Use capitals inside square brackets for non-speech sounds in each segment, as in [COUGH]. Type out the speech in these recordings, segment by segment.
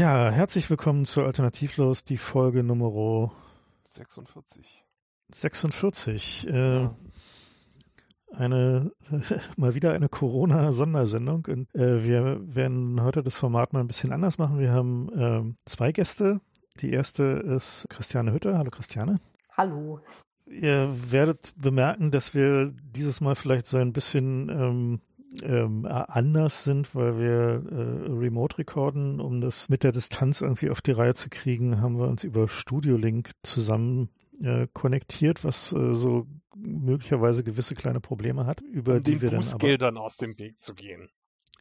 Ja, herzlich willkommen zu Alternativlos, die Folge Nummer 46. 46. Äh, eine [LAUGHS] mal wieder eine Corona-Sondersendung. Und äh, wir werden heute das Format mal ein bisschen anders machen. Wir haben äh, zwei Gäste. Die erste ist Christiane Hütter. Hallo Christiane. Hallo. Ihr werdet bemerken, dass wir dieses Mal vielleicht so ein bisschen ähm, ähm, anders sind, weil wir äh, remote recorden, um das mit der Distanz irgendwie auf die Reihe zu kriegen, haben wir uns über Studio Link zusammen äh, konnektiert, was äh, so möglicherweise gewisse kleine Probleme hat, über um die wir dann Bußgeldern aus dem Weg zu gehen.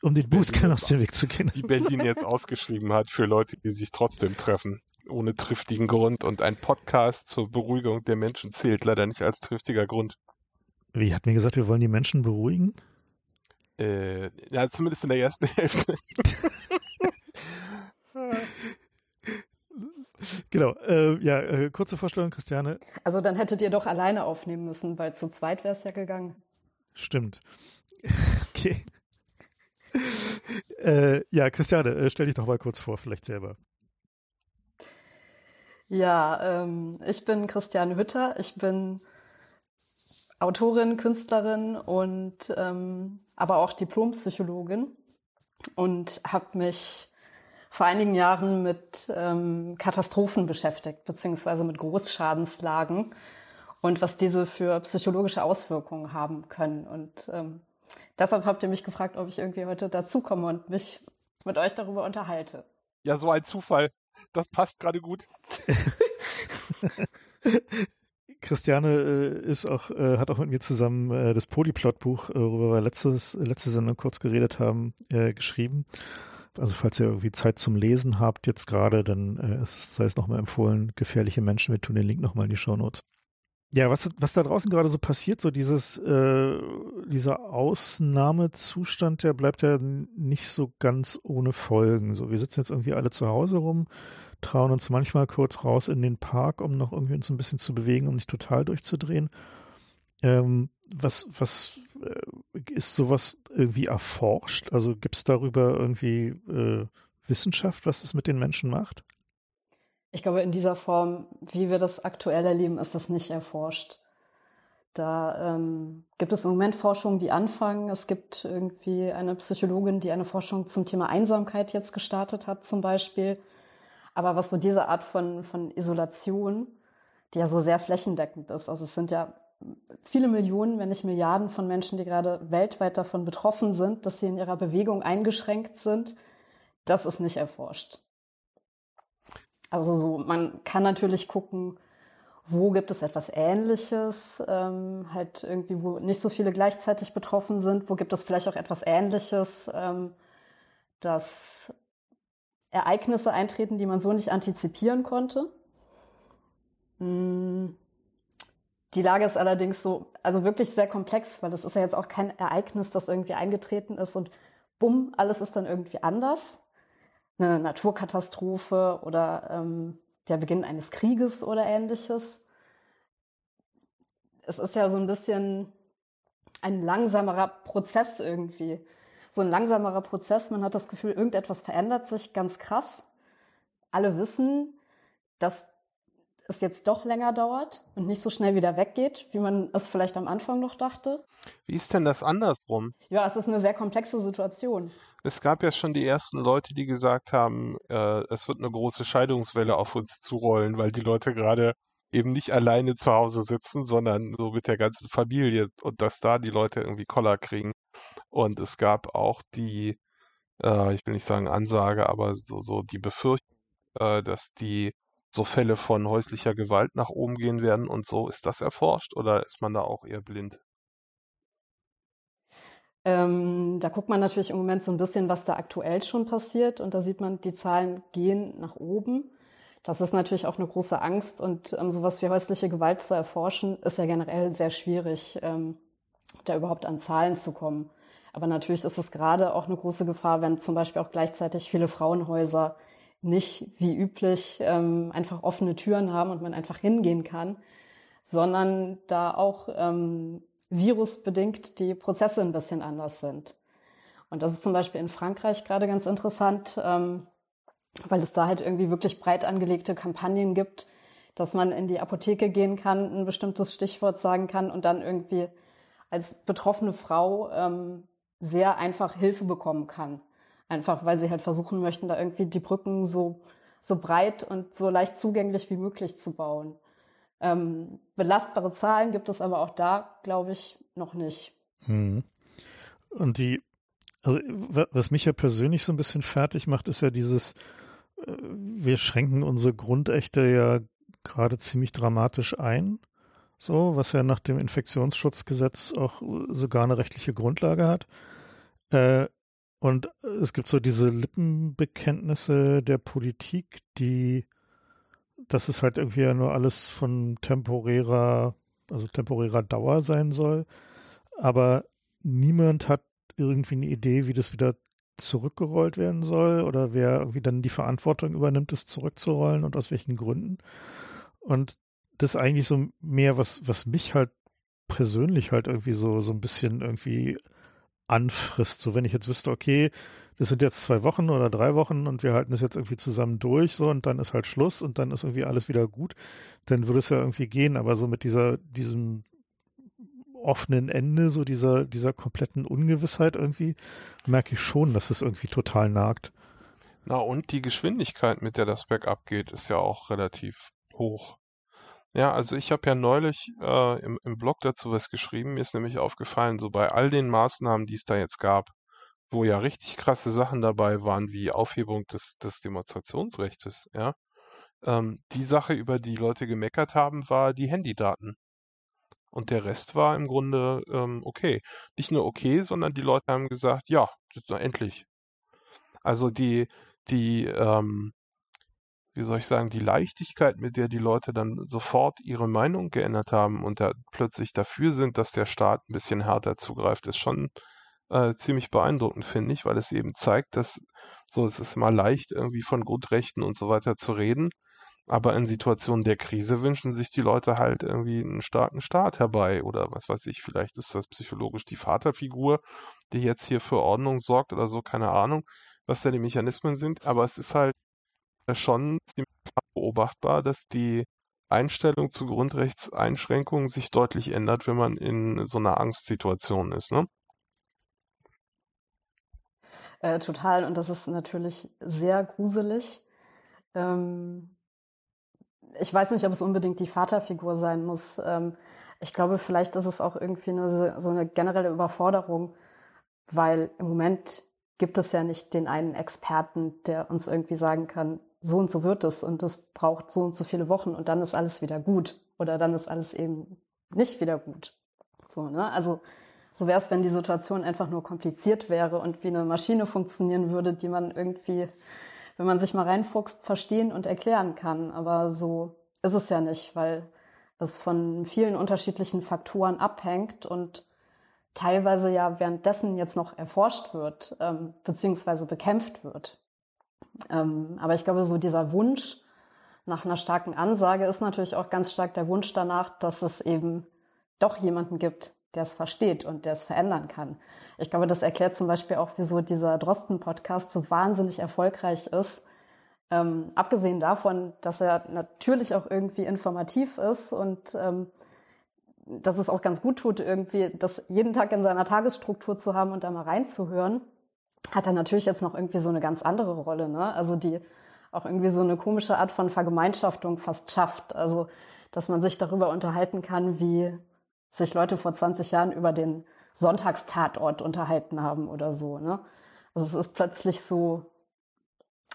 um den Bußgeld aus dem Weg zu gehen. Die Berlin jetzt [LAUGHS] ausgeschrieben hat für Leute, die sich trotzdem treffen. Ohne triftigen Grund. Und ein Podcast zur Beruhigung der Menschen zählt leider nicht als triftiger Grund. Wie hat mir gesagt, wir wollen die Menschen beruhigen? Äh, ja, zumindest in der ersten [LAUGHS] Hälfte. [LAUGHS] Genau. Äh, ja, äh, kurze Vorstellung, Christiane. Also dann hättet ihr doch alleine aufnehmen müssen, weil zu zweit wäre es ja gegangen. Stimmt. [LAUGHS] Okay. Äh, ja, Christiane, äh, stell dich doch mal kurz vor, vielleicht selber. Ja, ähm, ich bin Christiane Hütter. Ich bin Autorin, Künstlerin und ähm, aber auch Diplompsychologin und habe mich vor einigen Jahren mit ähm, Katastrophen beschäftigt, beziehungsweise mit Großschadenslagen und was diese für psychologische Auswirkungen haben können. Und ähm, deshalb habt ihr mich gefragt, ob ich irgendwie heute dazukomme und mich mit euch darüber unterhalte. Ja, so ein Zufall. Das passt gerade gut. [LAUGHS] Christiane äh, ist auch, äh, hat auch mit mir zusammen äh, das Polyplot-Buch, äh, worüber wir letztes, letzte Sendung kurz geredet haben, äh, geschrieben. Also falls ihr irgendwie Zeit zum Lesen habt jetzt gerade, dann äh, ist sei es nochmal empfohlen, gefährliche Menschen, wir tun den Link nochmal in die Shownotes. Ja, was, was da draußen gerade so passiert, so dieses, dieser Ausnahmezustand, der bleibt ja nicht so ganz ohne Folgen. So, wir sitzen jetzt irgendwie alle zu Hause rum, trauen uns manchmal kurz raus in den Park, um noch irgendwie uns ein bisschen zu bewegen, um nicht total durchzudrehen. Ähm, was, was äh, ist sowas irgendwie erforscht? Also gibt es darüber irgendwie äh, Wissenschaft, was das mit den Menschen macht? Ich glaube, in dieser Form, wie wir das aktuell erleben, ist das nicht erforscht. Da ähm, gibt es im Moment Forschungen, die anfangen. Es gibt irgendwie eine Psychologin, die eine Forschung zum Thema Einsamkeit jetzt gestartet hat, zum Beispiel. Aber was so diese Art von, von Isolation, die ja so sehr flächendeckend ist, also es sind ja viele Millionen, wenn nicht Milliarden von Menschen, die gerade weltweit davon betroffen sind, dass sie in ihrer Bewegung eingeschränkt sind, das ist nicht erforscht. Also so, man kann natürlich gucken, wo gibt es etwas Ähnliches, ähm, halt irgendwie, wo nicht so viele gleichzeitig betroffen sind, wo gibt es vielleicht auch etwas Ähnliches, ähm, dass Ereignisse eintreten, die man so nicht antizipieren konnte. Mm. Die Lage ist allerdings so, also wirklich sehr komplex, weil das ist ja jetzt auch kein Ereignis, das irgendwie eingetreten ist und bumm, alles ist dann irgendwie anders. Eine Naturkatastrophe oder ähm, der Beginn eines Krieges oder ähnliches. Es ist ja so ein bisschen ein langsamerer Prozess irgendwie. So ein langsamerer Prozess. Man hat das Gefühl, irgendetwas verändert sich ganz krass. Alle wissen, dass es jetzt doch länger dauert und nicht so schnell wieder weggeht, wie man es vielleicht am Anfang noch dachte. Wie ist denn das andersrum? Ja, es ist eine sehr komplexe Situation. Es gab ja schon die ersten Leute, die gesagt haben, äh, es wird eine große Scheidungswelle auf uns zurollen, weil die Leute gerade eben nicht alleine zu Hause sitzen, sondern so mit der ganzen Familie und dass da die Leute irgendwie Koller kriegen. Und es gab auch die, äh, ich will nicht sagen Ansage, aber so, so die Befürchtung, äh, dass die so Fälle von häuslicher Gewalt nach oben gehen werden und so. Ist das erforscht oder ist man da auch eher blind? Ähm, da guckt man natürlich im Moment so ein bisschen, was da aktuell schon passiert. Und da sieht man, die Zahlen gehen nach oben. Das ist natürlich auch eine große Angst. Und ähm, sowas wie häusliche Gewalt zu erforschen, ist ja generell sehr schwierig, ähm, da überhaupt an Zahlen zu kommen. Aber natürlich ist es gerade auch eine große Gefahr, wenn zum Beispiel auch gleichzeitig viele Frauenhäuser nicht wie üblich ähm, einfach offene Türen haben und man einfach hingehen kann, sondern da auch ähm, virusbedingt die Prozesse ein bisschen anders sind. Und das ist zum Beispiel in Frankreich gerade ganz interessant. Ähm, weil es da halt irgendwie wirklich breit angelegte Kampagnen gibt, dass man in die Apotheke gehen kann, ein bestimmtes Stichwort sagen kann und dann irgendwie als betroffene Frau ähm, sehr einfach Hilfe bekommen kann. Einfach weil sie halt versuchen möchten, da irgendwie die Brücken so, so breit und so leicht zugänglich wie möglich zu bauen. Ähm, belastbare Zahlen gibt es aber auch da, glaube ich, noch nicht. Hm. Und die, also was mich ja persönlich so ein bisschen fertig macht, ist ja dieses, äh, wir schränken unsere Grundechte ja gerade ziemlich dramatisch ein. So, was ja nach dem Infektionsschutzgesetz auch sogar eine rechtliche Grundlage hat. Äh, und es gibt so diese Lippenbekenntnisse der Politik, die, dass es halt irgendwie ja nur alles von temporärer, also temporärer Dauer sein soll. Aber niemand hat irgendwie eine Idee, wie das wieder zurückgerollt werden soll oder wer irgendwie dann die Verantwortung übernimmt, es zurückzurollen und aus welchen Gründen. Und das ist eigentlich so mehr, was, was mich halt persönlich halt irgendwie so, so ein bisschen irgendwie anfrisst. So, wenn ich jetzt wüsste, okay, das sind jetzt zwei Wochen oder drei Wochen und wir halten das jetzt irgendwie zusammen durch, so und dann ist halt Schluss und dann ist irgendwie alles wieder gut, dann würde es ja irgendwie gehen. Aber so mit dieser, diesem offenen Ende, so dieser, dieser kompletten Ungewissheit irgendwie, merke ich schon, dass es irgendwie total nagt. Na, und die Geschwindigkeit, mit der das Backup geht, ist ja auch relativ hoch. Ja, also ich habe ja neulich äh, im, im Blog dazu was geschrieben. Mir ist nämlich aufgefallen, so bei all den Maßnahmen, die es da jetzt gab, wo ja richtig krasse Sachen dabei waren, wie Aufhebung des, des Demonstrationsrechts, ja, ähm, die Sache, über die Leute gemeckert haben, war die Handydaten. Und der Rest war im Grunde ähm, okay. Nicht nur okay, sondern die Leute haben gesagt, ja, endlich. Also die, die, ähm, wie soll ich sagen, die Leichtigkeit, mit der die Leute dann sofort ihre Meinung geändert haben und da plötzlich dafür sind, dass der Staat ein bisschen härter zugreift, ist schon äh, ziemlich beeindruckend, finde ich, weil es eben zeigt, dass so es ist mal leicht, irgendwie von Grundrechten und so weiter zu reden. Aber in Situationen der Krise wünschen sich die Leute halt irgendwie einen starken Staat herbei oder was weiß ich, vielleicht ist das psychologisch die Vaterfigur, die jetzt hier für Ordnung sorgt oder so, keine Ahnung, was da die Mechanismen sind. Aber es ist halt schon ziemlich beobachtbar, dass die Einstellung zu Grundrechtseinschränkungen sich deutlich ändert, wenn man in so einer Angstsituation ist. Ne? Äh, total. Und das ist natürlich sehr gruselig. Ähm, ich weiß nicht, ob es unbedingt die Vaterfigur sein muss. Ähm, ich glaube, vielleicht ist es auch irgendwie eine, so eine generelle Überforderung, weil im Moment gibt es ja nicht den einen Experten, der uns irgendwie sagen kann, so und so wird es und es braucht so und so viele Wochen und dann ist alles wieder gut oder dann ist alles eben nicht wieder gut. So, ne? Also so wäre es, wenn die Situation einfach nur kompliziert wäre und wie eine Maschine funktionieren würde, die man irgendwie, wenn man sich mal reinfuchst, verstehen und erklären kann. Aber so ist es ja nicht, weil es von vielen unterschiedlichen Faktoren abhängt und teilweise ja währenddessen jetzt noch erforscht wird, ähm, beziehungsweise bekämpft wird. Ähm, aber ich glaube, so dieser Wunsch nach einer starken Ansage ist natürlich auch ganz stark der Wunsch danach, dass es eben doch jemanden gibt, der es versteht und der es verändern kann. Ich glaube, das erklärt zum Beispiel auch, wieso dieser Drosten-Podcast so wahnsinnig erfolgreich ist. Ähm, abgesehen davon, dass er natürlich auch irgendwie informativ ist und ähm, dass es auch ganz gut tut, irgendwie das jeden Tag in seiner Tagesstruktur zu haben und da mal reinzuhören hat er natürlich jetzt noch irgendwie so eine ganz andere Rolle, ne? Also die auch irgendwie so eine komische Art von Vergemeinschaftung fast schafft. Also, dass man sich darüber unterhalten kann, wie sich Leute vor 20 Jahren über den Sonntagstatort unterhalten haben oder so, ne? Also es ist plötzlich so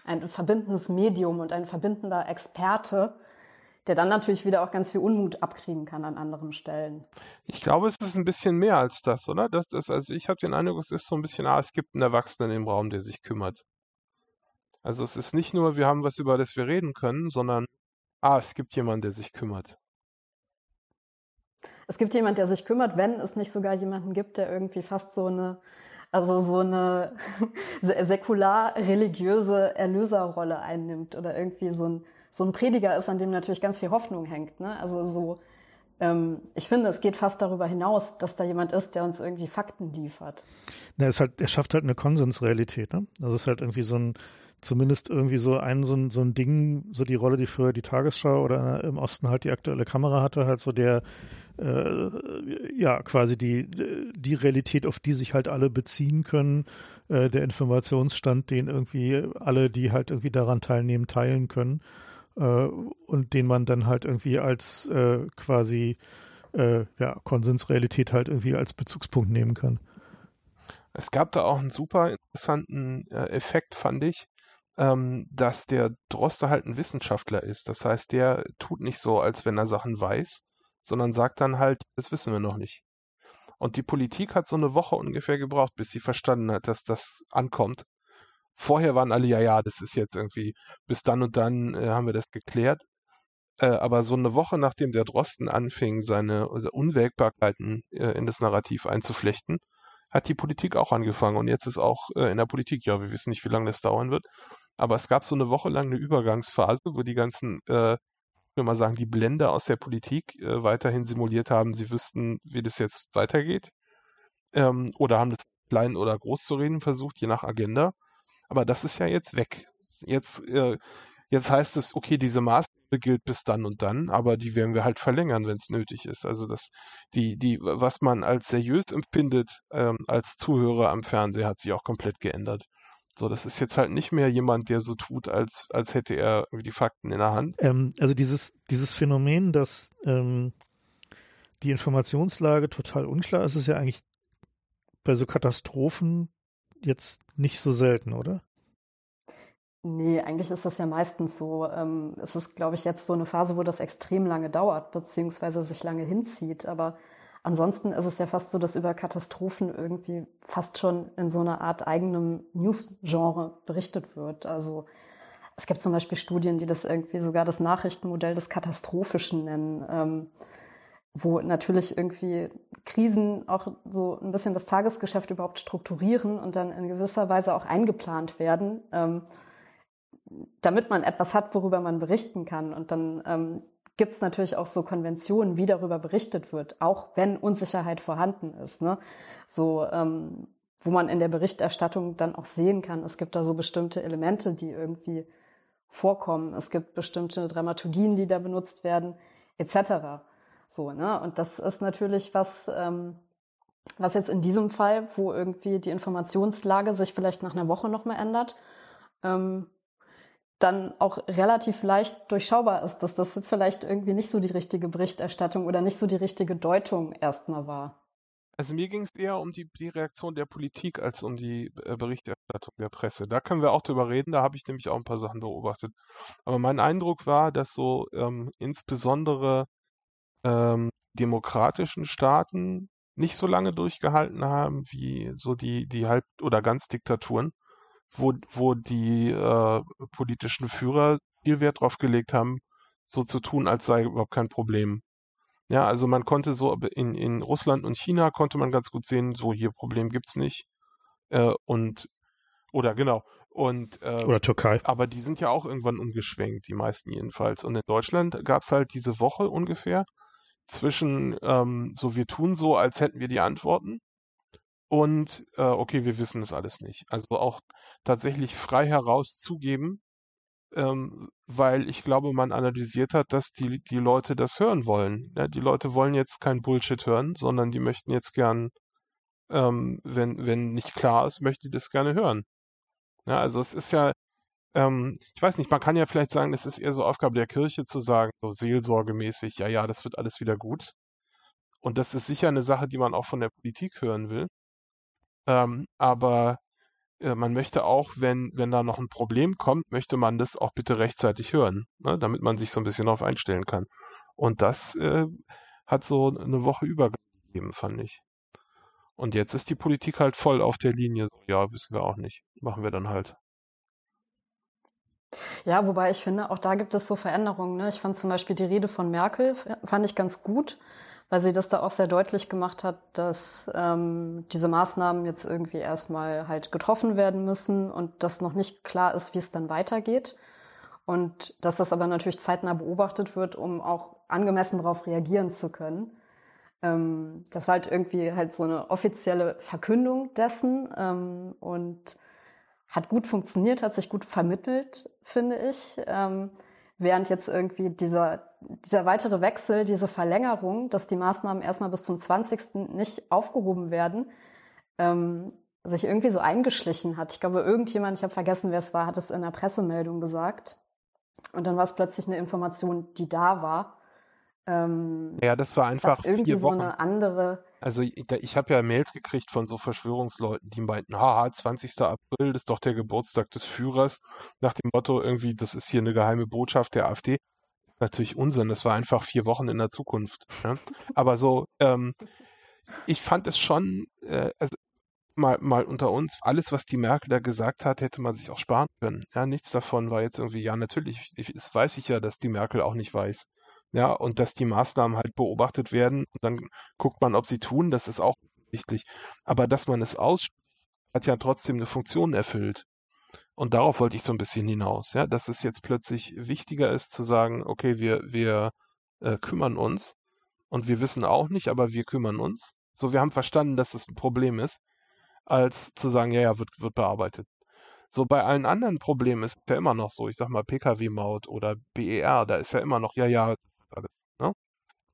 ein verbindendes Medium und ein verbindender Experte, der dann natürlich wieder auch ganz viel Unmut abkriegen kann an anderen Stellen. Ich glaube, es ist ein bisschen mehr als das, oder? Das, das, also ich habe den Eindruck, es ist so ein bisschen, ah, es gibt einen Erwachsenen im Raum, der sich kümmert. Also es ist nicht nur, wir haben was, über das wir reden können, sondern, ah, es gibt jemanden, der sich kümmert. Es gibt jemanden, der sich kümmert, wenn es nicht sogar jemanden gibt, der irgendwie fast so eine, also so eine [LAUGHS] säkular-religiöse Erlöserrolle einnimmt oder irgendwie so ein so ein Prediger ist, an dem natürlich ganz viel Hoffnung hängt. Ne? Also so, ähm, ich finde, es geht fast darüber hinaus, dass da jemand ist, der uns irgendwie Fakten liefert. Na, es halt, er schafft halt eine Konsensrealität. Ne? Also es ist halt irgendwie so ein zumindest irgendwie so ein, so ein, so ein Ding, so die Rolle, die früher die Tagesschau oder im Osten halt die aktuelle Kamera hatte, halt so der, äh, ja, quasi die, die Realität, auf die sich halt alle beziehen können, äh, der Informationsstand, den irgendwie alle, die halt irgendwie daran teilnehmen, teilen können äh, und den man dann halt irgendwie als äh, quasi äh, ja, Konsensrealität halt irgendwie als Bezugspunkt nehmen kann. Es gab da auch einen super interessanten äh, Effekt, fand ich, ähm, dass der Droste halt ein Wissenschaftler ist. Das heißt, der tut nicht so, als wenn er Sachen weiß, sondern sagt dann halt, das wissen wir noch nicht. Und die Politik hat so eine Woche ungefähr gebraucht, bis sie verstanden hat, dass das ankommt. Vorher waren alle, ja, ja, das ist jetzt irgendwie, bis dann und dann äh, haben wir das geklärt. Äh, aber so eine Woche nachdem der Drosten anfing, seine also Unwägbarkeiten äh, in das Narrativ einzuflechten, hat die Politik auch angefangen. Und jetzt ist auch äh, in der Politik, ja, wir wissen nicht, wie lange das dauern wird. Aber es gab so eine Woche lang eine Übergangsphase, wo die ganzen, äh, ich will mal sagen, die Blender aus der Politik äh, weiterhin simuliert haben, sie wüssten, wie das jetzt weitergeht. Ähm, oder haben das klein oder groß zu reden versucht, je nach Agenda. Aber das ist ja jetzt weg. Jetzt, äh, jetzt heißt es, okay, diese Maßnahme gilt bis dann und dann, aber die werden wir halt verlängern, wenn es nötig ist. Also das, die, die, was man als seriös empfindet ähm, als Zuhörer am Fernseher, hat sich auch komplett geändert. So, das ist jetzt halt nicht mehr jemand, der so tut, als, als hätte er die Fakten in der Hand. Ähm, also dieses, dieses Phänomen, dass ähm, die Informationslage total unklar ist, ist ja eigentlich bei so Katastrophen jetzt nicht so selten, oder? Nee, eigentlich ist das ja meistens so. Ähm, es ist, glaube ich, jetzt so eine Phase, wo das extrem lange dauert, beziehungsweise sich lange hinzieht. Aber ansonsten ist es ja fast so, dass über Katastrophen irgendwie fast schon in so einer Art eigenem News-Genre berichtet wird. Also es gibt zum Beispiel Studien, die das irgendwie sogar das Nachrichtenmodell des Katastrophischen nennen, ähm, wo natürlich irgendwie Krisen auch so ein bisschen das Tagesgeschäft überhaupt strukturieren und dann in gewisser Weise auch eingeplant werden. Ähm, damit man etwas hat, worüber man berichten kann. Und dann ähm, gibt es natürlich auch so Konventionen, wie darüber berichtet wird, auch wenn Unsicherheit vorhanden ist. Ne? So, ähm, wo man in der Berichterstattung dann auch sehen kann, es gibt da so bestimmte Elemente, die irgendwie vorkommen. Es gibt bestimmte Dramaturgien, die da benutzt werden, etc. So, ne? Und das ist natürlich was, ähm, was jetzt in diesem Fall, wo irgendwie die Informationslage sich vielleicht nach einer Woche nochmal ändert, ähm, dann auch relativ leicht durchschaubar ist, dass das vielleicht irgendwie nicht so die richtige Berichterstattung oder nicht so die richtige Deutung erstmal war. Also mir ging es eher um die, die, Reaktion der Politik als um die äh, Berichterstattung der Presse. Da können wir auch drüber reden, da habe ich nämlich auch ein paar Sachen beobachtet. Aber mein Eindruck war, dass so ähm, insbesondere ähm, demokratischen Staaten nicht so lange durchgehalten haben wie so die, die Halb- oder Ganzdiktaturen wo, wo die äh, politischen Führer viel Wert drauf gelegt haben, so zu tun, als sei überhaupt kein Problem. Ja, also man konnte so in, in Russland und China konnte man ganz gut sehen, so hier Problem gibt's nicht. Äh, und oder genau. Und, äh, oder Türkei. Aber die sind ja auch irgendwann umgeschwenkt, die meisten jedenfalls. Und in Deutschland gab's halt diese Woche ungefähr zwischen ähm, so wir tun so, als hätten wir die Antworten und äh, okay, wir wissen es alles nicht. Also auch tatsächlich frei heraus zugeben, ähm, weil ich glaube, man analysiert hat, dass die, die Leute das hören wollen. Ja, die Leute wollen jetzt kein Bullshit hören, sondern die möchten jetzt gern, ähm, wenn, wenn nicht klar ist, möchten die das gerne hören. Ja, also es ist ja, ähm, ich weiß nicht, man kann ja vielleicht sagen, es ist eher so Aufgabe der Kirche zu sagen, so seelsorgemäßig, ja, ja, das wird alles wieder gut. Und das ist sicher eine Sache, die man auch von der Politik hören will. Ähm, aber äh, man möchte auch, wenn, wenn da noch ein Problem kommt, möchte man das auch bitte rechtzeitig hören, ne, damit man sich so ein bisschen darauf einstellen kann. Und das äh, hat so eine Woche übergegeben, fand ich. Und jetzt ist die Politik halt voll auf der Linie. Ja, wissen wir auch nicht. Machen wir dann halt. Ja, wobei ich finde, auch da gibt es so Veränderungen. Ne? Ich fand zum Beispiel die Rede von Merkel, fand ich ganz gut weil sie das da auch sehr deutlich gemacht hat, dass ähm, diese Maßnahmen jetzt irgendwie erstmal halt getroffen werden müssen und dass noch nicht klar ist, wie es dann weitergeht. Und dass das aber natürlich zeitnah beobachtet wird, um auch angemessen darauf reagieren zu können. Ähm, das war halt irgendwie halt so eine offizielle Verkündung dessen ähm, und hat gut funktioniert, hat sich gut vermittelt, finde ich. Ähm, während jetzt irgendwie dieser, dieser weitere Wechsel, diese Verlängerung, dass die Maßnahmen erstmal bis zum 20. nicht aufgehoben werden, ähm, sich irgendwie so eingeschlichen hat. Ich glaube, irgendjemand, ich habe vergessen, wer es war, hat es in einer Pressemeldung gesagt. Und dann war es plötzlich eine Information, die da war. Ähm, ja, das war einfach dass irgendwie so eine andere. Also ich, ich habe ja Mails gekriegt von so Verschwörungsleuten, die meinten, haha, 20. April ist doch der Geburtstag des Führers, nach dem Motto irgendwie, das ist hier eine geheime Botschaft der AfD. Natürlich Unsinn, das war einfach vier Wochen in der Zukunft. Ja? Aber so, ähm, ich fand es schon, äh, also mal, mal unter uns, alles, was die Merkel da gesagt hat, hätte man sich auch sparen können. Ja, nichts davon war jetzt irgendwie, ja, natürlich, das weiß ich ja, dass die Merkel auch nicht weiß. Ja, und dass die Maßnahmen halt beobachtet werden und dann guckt man, ob sie tun, das ist auch wichtig. Aber dass man es ausspricht, hat ja trotzdem eine Funktion erfüllt. Und darauf wollte ich so ein bisschen hinaus, ja, dass es jetzt plötzlich wichtiger ist zu sagen, okay, wir, wir äh, kümmern uns und wir wissen auch nicht, aber wir kümmern uns. So, wir haben verstanden, dass das ein Problem ist als zu sagen, ja, ja, wird, wird bearbeitet. So bei allen anderen Problemen ist es ja immer noch so, ich sag mal Pkw-Maut oder BER, da ist ja immer noch, ja, ja, ne?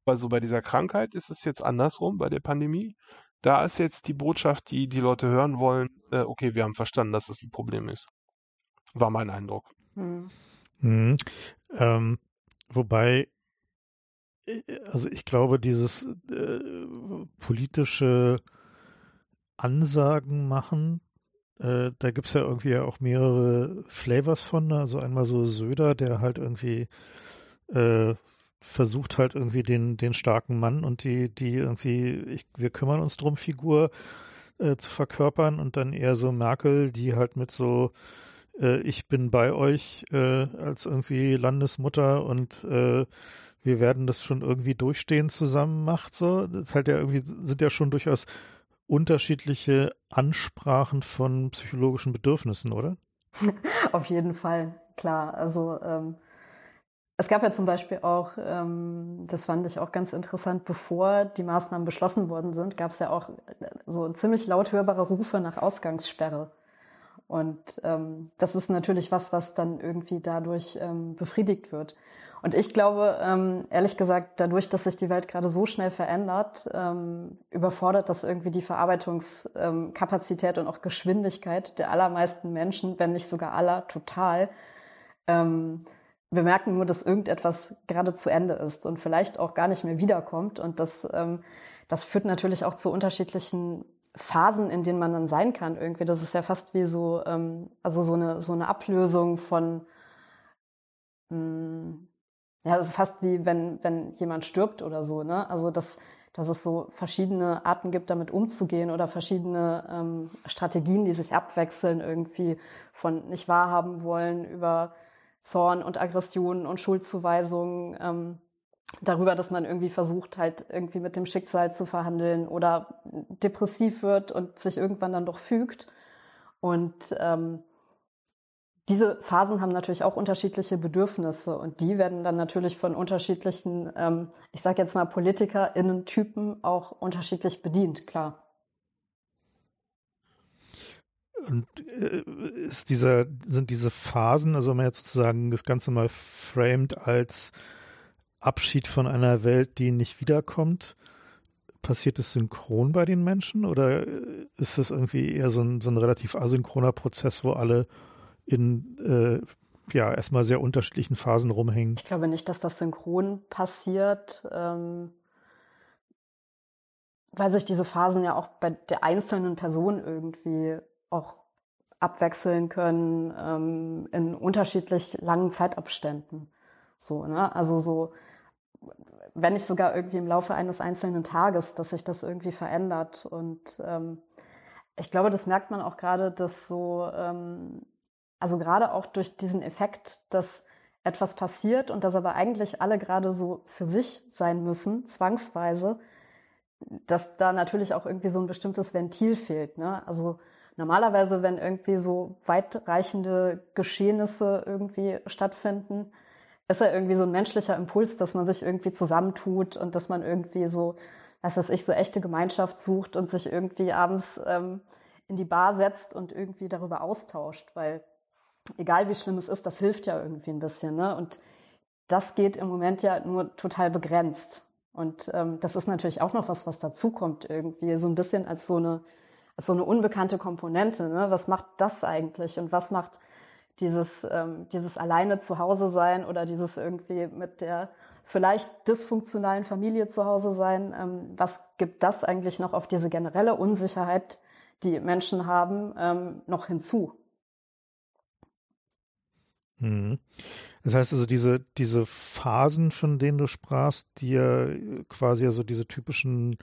Weil so bei dieser Krankheit ist es jetzt andersrum, bei der Pandemie. Da ist jetzt die Botschaft, die die Leute hören wollen, äh, okay, wir haben verstanden, dass es ein Problem ist. War mein Eindruck. Hm. Mhm. Ähm, wobei, äh, also ich glaube, dieses äh, politische Ansagen machen. Äh, da gibt es ja irgendwie auch mehrere Flavors von. Ne? Also einmal so Söder, der halt irgendwie äh, versucht halt irgendwie den, den starken Mann und die, die irgendwie, ich, wir kümmern uns drum Figur äh, zu verkörpern und dann eher so Merkel, die halt mit so äh, ich bin bei euch äh, als irgendwie Landesmutter und äh, wir werden das schon irgendwie durchstehen zusammen macht so. Das ist halt ja irgendwie, sind ja schon durchaus unterschiedliche Ansprachen von psychologischen Bedürfnissen, oder? [LAUGHS] Auf jeden Fall, klar. Also ähm, es gab ja zum Beispiel auch, ähm, das fand ich auch ganz interessant, bevor die Maßnahmen beschlossen worden sind, gab es ja auch so ziemlich laut hörbare Rufe nach Ausgangssperre. Und ähm, das ist natürlich was, was dann irgendwie dadurch ähm, befriedigt wird. Und ich glaube, ehrlich gesagt, dadurch, dass sich die Welt gerade so schnell verändert, überfordert das irgendwie die Verarbeitungskapazität und auch Geschwindigkeit der allermeisten Menschen, wenn nicht sogar aller, total. Wir merken nur, dass irgendetwas gerade zu Ende ist und vielleicht auch gar nicht mehr wiederkommt. Und das, ähm, das führt natürlich auch zu unterschiedlichen Phasen, in denen man dann sein kann. Irgendwie, das ist ja fast wie so, ähm, also so eine so eine Ablösung von mh, hm, ja, das ist fast wie wenn, wenn jemand stirbt oder so, ne? Also dass, dass es so verschiedene Arten gibt, damit umzugehen oder verschiedene ähm, Strategien, die sich abwechseln, irgendwie von nicht wahrhaben wollen über Zorn und Aggressionen und Schuldzuweisungen, ähm, darüber, dass man irgendwie versucht, halt irgendwie mit dem Schicksal zu verhandeln oder depressiv wird und sich irgendwann dann doch fügt. Und ähm, diese Phasen haben natürlich auch unterschiedliche Bedürfnisse und die werden dann natürlich von unterschiedlichen, ähm, ich sage jetzt mal PolitikerInnen-Typen auch unterschiedlich bedient, klar. Und äh, ist dieser, sind diese Phasen, also wenn man jetzt sozusagen das Ganze mal framed als Abschied von einer Welt, die nicht wiederkommt, passiert es synchron bei den Menschen oder ist das irgendwie eher so ein, so ein relativ asynchroner Prozess, wo alle in äh, ja erstmal sehr unterschiedlichen Phasen rumhängen. Ich glaube nicht, dass das synchron passiert, ähm, weil sich diese Phasen ja auch bei der einzelnen Person irgendwie auch abwechseln können ähm, in unterschiedlich langen Zeitabständen. So, ne? Also so, wenn nicht sogar irgendwie im Laufe eines einzelnen Tages, dass sich das irgendwie verändert. Und ähm, ich glaube, das merkt man auch gerade, dass so ähm, also gerade auch durch diesen Effekt, dass etwas passiert und dass aber eigentlich alle gerade so für sich sein müssen, zwangsweise, dass da natürlich auch irgendwie so ein bestimmtes Ventil fehlt. Ne? Also normalerweise, wenn irgendwie so weitreichende Geschehnisse irgendwie stattfinden, ist ja irgendwie so ein menschlicher Impuls, dass man sich irgendwie zusammentut und dass man irgendwie so, was weiß ich, so echte Gemeinschaft sucht und sich irgendwie abends ähm, in die Bar setzt und irgendwie darüber austauscht, weil egal wie schlimm es ist, das hilft ja irgendwie ein bisschen. Ne? Und das geht im Moment ja nur total begrenzt. Und ähm, das ist natürlich auch noch was, was dazukommt irgendwie, so ein bisschen als so eine, so eine unbekannte Komponente. Ne? Was macht das eigentlich und was macht dieses, ähm, dieses alleine zu Hause sein oder dieses irgendwie mit der vielleicht dysfunktionalen Familie zu Hause sein. Ähm, was gibt das eigentlich noch auf diese generelle Unsicherheit, die Menschen haben, ähm, noch hinzu? Mhm. Das heißt also, diese, diese Phasen, von denen du sprachst, die ja quasi also diese typischen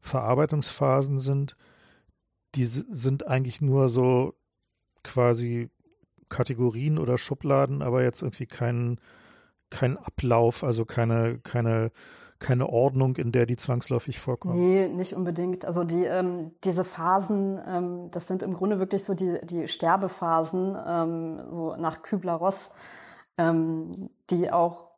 Verarbeitungsphasen sind, die sind eigentlich nur so quasi Kategorien oder Schubladen, aber jetzt irgendwie kein, kein Ablauf, also keine, keine, keine Ordnung, in der die zwangsläufig vorkommen. Nee, nicht unbedingt. Also die, ähm, diese Phasen, ähm, das sind im Grunde wirklich so die, die Sterbephasen, ähm, so nach Kübler-Ross, ähm, die auch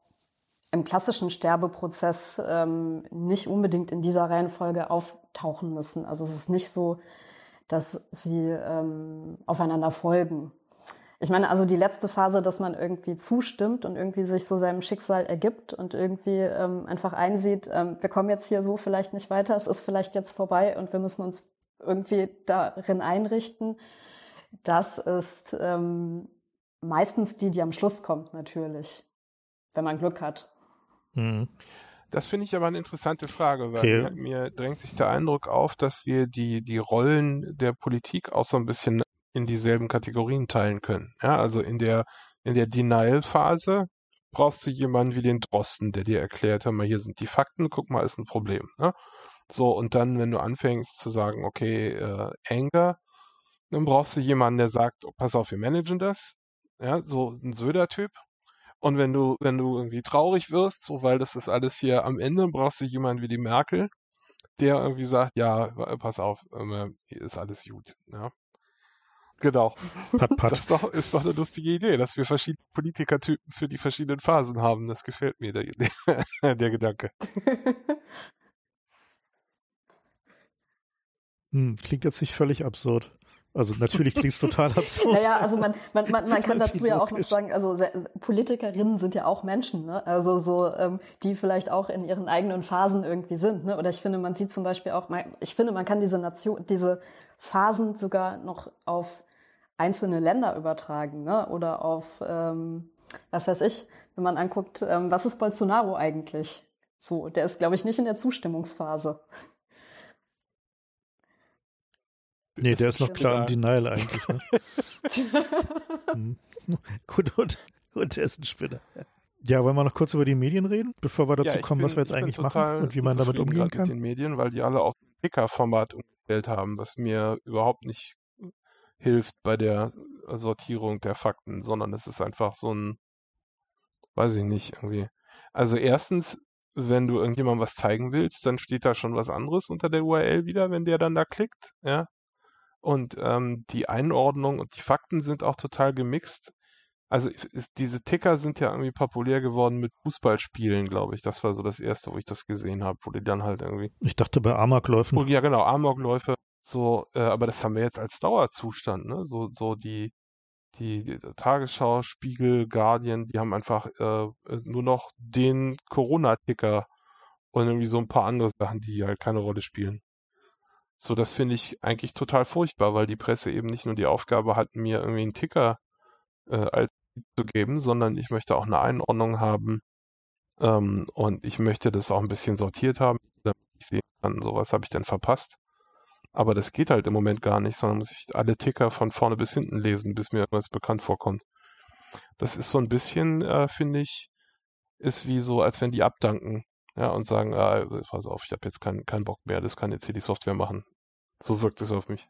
im klassischen Sterbeprozess ähm, nicht unbedingt in dieser Reihenfolge auftauchen müssen. Also es ist nicht so, dass sie ähm, aufeinander folgen. Ich meine, also die letzte Phase, dass man irgendwie zustimmt und irgendwie sich so seinem Schicksal ergibt und irgendwie ähm, einfach einsieht, ähm, wir kommen jetzt hier so vielleicht nicht weiter, es ist vielleicht jetzt vorbei und wir müssen uns irgendwie darin einrichten. Das ist ähm, meistens die, die am Schluss kommt, natürlich, wenn man Glück hat. Mhm. Das finde ich aber eine interessante Frage, weil okay. mir, drängt sich der Eindruck auf, dass wir die, die Rollen der Politik auch so ein bisschen in dieselben Kategorien teilen können. Ja, also in der, in der Denial-Phase brauchst du jemanden wie den Drosten, der dir erklärt, hör mal, hier sind die Fakten, guck mal, ist ein Problem. Ne? So, und dann, wenn du anfängst zu sagen, okay, äh, Anger, dann brauchst du jemanden, der sagt, oh, pass auf, wir managen das. Ja, so ein Söder-Typ. Und wenn du, wenn du irgendwie traurig wirst, so weil das ist alles hier am Ende, brauchst du jemanden wie die Merkel, der irgendwie sagt, ja, pass auf, hier ist alles gut. Ja. Genau. Pat, [LAUGHS] pat. Das ist doch, ist doch eine lustige Idee, dass wir verschiedene Politikertypen für die verschiedenen Phasen haben. Das gefällt mir, der, der, [LAUGHS] der Gedanke. Hm, klingt jetzt nicht völlig absurd. Also natürlich klingt es [LAUGHS] total absurd. Naja, also man, man, man, man kann dazu ja auch noch sagen, also Politikerinnen sind ja auch Menschen, ne? Also so, ähm, die vielleicht auch in ihren eigenen Phasen irgendwie sind. Ne? Oder ich finde, man sieht zum Beispiel auch, ich finde, man kann diese Nation, diese Phasen sogar noch auf einzelne Länder übertragen ne? oder auf, ähm, was weiß ich, wenn man anguckt, ähm, was ist Bolsonaro eigentlich? So, der ist, glaube ich, nicht in der Zustimmungsphase. Nee, der ist noch klar im Denial eigentlich. Ne? [LAUGHS] hm. Gut, und, und der ist ein Spinner. Ja, wollen wir noch kurz über die Medien reden, bevor wir dazu ja, kommen, bin, was wir jetzt eigentlich machen und wie man damit umgehen kann? Mit den Medien, weil die alle auf Picker-Format umgestellt haben, was mir überhaupt nicht hilft bei der Sortierung der Fakten, sondern es ist einfach so ein, weiß ich nicht, irgendwie. Also erstens, wenn du irgendjemandem was zeigen willst, dann steht da schon was anderes unter der URL wieder, wenn der dann da klickt, ja. Und ähm, die Einordnung und die Fakten sind auch total gemixt. Also ist, diese Ticker sind ja irgendwie populär geworden mit Fußballspielen, glaube ich. Das war so das erste, wo ich das gesehen habe, wo die dann halt irgendwie. Ich dachte bei Amokläufen. Oh, ja, genau, Amokläufe so, äh, aber das haben wir jetzt als Dauerzustand, ne? So, so die, die, die Tagesschau, Spiegel, Guardian, die haben einfach äh, nur noch den Corona-Ticker und irgendwie so ein paar andere Sachen, die halt keine Rolle spielen. So, das finde ich eigentlich total furchtbar, weil die Presse eben nicht nur die Aufgabe hat, mir irgendwie einen Ticker äh, als zu geben, sondern ich möchte auch eine Einordnung haben ähm, und ich möchte das auch ein bisschen sortiert haben, damit ich sehen kann, so was habe ich denn verpasst. Aber das geht halt im Moment gar nicht, sondern muss ich alle Ticker von vorne bis hinten lesen, bis mir irgendwas bekannt vorkommt. Das ist so ein bisschen, äh, finde ich, ist wie so, als wenn die abdanken, ja, und sagen, ah, pass auf, ich habe jetzt keinen keinen Bock mehr, das kann jetzt hier die Software machen. So wirkt es auf mich.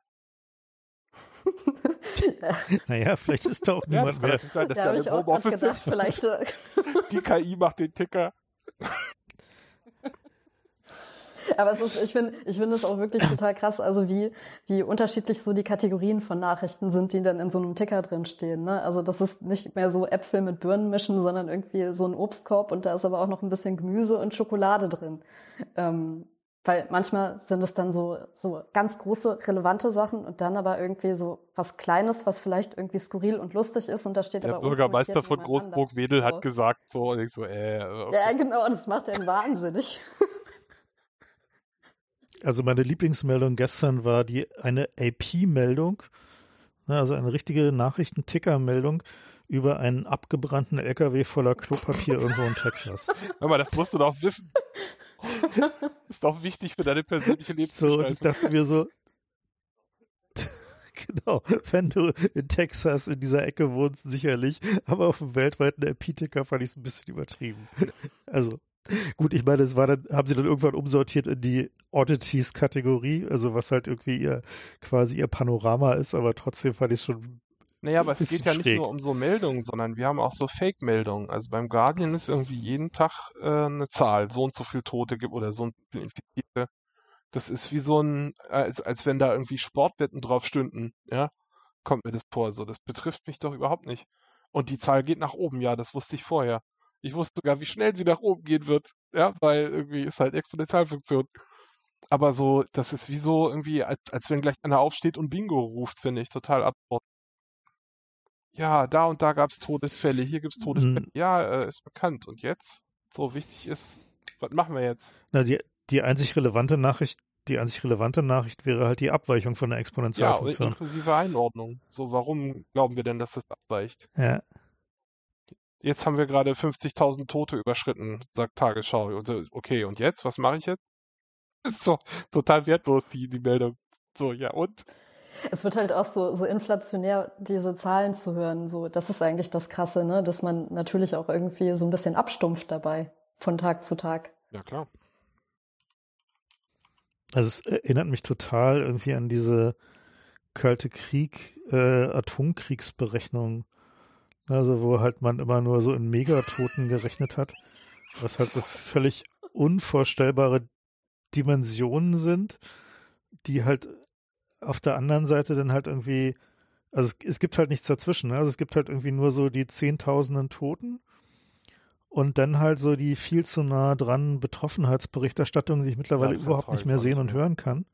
[LAUGHS] naja, vielleicht ist da auch [LAUGHS] niemand ja, mehr. Sein, dass da habe ich auch gedacht, vielleicht. Äh, [LAUGHS] die KI macht den Ticker. Aber es ist, ich finde, ich finde es auch wirklich total krass, also wie, wie unterschiedlich so die Kategorien von Nachrichten sind, die dann in so einem Ticker drin stehen. Ne? Also das ist nicht mehr so Äpfel mit Birnen mischen, sondern irgendwie so ein Obstkorb und da ist aber auch noch ein bisschen Gemüse und Schokolade drin. Ähm, Weil manchmal sind es dann so, so ganz große, relevante Sachen und dann aber irgendwie so was Kleines, was vielleicht irgendwie skurril und lustig ist und da steht Der aber Bürgermeister von Großburg-Wedel so. hat gesagt so und ich so, äh. Okay. Ja, genau, das macht einen wahnsinnig. [LAUGHS] Also meine Lieblingsmeldung gestern war die eine AP-Meldung, also eine richtige Nachrichtenticker-Meldung über einen abgebrannten LKW voller Klopapier irgendwo in [LAUGHS] Texas. Aber das musst du doch wissen. [LAUGHS] ist doch wichtig für deine persönliche So, Lebensgestaltung. ich dachte mir so, [LAUGHS] genau, wenn du in Texas in dieser Ecke wohnst, sicherlich, aber auf dem weltweiten AP-Ticker fand ich es ein bisschen übertrieben. Also, gut, ich meine, es war dann, haben sie dann irgendwann umsortiert in die Oddities-Kategorie, also was halt irgendwie ihr, quasi ihr Panorama ist, aber trotzdem fand ich es schon Naja, aber es geht ja nicht schräg. nur um so Meldungen, sondern wir haben auch so Fake-Meldungen. Also beim Guardian ist irgendwie jeden Tag äh, eine Zahl, so und so viel Tote gibt oder so und so viel Infizierte. Das ist wie so ein, als, als wenn da irgendwie Sportwetten drauf stünden, ja, kommt mir das vor. So, das betrifft mich doch überhaupt nicht. Und die Zahl geht nach oben, ja, das wusste ich vorher. Ich wusste sogar, wie schnell sie nach oben gehen wird, ja, weil irgendwie ist halt Exponentialfunktion. Aber so, das ist wie so irgendwie, als, als wenn gleich einer aufsteht und Bingo ruft, finde ich total absurd. Ja, da und da gab es Todesfälle, hier gibt es Todesfälle. Mm. Ja, äh, ist bekannt. Und jetzt? So wichtig ist, was machen wir jetzt? Na, die, die einzig relevante Nachricht, die einzig relevante Nachricht wäre halt die Abweichung von der Ja, Exponentialfunktion. inklusive Einordnung. So, warum glauben wir denn, dass das abweicht? Ja, Jetzt haben wir gerade 50.000 Tote überschritten, sagt Tagesschau. So, Okay, und jetzt? Was mache ich jetzt? [LAUGHS] Ist doch total wertlos, die, die Meldung. So, ja, und? Es wird halt auch so, so inflationär, diese Zahlen zu hören. So, das ist eigentlich das Krasse, ne? Dass man natürlich auch irgendwie so ein bisschen abstumpft dabei, von Tag zu Tag. Ja, klar. also es erinnert mich total irgendwie an diese Kalte Krieg, äh, Atomkriegsberechnung. Also wo halt man immer nur so in Megatoten gerechnet hat, was halt so völlig unvorstellbare Dimensionen sind, die halt auf der anderen Seite dann halt irgendwie, also es, es gibt halt nichts dazwischen, ne? also es gibt halt irgendwie nur so die Zehntausenden Toten und dann halt so die viel zu nah dran Betroffenheitsberichterstattung, die ich mittlerweile Ja, überhaupt nicht mehr sehen und hören kann.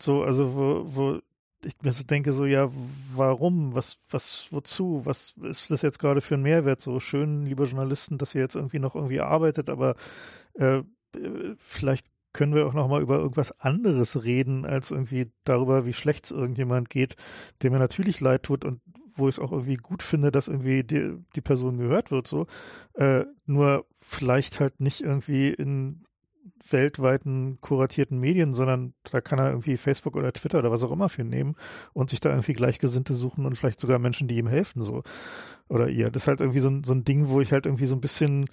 So, also wo, wo ich mir so denke, so, ja, warum? Was, was, wozu? Was ist das jetzt gerade für ein Mehrwert? So schön, liebe Journalisten, dass ihr jetzt irgendwie noch irgendwie arbeitet, aber äh, äh, vielleicht können wir auch noch mal über irgendwas anderes reden, als irgendwie darüber, wie schlecht es irgendjemand geht, dem mir natürlich leid tut und wo ich es auch irgendwie gut finde, dass irgendwie die, die Person gehört wird, so. Äh, nur vielleicht halt nicht irgendwie in weltweiten kuratierten Medien, sondern da kann er irgendwie Facebook oder Twitter oder was auch immer für nehmen und sich da irgendwie Gleichgesinnte suchen und vielleicht sogar Menschen, die ihm helfen, so. Oder ihr. Das ist halt irgendwie so ein, so ein Ding, wo ich halt irgendwie so ein bisschen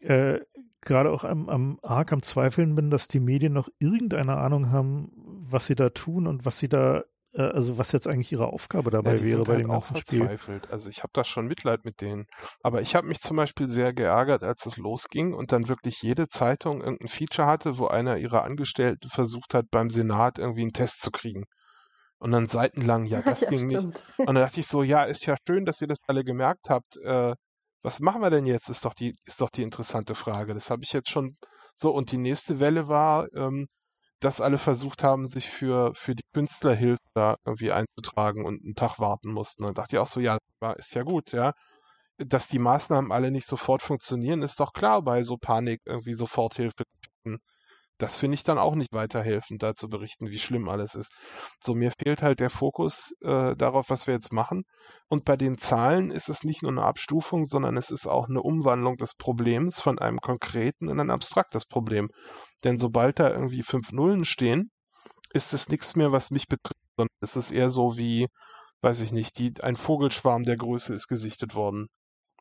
äh, gerade auch am, am arg am Zweifeln bin, dass die Medien noch irgendeine Ahnung haben, was sie da tun und was sie da, äh, also was jetzt eigentlich ihre Aufgabe dabei Ja, wäre bei halt dem auch ganzen Spiel. verzweifelt. Also ich habe da schon Mitleid mit denen. Aber ich habe mich zum Beispiel sehr geärgert, als es losging und dann wirklich jede Zeitung irgendein Feature hatte, wo einer ihrer Angestellten versucht hat, beim Senat irgendwie einen Test zu kriegen. Und dann seitenlang, ja, [LAUGHS] das ja, ging nicht. stimmt. Und dann dachte ich so, ja, ist ja schön, dass ihr das alle gemerkt habt. Äh, was machen wir denn jetzt? Ist doch die, ist doch die interessante Frage. Das habe ich jetzt schon so. Und die nächste Welle war, ähm, dass alle versucht haben, sich für, für die Künstlerhilfe da irgendwie einzutragen und einen Tag warten mussten. Und dann dachte ich auch so, ja, ist ja gut, ja. Dass die Maßnahmen alle nicht sofort funktionieren, ist doch klar bei so Panik irgendwie Soforthilfe. Das finde ich dann auch nicht weiterhelfend, da zu berichten, wie schlimm alles ist. So, mir fehlt halt der Fokus äh, darauf, was wir jetzt machen. Und bei den Zahlen ist es nicht nur eine Abstufung, sondern es ist auch eine Umwandlung des Problems von einem konkreten in ein abstraktes Problem. Denn sobald da irgendwie fünf Nullen stehen, ist es nichts mehr, was mich betrifft, sondern es ist eher so wie, weiß ich nicht, die, ein Vogelschwarm der Größe ist gesichtet worden.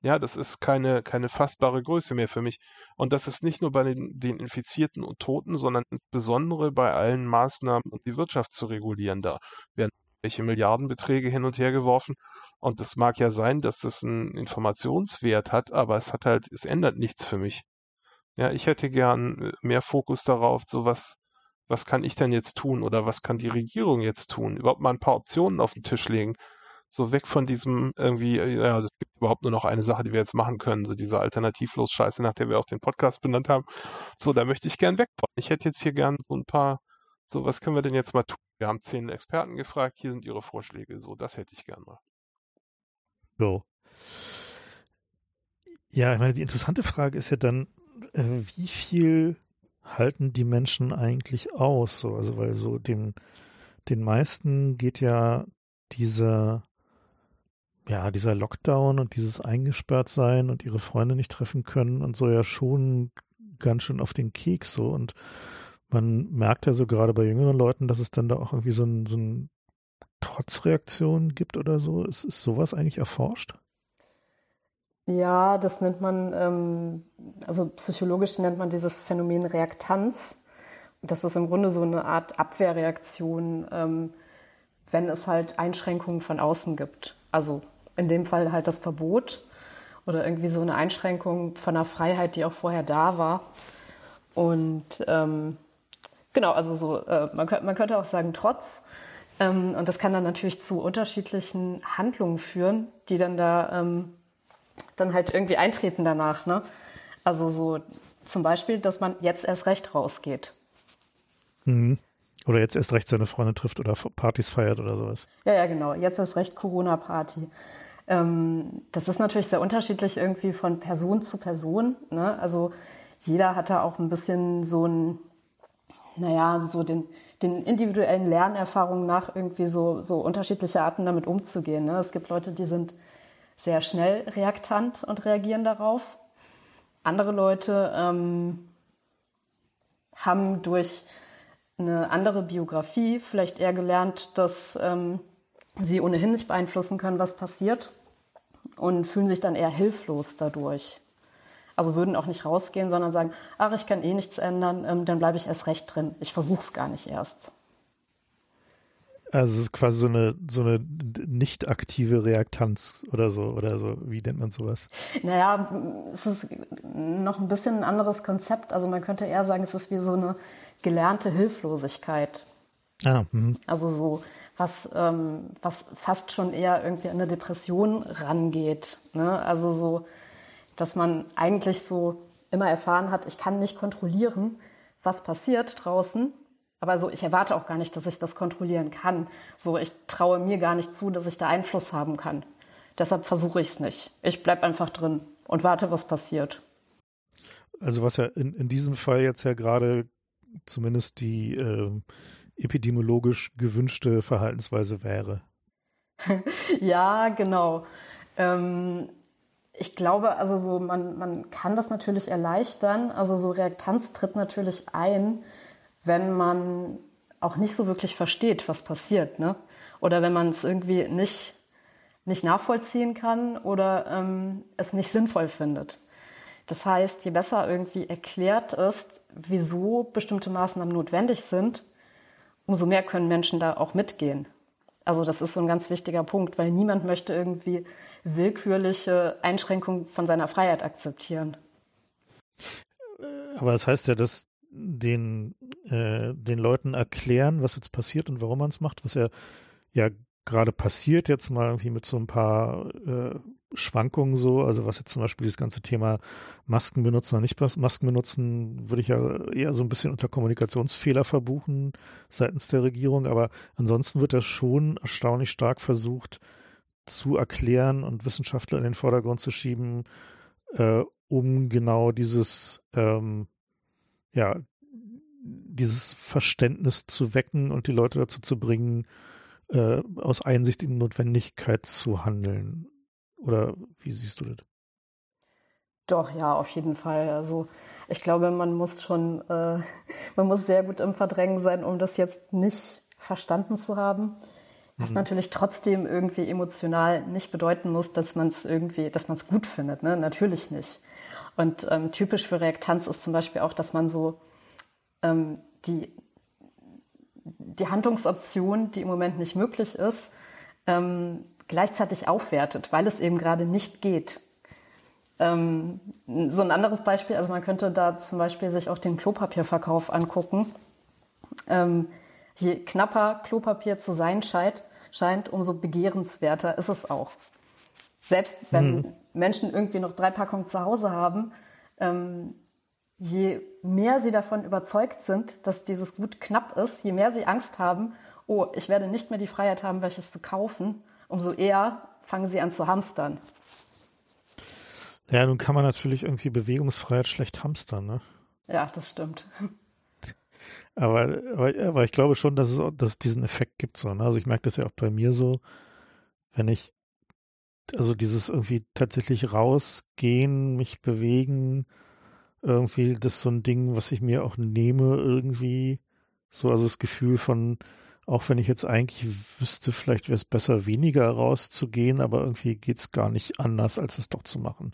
Ja, das ist keine, keine fassbare Größe mehr für mich. Und das ist nicht nur bei den, den Infizierten und Toten, sondern insbesondere bei allen Maßnahmen, um die Wirtschaft zu regulieren. Da werden welche Milliardenbeträge hin und her geworfen. Und es mag ja sein, dass das einen Informationswert hat, aber es hat halt, es ändert nichts für mich. Ja, ich hätte gern äh, mehr Fokus darauf, so was, was kann ich denn jetzt tun oder was kann die Regierung jetzt tun? Überhaupt mal ein paar Optionen auf den Tisch legen. So weg von diesem irgendwie, äh, ja, es gibt überhaupt nur noch eine Sache, die wir jetzt machen können, so diese alternativlos Scheiße, nach der wir auch den Podcast benannt haben. So, da möchte ich gern weg. Ich hätte jetzt hier gern so ein paar, so, was können wir denn jetzt mal tun? Wir haben zehn Experten gefragt, hier sind ihre Vorschläge. So, das hätte ich gern mal. So. Ja, ich meine, die interessante Frage ist ja dann, äh, wie viel halten die Menschen eigentlich aus? So, also, weil so den, den meisten geht ja dieser, ja, dieser Lockdown und dieses eingesperrt sein und ihre Freunde nicht treffen können und so ja schon ganz schön auf den Keks so und man merkt ja so gerade bei jüngeren Leuten, dass es dann da auch irgendwie so ein, so ein Trotzreaktion gibt oder so. Ist, ist sowas eigentlich erforscht? Ja, das nennt man, ähm, also psychologisch nennt man dieses Phänomen Reaktanz. Das ist im Grunde so eine Art Abwehrreaktion, ähm, wenn es halt Einschränkungen von außen gibt. Also in dem Fall halt das Verbot oder irgendwie so eine Einschränkung von einer Freiheit, die auch vorher da war. Und ähm, genau, also so, äh, man, könnte, man könnte auch sagen Trotz. Ähm, und das kann dann natürlich zu unterschiedlichen Handlungen führen, die dann da ähm, dann halt irgendwie eintreten danach. Ne? Also so zum Beispiel, dass man jetzt erst recht rausgeht. Mhm. Oder jetzt erst recht seine Freunde trifft oder Partys feiert oder sowas. Ja, ja, genau. Jetzt erst recht Corona-Party. Ähm, das ist natürlich sehr unterschiedlich irgendwie von Person zu Person. Ne? Also jeder hat da auch ein bisschen so ein, naja, so den, den individuellen Lernerfahrungen nach irgendwie so, so unterschiedliche Arten damit umzugehen. Ne? Es gibt Leute, die sind sehr schnell reaktant und reagieren darauf. Andere Leute ähm, haben durch eine andere Biografie vielleicht eher gelernt, dass ähm, sie ohnehin nicht beeinflussen können, was passiert und fühlen sich dann eher hilflos dadurch. Also würden auch nicht rausgehen, sondern sagen, ach, ich kann eh nichts ändern, ähm, dann bleibe ich erst recht drin. Ich versuche es gar nicht erst. Also es ist quasi so eine so eine nicht aktive Reaktanz oder so oder so. Wie nennt man sowas? Naja, es ist noch ein bisschen ein anderes Konzept. Also man könnte eher sagen, es ist wie so eine gelernte Hilflosigkeit. Ah, mhm. also so was ähm, was fast schon eher irgendwie an eine Depression rangeht. Ne? Also so, dass man eigentlich so immer erfahren hat, ich kann nicht kontrollieren, was passiert draußen aber so, ich erwarte auch gar nicht, dass ich das kontrollieren kann. So, ich traue mir gar nicht zu, dass ich da Einfluss haben kann. Deshalb versuche ich es nicht. Ich bleibe einfach drin und warte, was passiert. Also was ja in, in diesem Fall jetzt ja gerade zumindest die äh, epidemiologisch gewünschte Verhaltensweise wäre. [LAUGHS] ja, genau. Ähm, ich glaube, also so, man, man kann das natürlich erleichtern. Also so Reaktanz tritt natürlich ein, wenn man auch nicht so wirklich versteht, was passiert, ne? Oder wenn man es irgendwie nicht, nicht nachvollziehen kann oder ähm, es nicht sinnvoll findet. Das heißt, je besser irgendwie erklärt ist, wieso bestimmte Maßnahmen notwendig sind, umso mehr können Menschen da auch mitgehen. Also das ist so ein ganz wichtiger Punkt, weil niemand möchte irgendwie willkürliche Einschränkungen von seiner Freiheit akzeptieren. Aber das heißt ja, dass den, äh, den Leuten erklären, was jetzt passiert und warum man es macht, was ja, ja gerade passiert, jetzt mal irgendwie mit so ein paar äh, Schwankungen so, also was jetzt zum Beispiel das ganze Thema Masken benutzen oder nicht Masken benutzen, würde ich ja eher so ein bisschen unter Kommunikationsfehler verbuchen seitens der Regierung, aber ansonsten wird das schon erstaunlich stark versucht zu erklären und Wissenschaftler in den Vordergrund zu schieben, äh, um genau dieses ähm, ja, dieses Verständnis zu wecken und die Leute dazu zu bringen, äh, aus Einsicht in Notwendigkeit zu handeln. Oder wie siehst du das? Doch, ja, auf jeden Fall. Also ich glaube, man muss schon, äh, man muss sehr gut im Verdrängen sein, um das jetzt nicht verstanden zu haben. Was mhm. natürlich trotzdem irgendwie emotional nicht bedeuten muss, dass man es irgendwie, dass man es gut findet. Ne? Natürlich nicht. Und ähm, typisch für Reaktanz ist zum Beispiel auch, dass man so ähm, die, die Handlungsoption, die im Moment nicht möglich ist, ähm, gleichzeitig aufwertet, weil es eben gerade nicht geht. Ähm, so ein anderes Beispiel, also man könnte da zum Beispiel sich auch den Klopapierverkauf angucken. Ähm, je knapper Klopapier zu sein scheint, scheint, umso begehrenswerter ist es auch. Selbst wenn mhm. Menschen irgendwie noch drei Packungen zu Hause haben, ähm, je mehr sie davon überzeugt sind, dass dieses Gut knapp ist, je mehr sie Angst haben, oh, ich werde nicht mehr die Freiheit haben, welches zu kaufen, umso eher fangen sie an zu hamstern. Ja, nun kann man natürlich irgendwie Bewegungsfreiheit schlecht hamstern, ne? Ja, das stimmt. [LAUGHS] Aber, aber, aber ich glaube schon, dass es, dass es diesen Effekt gibt. So, ne? Also ich merke das ja auch bei mir so, wenn ich, also dieses irgendwie tatsächlich rausgehen, mich bewegen, irgendwie, das ist so ein Ding, was ich mir auch nehme, irgendwie. So, also das Gefühl von, auch wenn ich jetzt eigentlich wüsste, vielleicht wäre es besser, weniger rauszugehen, aber irgendwie geht es gar nicht anders, als es doch zu machen.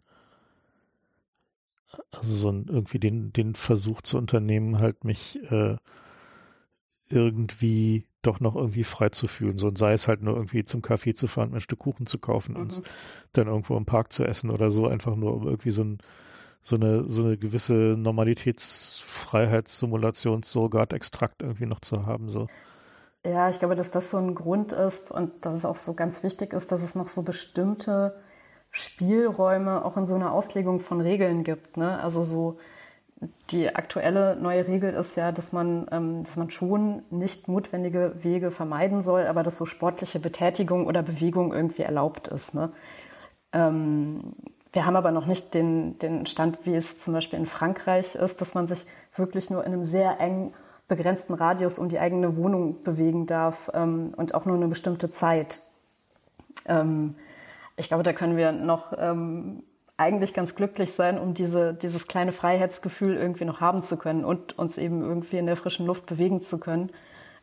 Also so ein, irgendwie den, den Versuch zu unternehmen, halt mich äh, irgendwie doch noch irgendwie frei zu fühlen. So, und sei es halt nur irgendwie zum Kaffee zu fahren, ein Stück Kuchen zu kaufen mhm. und dann irgendwo im Park zu essen oder so, einfach nur um irgendwie so ein so eine, so eine gewisse Normalitätsfreiheitssimulation, Surrogat, Extrakt irgendwie noch zu haben, so. Ja, ich glaube, dass das so ein Grund ist und dass es auch so ganz wichtig ist, dass es noch so bestimmte Spielräume auch in so einer Auslegung von Regeln gibt. Ne? Also so die aktuelle neue Regel ist ja, dass man, ähm, dass man schon nicht notwendige Wege vermeiden soll, aber dass so sportliche Betätigung oder Bewegung irgendwie erlaubt ist. Ne? Ähm, wir haben aber noch nicht den, den Stand, wie es zum Beispiel in Frankreich ist, dass man sich wirklich nur in einem sehr eng begrenzten Radius um die eigene Wohnung bewegen darf ähm, und auch nur eine bestimmte Zeit. Ähm, ich glaube, da können wir noch ähm, eigentlich ganz glücklich sein, um diese, dieses kleine Freiheitsgefühl irgendwie noch haben zu können und uns eben irgendwie in der frischen Luft bewegen zu können.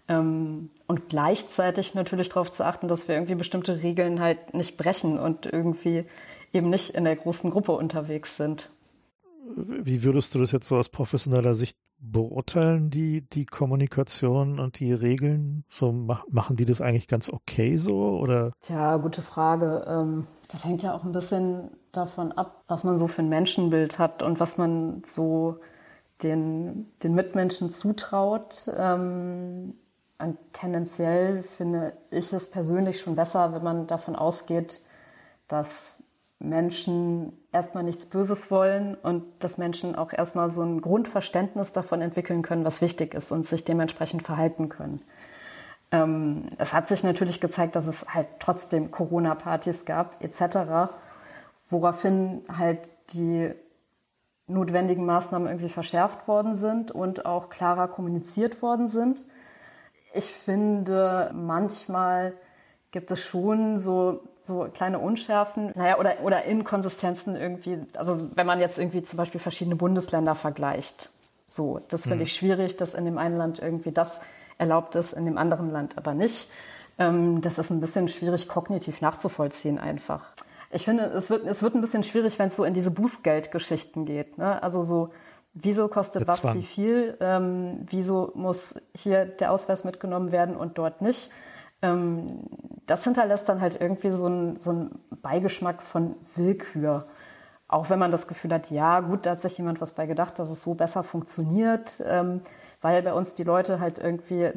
Ähm, und gleichzeitig natürlich darauf zu achten, dass wir irgendwie bestimmte Regeln halt nicht brechen und irgendwie eben nicht in der großen Gruppe unterwegs sind. Wie würdest du das jetzt so aus professioneller Sicht beurteilen, die, die Kommunikation und die Regeln? So machen die das eigentlich ganz okay so oder? Tja, gute Frage. Ähm, das hängt ja auch ein bisschen davon ab, was man so für ein Menschenbild hat und was man so den, den Mitmenschen zutraut. Ähm, und tendenziell finde ich es persönlich schon besser, wenn man davon ausgeht, dass Menschen erstmal nichts Böses wollen und dass Menschen auch erstmal so ein Grundverständnis davon entwickeln können, was wichtig ist und sich dementsprechend verhalten können. Ähm, es hat sich natürlich gezeigt, dass es halt trotzdem Corona-Partys gab etc., woraufhin halt die notwendigen Maßnahmen irgendwie verschärft worden sind und auch klarer kommuniziert worden sind. Ich finde manchmal gibt es schon so, so kleine Unschärfen, naja, oder, oder Inkonsistenzen irgendwie. Also wenn man jetzt irgendwie zum Beispiel verschiedene Bundesländer vergleicht. So, das finde hm. ich schwierig, dass in dem einen Land irgendwie das erlaubt ist, in dem anderen Land aber nicht. Ähm, das ist ein bisschen schwierig kognitiv nachzuvollziehen einfach. Ich finde, es wird, es wird ein bisschen schwierig, wenn es so in diese Bußgeldgeschichten geht. Ne? Also so, wieso kostet was wie viel? Ähm, wieso muss hier der Ausweis mitgenommen werden und dort nicht? Ähm, das hinterlässt dann halt irgendwie so einen so Beigeschmack von Willkür. Auch wenn man das Gefühl hat, ja, gut, da hat sich jemand was bei gedacht, dass es so besser funktioniert, ähm, weil bei uns die Leute halt irgendwie äh,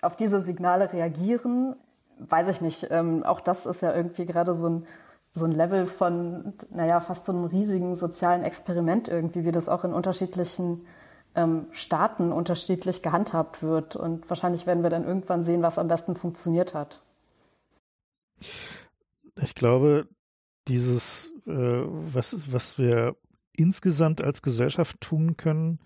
auf diese Signale reagieren. Weiß ich nicht. Ähm, auch das ist ja irgendwie gerade so ein, so ein Level von, naja, fast so einem riesigen sozialen Experiment irgendwie, wie das auch in unterschiedlichen ähm, Staaten unterschiedlich gehandhabt wird. Und wahrscheinlich werden wir dann irgendwann sehen, was am besten funktioniert hat. Ich glaube, dieses, äh, was, was wir insgesamt als Gesellschaft tun können,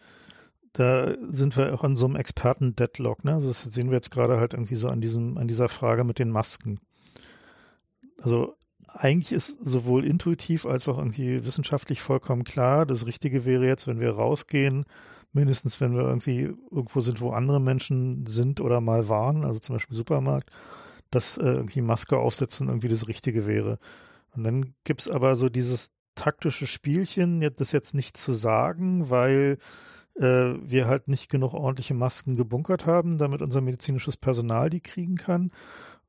da sind wir auch an so einem Experten-Deadlock. Ne? Also das sehen wir jetzt gerade halt irgendwie so an diesem, an dieser Frage mit den Masken. Also eigentlich ist sowohl intuitiv als auch irgendwie wissenschaftlich vollkommen klar, das Richtige wäre jetzt, wenn wir rausgehen mindestens wenn wir irgendwie irgendwo sind, wo andere Menschen sind oder mal waren, also zum Beispiel Supermarkt, dass äh, irgendwie Maske aufsetzen irgendwie das Richtige wäre. Und dann gibt's aber so dieses taktische Spielchen, das jetzt nicht zu sagen, weil äh, wir halt nicht genug ordentliche Masken gebunkert haben, damit unser medizinisches Personal die kriegen kann.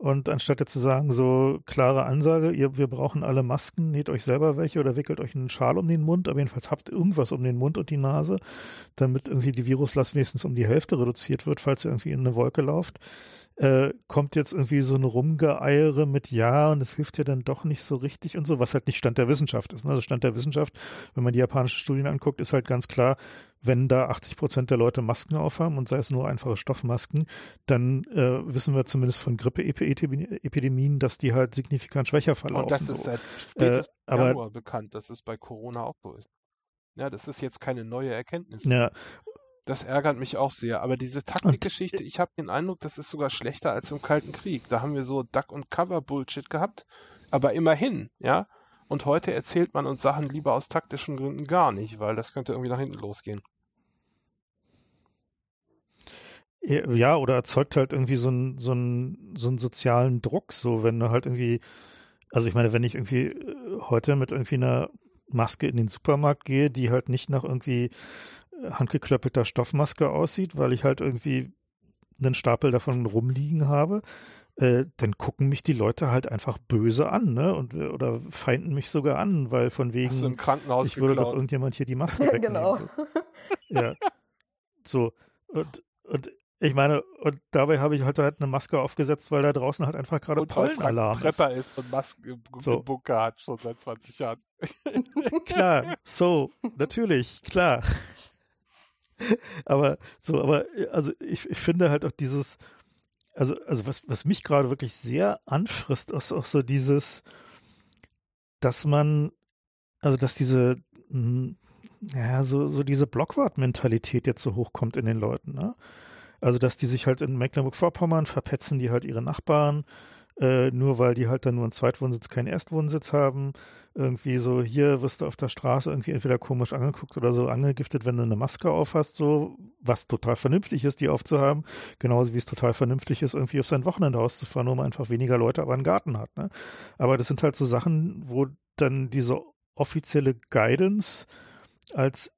Und anstatt jetzt zu sagen, so klare Ansage, ihr, wir brauchen alle Masken, näht euch selber welche oder wickelt euch einen Schal um den Mund, aber jedenfalls habt irgendwas um den Mund und die Nase, damit irgendwie die Viruslast wenigstens um die Hälfte reduziert wird, falls ihr irgendwie in eine Wolke lauft äh, kommt jetzt irgendwie so eine Rumgeeiere mit Ja und es hilft ja dann doch nicht so richtig und so, was halt nicht Stand der Wissenschaft ist. Ne? Also Stand der Wissenschaft, wenn man die japanischen Studien anguckt, ist halt ganz klar, wenn da 80 Prozent der Leute Masken aufhaben und sei es nur einfache Stoffmasken, dann äh, wissen wir zumindest von Grippeepidemien, dass die halt signifikant schwächer verlaufen. Und das ist seit spätestens äh, Januar bekannt, dass es bei Corona auch so ist. Ja, das ist jetzt keine neue Erkenntnis. Ja, das ärgert mich auch sehr. Aber diese Taktikgeschichte, ich habe den Eindruck, das ist sogar schlechter als im Kalten Krieg. Da haben wir so Duck- und Cover-Bullshit gehabt. Aber immerhin, ja. Und heute erzählt man uns Sachen lieber aus taktischen Gründen gar nicht, weil das könnte irgendwie nach hinten losgehen. Ja, oder erzeugt halt irgendwie so einen, so einen, so einen sozialen Druck, so wenn du halt irgendwie, also ich meine, wenn ich irgendwie äh, heute mit irgendwie einer Maske in den Supermarkt gehe, die halt nicht nach irgendwie handgeklöppelter Stoffmaske aussieht, weil ich halt irgendwie einen Stapel davon rumliegen habe, äh, dann gucken mich die Leute halt einfach böse an, ne? Und oder feinden mich sogar an, weil von wegen ich würde doch irgendjemand hier die [LAUGHS] Maske wegnehmen. genau. So. Ja. So und und ich meine, und dabei habe ich heute halt eine Maske aufgesetzt, weil da draußen halt einfach gerade Pollenalarm ist. Prepper ist und Masken im, so. im Bunker hat schon seit 20 Jahren. klar, so, natürlich, klar. [LAUGHS] [LAUGHS] aber so, aber also ich, ich finde halt auch dieses, also, also was, was mich gerade wirklich sehr anfrisst, ist auch so dieses, dass man, also dass diese, hm, ja, so, so diese Blockwart-Mentalität jetzt so hochkommt in den Leuten, ne? Also, dass die sich halt in Mecklenburg-Vorpommern verpetzen, die halt ihre Nachbarn, äh, nur weil die halt dann nur einen Zweitwohnsitz, keinen Erstwohnsitz haben. Irgendwie so, hier wirst du auf der Straße irgendwie entweder komisch angeguckt oder so angegiftet, wenn du eine Maske aufhast, so, was total vernünftig ist, die aufzuhaben. Genauso wie es total vernünftig ist, irgendwie auf sein Wochenende auszufahren, wo man einfach weniger Leute aber einen Garten hat. Ne? Aber das sind halt so Sachen, wo dann diese offizielle Guidance als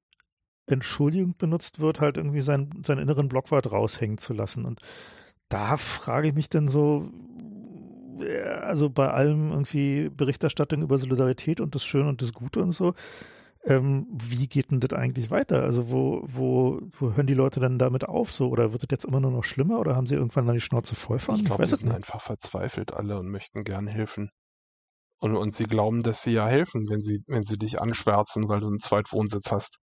Entschuldigung benutzt wird, halt irgendwie seinen, seinen inneren Blockwart raushängen zu lassen. Und da frage ich mich dann so, also bei allem irgendwie Berichterstattung über Solidarität und das Schöne und das Gute und so. Ähm, wie geht denn das eigentlich weiter? Also wo, wo, wo hören die Leute denn damit auf so? Oder wird das jetzt immer nur noch schlimmer oder haben sie irgendwann dann die Schnauze voll von? Ich glaube, sie sind nicht. einfach verzweifelt alle und möchten gern helfen. Und, und sie glauben, dass sie ja helfen, wenn sie, wenn sie dich anschwärzen, weil du einen Zweitwohnsitz hast.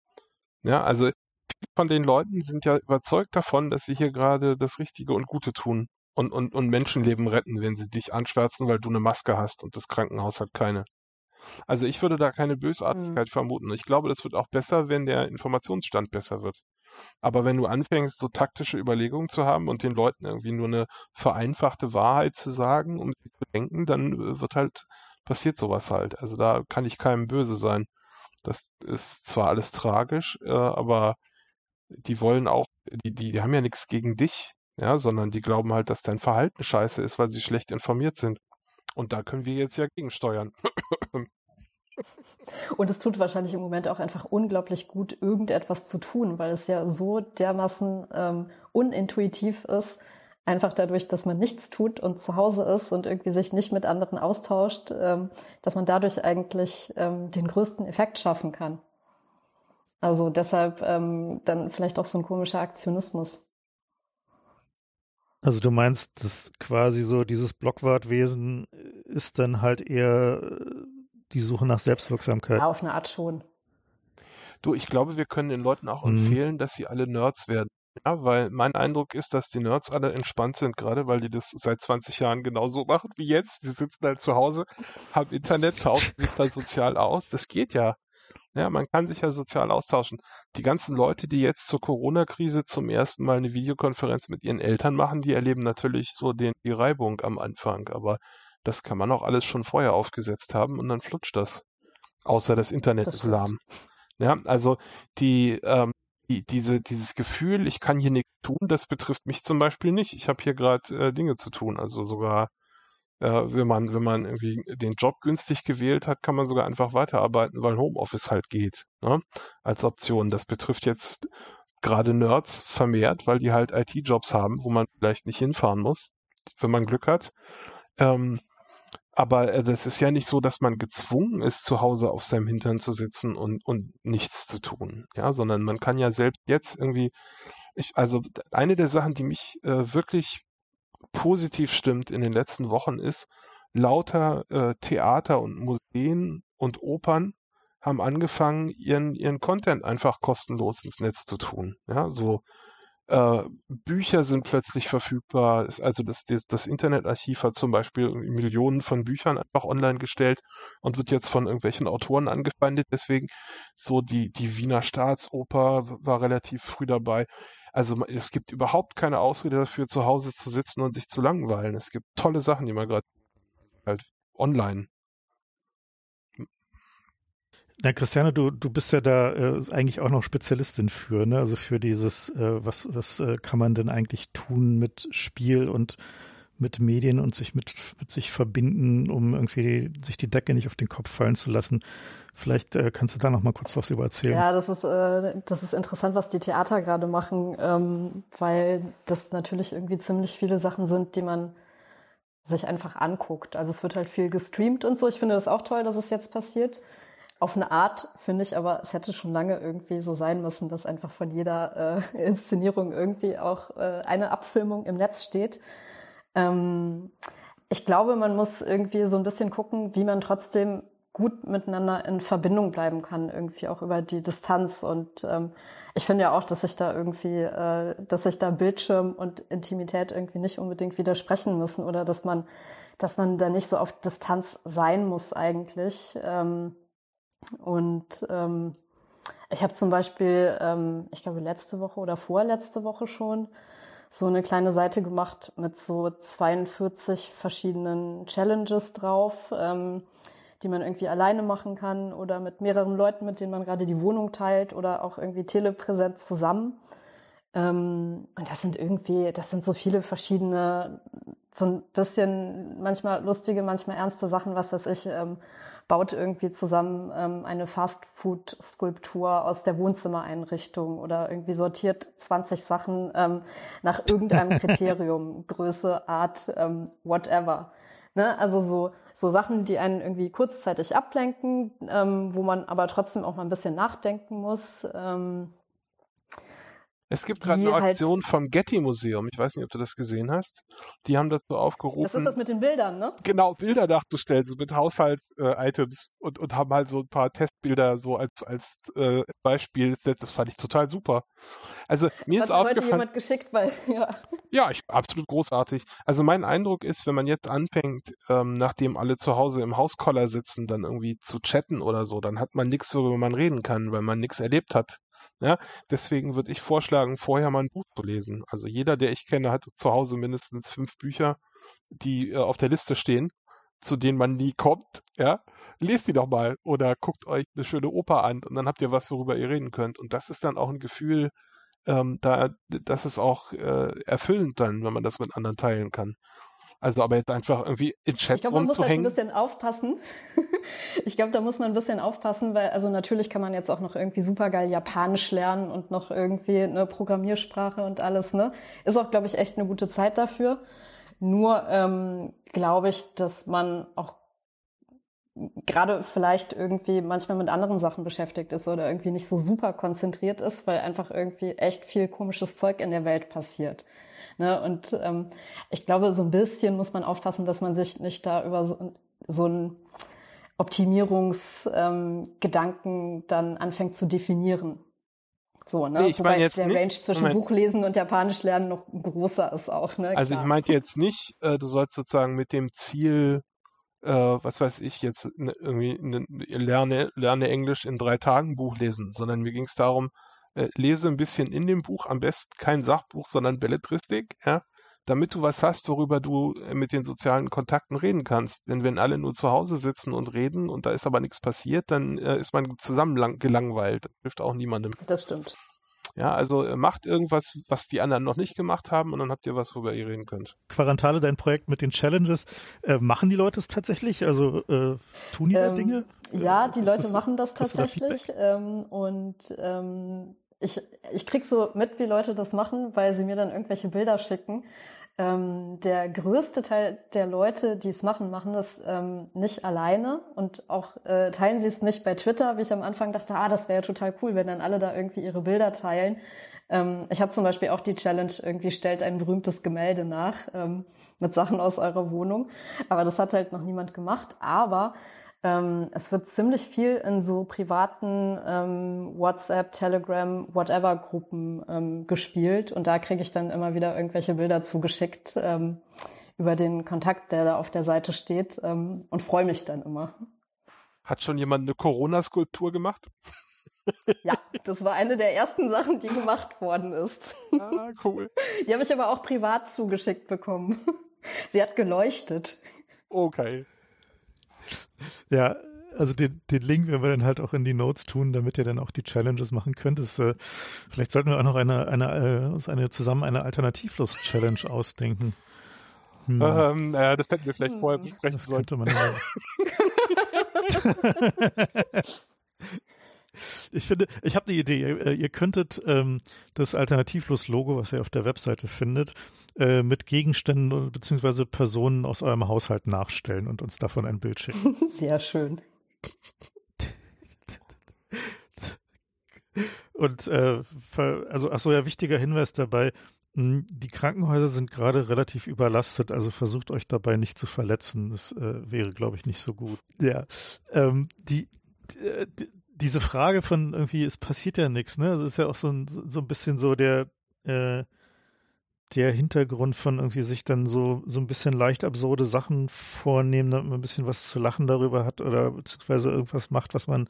Ja, also viele von den Leuten sind ja überzeugt davon, dass sie hier gerade das Richtige und Gute tun und, und, und Menschenleben retten, wenn sie dich anschwärzen, weil du eine Maske hast und das Krankenhaus hat keine. Also ich würde da keine Bösartigkeit mhm. vermuten. Ich glaube, das wird auch besser, wenn der Informationsstand besser wird. Aber wenn du anfängst, so taktische Überlegungen zu haben und den Leuten irgendwie nur eine vereinfachte Wahrheit zu sagen, um sie zu denken, dann äh, wird halt, passiert sowas halt. Also da kann ich keinem böse sein. Das ist zwar alles tragisch, äh, aber die wollen auch, die, die, die haben ja nichts gegen dich ja, sondern die glauben halt, dass dein Verhalten scheiße ist, weil sie schlecht informiert sind. Und da können wir jetzt ja gegensteuern. [LAUGHS] Und es tut wahrscheinlich im Moment auch einfach unglaublich gut, irgendetwas zu tun, weil es ja so dermaßen ähm, unintuitiv ist, einfach dadurch, dass man nichts tut und zu Hause ist und irgendwie sich nicht mit anderen austauscht, ähm, dass man dadurch eigentlich ähm, den größten Effekt schaffen kann. Also deshalb ähm, dann vielleicht auch so ein komischer Aktionismus. Also du meinst, dass quasi so dieses Blockwartwesen ist dann halt eher äh, die Suche nach Selbstwirksamkeit. Ja, auf eine Art schon. Du, ich glaube, wir können den Leuten auch mhm. empfehlen, dass sie alle Nerds werden. Ja, weil mein Eindruck ist, dass die Nerds alle entspannt sind, gerade weil die das seit 20 Jahren genauso machen wie jetzt. Die sitzen halt zu Hause, haben Internet, tauschen sich da sozial aus. Das geht ja. Ja, man kann sich ja sozial austauschen. Die ganzen Leute, die jetzt zur Corona-Krise zum ersten Mal eine Videokonferenz mit ihren Eltern machen, die erleben natürlich so den, die Reibung am Anfang. Aber das kann man auch alles schon vorher aufgesetzt haben und dann flutscht das. Außer das Internet das ist lahm. Ja, also die, ähm, die, diese, dieses Gefühl, ich kann hier nichts tun, das betrifft mich zum Beispiel nicht. Ich habe hier gerade äh, Dinge zu tun. Also sogar äh, wenn man, wenn man irgendwie den Job günstig gewählt hat, kann man sogar einfach weiterarbeiten, weil Homeoffice halt geht, ne? Als Option. Das betrifft jetzt gerade Nerds vermehrt, weil die halt IT-Jobs haben, wo man vielleicht nicht hinfahren muss. wenn man Glück hat. Ähm, aber äh, das ist ja nicht so, dass man gezwungen ist, zu Hause auf seinem Hintern zu sitzen und, und nichts zu tun. Ja, sondern man kann ja selbst jetzt irgendwie, ich, also eine der Sachen, die mich äh, wirklich positiv stimmt in den letzten Wochen ist, lauter äh, Theater und Museen und Opern haben angefangen, ihren, ihren Content einfach kostenlos ins Netz zu tun. Ja, so äh, Bücher sind plötzlich verfügbar. Also das, das, das Internetarchiv hat zum Beispiel Millionen von Büchern einfach online gestellt und wird jetzt von irgendwelchen Autoren angefeindet. Deswegen so die, die Wiener Staatsoper war relativ früh dabei. Also es gibt überhaupt keine Ausrede dafür, zu Hause zu sitzen und sich zu langweilen. Es gibt tolle Sachen, die man gerade halt online na, Christiane, du, du bist ja da äh, eigentlich auch noch Spezialistin für, ne? Also für dieses, äh, was, was äh, kann man denn eigentlich tun mit Spiel und mit Medien und sich mit, mit sich verbinden, um irgendwie sich die Decke nicht auf den Kopf fallen zu lassen. Vielleicht äh, kannst du da noch mal kurz was über erzählen. Ja, das ist, äh, das ist interessant, was die Theater gerade machen, ähm, weil das natürlich irgendwie ziemlich viele Sachen sind, die man sich einfach anguckt. Also es wird halt viel gestreamt und so. Ich finde das auch toll, dass es jetzt passiert auf eine Art finde ich, aber es hätte schon lange irgendwie so sein müssen, dass einfach von jeder äh, [LAUGHS] Inszenierung irgendwie auch äh, eine Abfilmung im Netz steht. Ähm, ich glaube, man muss irgendwie so ein bisschen gucken, wie man trotzdem gut miteinander in Verbindung bleiben kann, irgendwie auch über die Distanz. Und ähm, ich finde ja auch, dass sich da irgendwie, äh, dass sich da Bildschirm und Intimität irgendwie nicht unbedingt widersprechen müssen oder dass man, dass man da nicht so auf Distanz sein muss eigentlich. Ähm, und ähm, ich habe zum Beispiel, ähm, ich glaube letzte Woche oder vorletzte Woche schon, so eine kleine Seite gemacht mit so 42 verschiedenen Challenges drauf, ähm, die man irgendwie alleine machen kann oder mit mehreren Leuten, mit denen man gerade die Wohnung teilt oder auch irgendwie telepräsent zusammen. Ähm, und das sind irgendwie, das sind so viele verschiedene, so ein bisschen manchmal lustige, manchmal ernste Sachen, was weiß ich. Ähm, baut irgendwie zusammen ähm, eine Fastfood-Skulptur aus der Wohnzimmereinrichtung oder irgendwie sortiert 20 Sachen ähm, nach irgendeinem [LAUGHS] Kriterium, Größe, Art, ähm, whatever. Ne? Also so, so Sachen, die einen irgendwie kurzzeitig ablenken, ähm, wo man aber trotzdem auch mal ein bisschen nachdenken muss. Ähm, es gibt gerade eine halt Aktion halt vom Getty Museum. Ich weiß nicht, ob du das gesehen hast. Die haben dazu aufgerufen. Das ist das mit den Bildern, ne? Genau, Bilder nachzustellen, so mit Haushalt-Items äh, und, und haben halt so ein paar Testbilder so als, als äh, Beispiel. Das fand ich total super. Also mir das ist hat aufgefallen. Heute jemand geschickt, weil [LAUGHS] ja. Ja, ich absolut großartig. Also mein Eindruck ist, wenn man jetzt anfängt, ähm, nachdem alle zu Hause im Hauskoller sitzen, dann irgendwie zu chatten oder so, dann hat man nichts, worüber man reden kann, weil man nichts erlebt hat. Ja, deswegen würde ich vorschlagen, vorher mal ein Buch zu lesen. Also jeder, der ich kenne, hat zu Hause mindestens fünf Bücher, die äh, auf der Liste stehen, zu denen man nie kommt. Ja, lest die doch mal oder guckt euch eine schöne Oper an und dann habt ihr was, worüber ihr reden könnt. Und das ist dann auch ein Gefühl, ähm, da, das ist auch äh, erfüllend dann, wenn man das mit anderen teilen kann. Also aber jetzt einfach irgendwie in Chat Ich glaube, man muss halt ein bisschen aufpassen. [LAUGHS] ich glaube, da muss man ein bisschen aufpassen, weil also natürlich kann man jetzt auch noch irgendwie supergeil Japanisch lernen und noch irgendwie eine Programmiersprache und alles, ne? Ist auch, glaube ich, echt eine gute Zeit dafür. Nur ähm, glaube ich, dass man auch gerade vielleicht irgendwie manchmal mit anderen Sachen beschäftigt ist oder irgendwie nicht so super konzentriert ist, weil einfach irgendwie echt viel komisches Zeug in der Welt passiert. Ne? Und ähm, ich glaube, so ein bisschen muss man aufpassen, dass man sich nicht da über so, so einen Optimierungsgedanken ähm, dann anfängt zu definieren. So, ne? Nee, Wobei der nicht, Range zwischen Moment. Buchlesen und Japanisch lernen noch großer ist auch, ne? Also Klar. ich meinte jetzt nicht, äh, du sollst sozusagen mit dem Ziel, äh, was weiß ich, jetzt ne, irgendwie ne, lerne, lerne Englisch in drei Tagen Buch lesen, sondern mir ging es darum, äh, lese ein bisschen in dem Buch, am besten kein Sachbuch, sondern Belletristik, ja, damit du was hast, worüber du äh, mit den sozialen Kontakten reden kannst. Denn wenn alle nur zu Hause sitzen und reden und da ist aber nichts passiert, dann äh, ist man zusammen lang gelangweilt. Das hilft auch niemandem. Das stimmt. Ja, also äh, macht irgendwas, was die anderen noch nicht gemacht haben und dann habt ihr was, worüber ihr reden könnt. Quarantale, dein Projekt mit den Challenges, äh, machen die Leute es tatsächlich? Also äh, tun die ähm, da Dinge? Ja, die Leute das, machen das tatsächlich. Da ähm, und ähm, ich, ich krieg so mit, wie Leute das machen, weil sie mir dann irgendwelche Bilder schicken ähm, der größte Teil der Leute, die es machen, machen es ähm, nicht alleine und auch äh, teilen sie es nicht bei Twitter, wie ich am Anfang dachte, ah, das wäre ja total cool, wenn dann alle da irgendwie ihre Bilder teilen. Ähm, ich habe zum Beispiel auch die Challenge, irgendwie stellt ein berühmtes Gemälde nach ähm, mit Sachen aus eurer Wohnung. Aber das hat halt noch niemand gemacht. Aber ähm, es wird ziemlich viel in so privaten ähm, WhatsApp, Telegram, whatever Gruppen ähm, gespielt und da kriege ich dann immer wieder irgendwelche Bilder zugeschickt ähm, über den Kontakt, der da auf der Seite steht ähm, und freue mich dann immer. Hat schon jemand eine Corona-Skulptur gemacht? Ja, das war eine der ersten Sachen, die gemacht worden ist. Ah, cool. Die habe ich aber auch privat zugeschickt bekommen. Sie hat geleuchtet. Okay. [LAUGHS] Ja, also den, den Link werden wir dann halt auch in die Notes tun, damit ihr dann auch die Challenges machen könnt. Das, äh, vielleicht sollten wir auch noch eine, eine, äh, eine zusammen eine Alternativlos-Challenge ausdenken. Hm. Ähm, äh, das hätten wir vielleicht vorher hm. besprechen das sollen. Könnte man ja. [LAUGHS] [LAUGHS] Ich finde, ich habe eine Idee. Ihr, äh, ihr könntet ähm, das Alternativlos-Logo, was ihr auf der Webseite findet, äh, mit Gegenständen bzw. Personen aus eurem Haushalt nachstellen und uns davon ein Bild schicken. [LAUGHS] Sehr schön. Und äh, also, achso, ja, wichtiger Hinweis dabei, hm, die Krankenhäuser sind gerade relativ überlastet, also versucht euch dabei nicht zu verletzen. Das äh, wäre, glaube ich, nicht so gut. Ja, ähm, die, die, diese Frage von irgendwie, es passiert ja nichts, ne? Also ist ja auch so ein, so ein bisschen so der, äh, der Hintergrund von irgendwie sich dann so, so ein bisschen leicht absurde Sachen vornehmen, damit man ein bisschen was zu lachen darüber hat oder beziehungsweise irgendwas macht, was man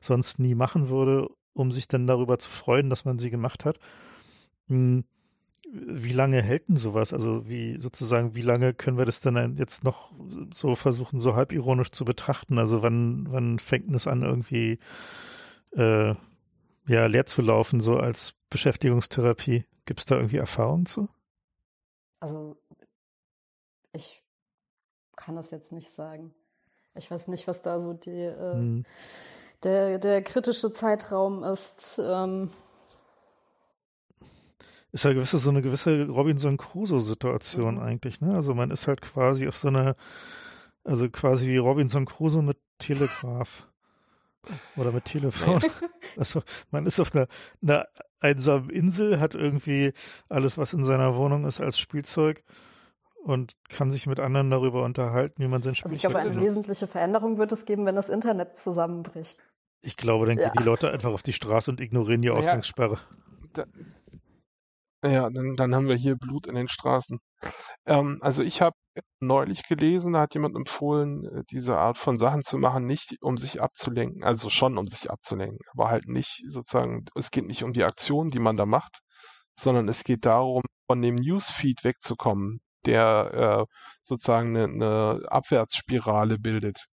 sonst nie machen würde, um sich dann darüber zu freuen, dass man sie gemacht hat. Hm wie lange hält denn sowas? Also wie sozusagen, wie lange können wir das dann jetzt noch so versuchen, so halbironisch zu betrachten? Also wann, wann fängt es an, irgendwie äh, ja, leer zu laufen, so als Beschäftigungstherapie? Gibt es da irgendwie Erfahrungen zu? Also ich kann das jetzt nicht sagen. Ich weiß nicht, was da so die, äh, hm. der, der kritische Zeitraum ist. Ähm, ist ja gewisse, so eine gewisse Robinson Crusoe-Situation mhm. eigentlich, ne? Also man ist halt quasi auf so einer, also quasi wie Robinson Crusoe mit Telegraph. Oder mit Telefon. [LAUGHS] also man ist auf einer, einer einsamen Insel, hat irgendwie alles, was in seiner Wohnung ist, als Spielzeug und kann sich mit anderen darüber unterhalten, wie man sein Spielzeug also Ich glaube, eine wesentliche Veränderung wird es geben, wenn das Internet zusammenbricht. Ich glaube, dann ja. gehen die Leute einfach auf die Straße und ignorieren die Ausgangssperre. Ja, ja, dann, dann haben wir hier Blut in den Straßen. Ähm, also ich habe neulich gelesen, da hat jemand empfohlen, äh, diese Art von Sachen zu machen, nicht um sich abzulenken, also schon um sich abzulenken, aber halt nicht sozusagen, es geht nicht um die Aktion, die man da macht, sondern es geht darum, von dem Newsfeed wegzukommen, der äh, sozusagen eine, eine Abwärtsspirale bildet.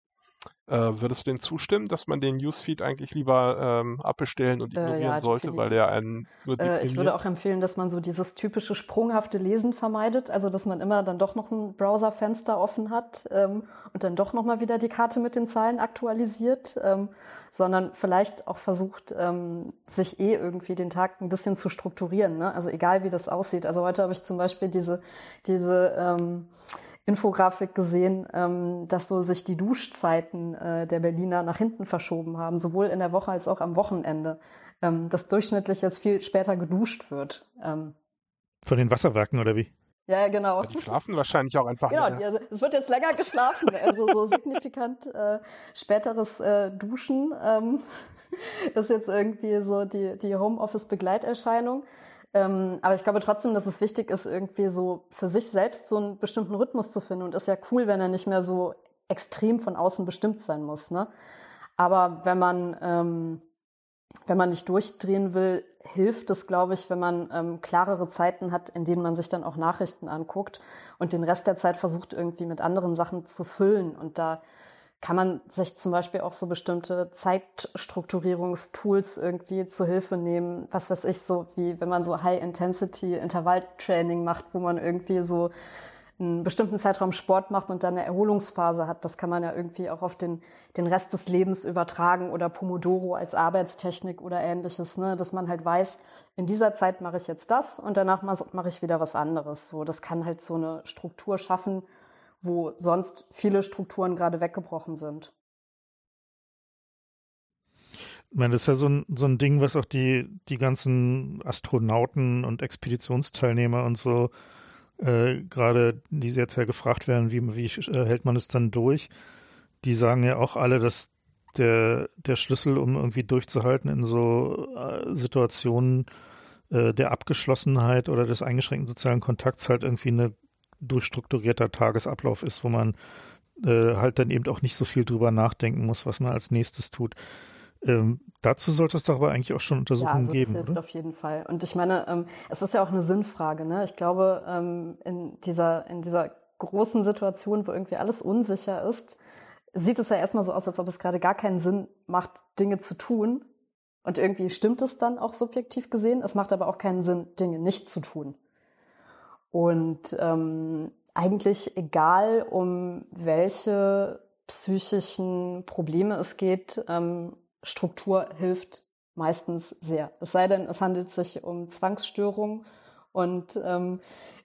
Äh, würdest du dem zustimmen, dass man den Newsfeed eigentlich lieber ähm, abbestellen und ignorieren äh, ja, sollte, weil der einen nur äh, Ich würde auch empfehlen, dass man so dieses typische sprunghafte Lesen vermeidet, also dass man immer dann doch noch ein Browserfenster offen hat ähm, und dann doch nochmal wieder die Karte mit den Zahlen aktualisiert, ähm, sondern vielleicht auch versucht, ähm, sich eh irgendwie den Tag ein bisschen zu strukturieren. Ne? Also egal wie das aussieht. Also heute habe ich zum Beispiel diese, diese ähm, Infografik gesehen, ähm, dass so sich die Duschzeiten äh, der Berliner nach hinten verschoben haben, sowohl in der Woche als auch am Wochenende. Ähm, dass durchschnittlich jetzt viel später geduscht wird. Ähm. Von den Wasserwerken oder wie? Ja, genau. Ja, die schlafen wahrscheinlich auch einfach. Genau, die, also, es wird jetzt länger geschlafen, also so signifikant äh, späteres äh, Duschen ähm, [LAUGHS] ist jetzt irgendwie so die, die Homeoffice-Begleiterscheinung. Ähm, aber ich glaube trotzdem, dass es wichtig ist, irgendwie so für sich selbst so einen bestimmten Rhythmus zu finden. Und ist ja cool, wenn er nicht mehr so extrem von außen bestimmt sein muss. Ne? Aber wenn man, ähm, wenn man nicht durchdrehen will, hilft es, glaube ich, wenn man ähm, klarere Zeiten hat, in denen man sich dann auch Nachrichten anguckt und den Rest der Zeit versucht, irgendwie mit anderen Sachen zu füllen. Und da kann man sich zum Beispiel auch so bestimmte Zeitstrukturierungstools irgendwie zu Hilfe nehmen. Was weiß ich, so wie wenn man so High-Intensity-Intervalltraining macht, wo man irgendwie so einen bestimmten Zeitraum Sport macht und dann eine Erholungsphase hat, das kann man ja irgendwie auch auf den, den Rest des Lebens übertragen oder Pomodoro als Arbeitstechnik oder ähnliches, ne? dass man halt weiß, in dieser Zeit mache ich jetzt das und danach mache ich wieder was anderes. So, das kann halt so eine Struktur schaffen, wo sonst viele Strukturen gerade weggebrochen sind. Ich meine, das ist ja so ein, so ein Ding, was auch die, die ganzen Astronauten und Expeditionsteilnehmer und so äh, gerade, die jetzt ja gefragt werden, wie, wie äh, hält man es dann durch, die sagen ja auch alle, dass der, der Schlüssel, um irgendwie durchzuhalten in so äh, Situationen äh, der Abgeschlossenheit oder des eingeschränkten sozialen Kontakts halt irgendwie eine durchstrukturierter Tagesablauf ist, wo man äh, halt dann eben auch nicht so viel drüber nachdenken muss, was man als nächstes tut. Ähm, dazu sollte es doch aber eigentlich auch schon Untersuchungen ja, also geben. Das hilft oder? auf jeden Fall. Und ich meine, ähm, es ist ja auch eine Sinnfrage. Ne? Ich glaube, ähm, in, dieser, in dieser großen Situation, wo irgendwie alles unsicher ist, sieht es ja erstmal so aus, als ob es gerade gar keinen Sinn macht, Dinge zu tun. Und irgendwie stimmt es dann auch subjektiv gesehen. Es macht aber auch keinen Sinn, Dinge nicht zu tun. Und ähm, eigentlich egal, um welche psychischen Probleme es geht, ähm, Struktur hilft meistens sehr. Es sei denn, es handelt sich um Zwangsstörungen und ähm,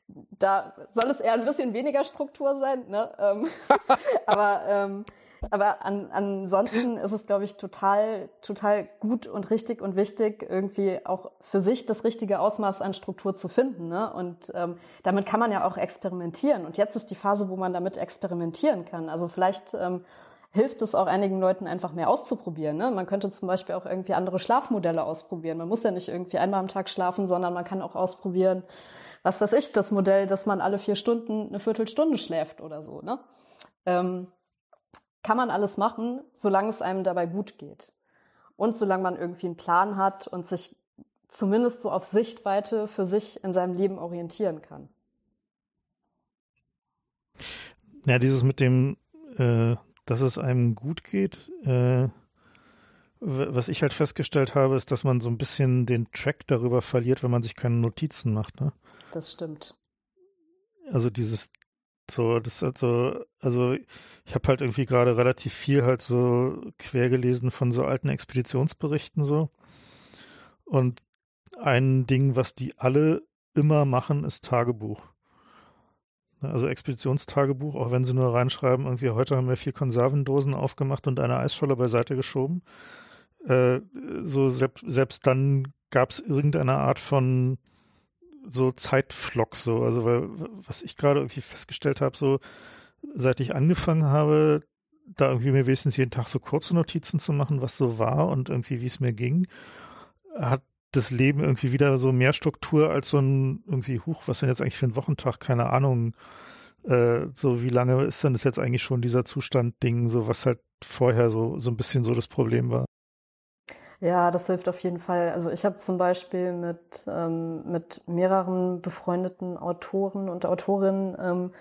da soll es eher ein bisschen weniger Struktur sein. Ne? Ähm, [LAUGHS] aber ähm, aber an, ansonsten ist es, glaube ich, total, total gut und richtig und wichtig, irgendwie auch für sich das richtige Ausmaß an Struktur zu finden. Ne? Und ähm, damit kann man ja auch experimentieren. Und jetzt ist die Phase, wo man damit experimentieren kann. Also vielleicht ähm, hilft es auch einigen Leuten einfach mehr auszuprobieren. Ne? Man könnte zum Beispiel auch irgendwie andere Schlafmodelle ausprobieren. Man muss ja nicht irgendwie einmal am Tag schlafen, sondern man kann auch ausprobieren, was weiß ich, das Modell, dass man alle vier Stunden eine Viertelstunde schläft oder so. Ne? Ähm, kann man alles machen, solange es einem dabei gut geht. Und solange man irgendwie einen Plan hat und sich zumindest so auf Sichtweite für sich in seinem Leben orientieren kann. Ja, dieses mit dem äh, dass es einem gut geht. Äh, was ich halt festgestellt habe, ist, dass man so ein bisschen den Track darüber verliert, wenn man sich keine Notizen macht. Ne? Das stimmt. Also dieses so, das ist halt so, also ich habe halt irgendwie gerade relativ viel halt so quer gelesen von so alten Expeditionsberichten so. Und ein Ding, was die alle immer machen, ist Tagebuch. Ne, also Expeditionstagebuch, auch wenn sie nur reinschreiben, irgendwie heute haben wir vier Konservendosen aufgemacht und eine Eisscholle beiseite geschoben. Äh, so selbst, selbst dann gab es irgendeine Art von so Zeitflock, so. Also weil, was ich gerade irgendwie festgestellt habe, so seit ich angefangen habe, da irgendwie mir wenigstens jeden Tag so kurze Notizen zu machen, was so war und irgendwie wie es mir ging, hat das Leben irgendwie wieder so mehr Struktur als so ein irgendwie, huch, was denn jetzt eigentlich für ein Wochentag, keine Ahnung. Äh, so wie lange ist denn das jetzt eigentlich schon dieser Zustand-Ding, so was halt vorher so, so ein bisschen so das Problem war? Ja, das hilft auf jeden Fall. Also ich habe zum Beispiel mit, ähm, mit mehreren befreundeten Autoren und Autorinnen, ähm,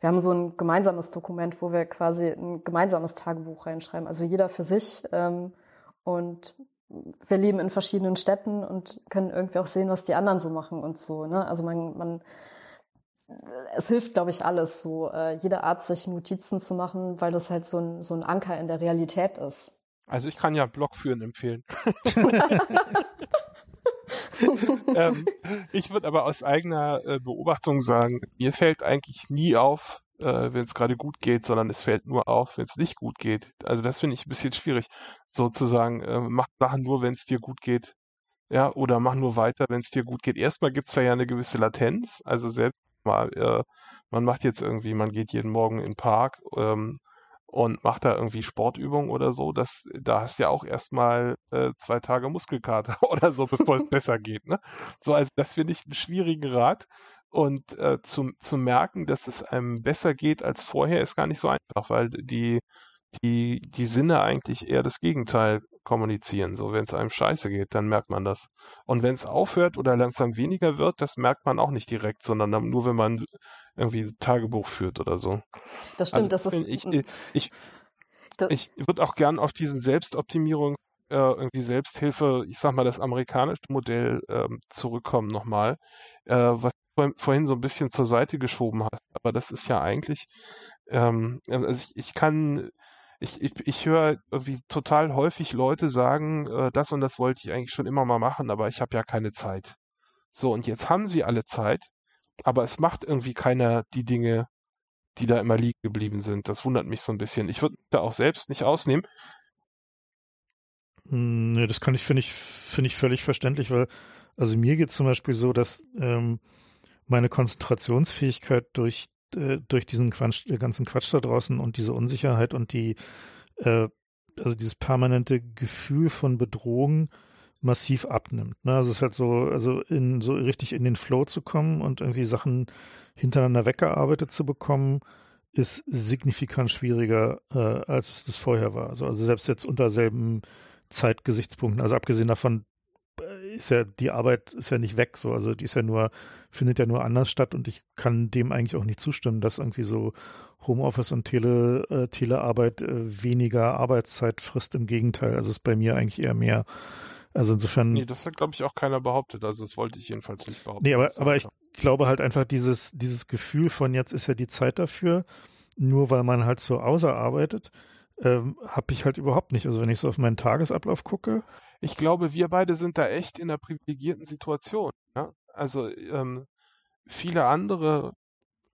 wir haben so ein gemeinsames Dokument, wo wir quasi ein gemeinsames Tagebuch reinschreiben. Also jeder für sich ähm, und wir leben in verschiedenen Städten und können irgendwie auch sehen, was die anderen so machen und so. Ne? Also man, man, es hilft, glaube ich, alles, so äh, jede Art, sich Notizen zu machen, weil das halt so ein, so ein Anker in der Realität ist. Also ich kann ja Blog führen empfehlen. [LAUGHS] [LAUGHS] ähm, ich würde aber aus eigener äh, Beobachtung sagen, mir fällt eigentlich nie auf, äh, wenn es gerade gut geht, sondern es fällt nur auf, wenn es nicht gut geht. Also das finde ich ein bisschen schwierig, sozusagen, äh, mach Sachen nur, wenn es dir gut geht. Ja, oder mach nur weiter, wenn es dir gut geht. Erstmal gibt es ja eine gewisse Latenz, also selbst mal, äh, man macht jetzt irgendwie, man geht jeden Morgen in den Park ähm, und macht da irgendwie Sportübungen oder so, das, da hast du ja auch erstmal äh, zwei Tage Muskelkater [LAUGHS] oder so, bevor es [LAUGHS] besser geht. Ne? So, also das finde ich einen schwierigen Rat. Und äh, zu, zu merken, dass es einem besser geht als vorher, ist gar nicht so einfach, weil die, die, die Sinne eigentlich eher das Gegenteil kommunizieren. So, wenn es einem scheiße geht, dann merkt man das. Und wenn es aufhört oder langsam weniger wird, das merkt man auch nicht direkt, sondern nur, wenn man irgendwie Tagebuch führt oder so. Das stimmt, also, das ist. Ich, ich, ich, ich würde auch gern auf diesen Selbstoptimierung, äh, irgendwie Selbsthilfe, ich sag mal, das amerikanische Modell ähm, zurückkommen nochmal, äh, was vorhin so ein bisschen zur Seite geschoben hast. Aber das ist ja eigentlich, ähm, also ich, ich kann, ich, ich, ich höre irgendwie total häufig Leute sagen, äh, das und das wollte ich eigentlich schon immer mal machen, aber ich habe ja keine Zeit. So, und jetzt haben sie alle Zeit, aber es macht irgendwie keiner die Dinge, die da immer liegen geblieben sind. Das wundert mich so ein bisschen. Ich würde da auch selbst nicht ausnehmen. Hm, nee, das kann ich, finde ich, finde ich völlig verständlich, weil, also mir geht zum Beispiel so, dass ähm, meine Konzentrationsfähigkeit durch, äh, durch diesen Quatsch, den ganzen Quatsch da draußen und diese Unsicherheit und die, äh, also dieses permanente Gefühl von Bedrohung massiv abnimmt. Ne? Also es ist halt so, also in so richtig in den Flow zu kommen und irgendwie Sachen hintereinander weggearbeitet zu bekommen, ist signifikant schwieriger, äh, als es das vorher war. Also, also selbst jetzt unter selben Zeitgesichtspunkten. Also abgesehen davon äh, ist ja die Arbeit ist ja nicht weg so. Also die ist ja nur, findet ja nur anders statt und ich kann dem eigentlich auch nicht zustimmen, dass irgendwie so Homeoffice und Tele, äh, Telearbeit äh, weniger Arbeitszeit frisst. Im Gegenteil. Also ist bei mir eigentlich eher mehr. Also insofern. Nee, das hat, glaube ich, auch keiner behauptet. Also das wollte ich jedenfalls nicht behaupten. Nee, aber, aber ich glaube halt einfach dieses, dieses Gefühl von jetzt ist ja die Zeit dafür, nur weil man halt so außerarbeitet, ähm, habe ich halt überhaupt nicht. Also wenn ich so auf meinen Tagesablauf gucke. Ich glaube, wir beide sind da echt in einer privilegierten Situation. Ja? Also ähm, viele andere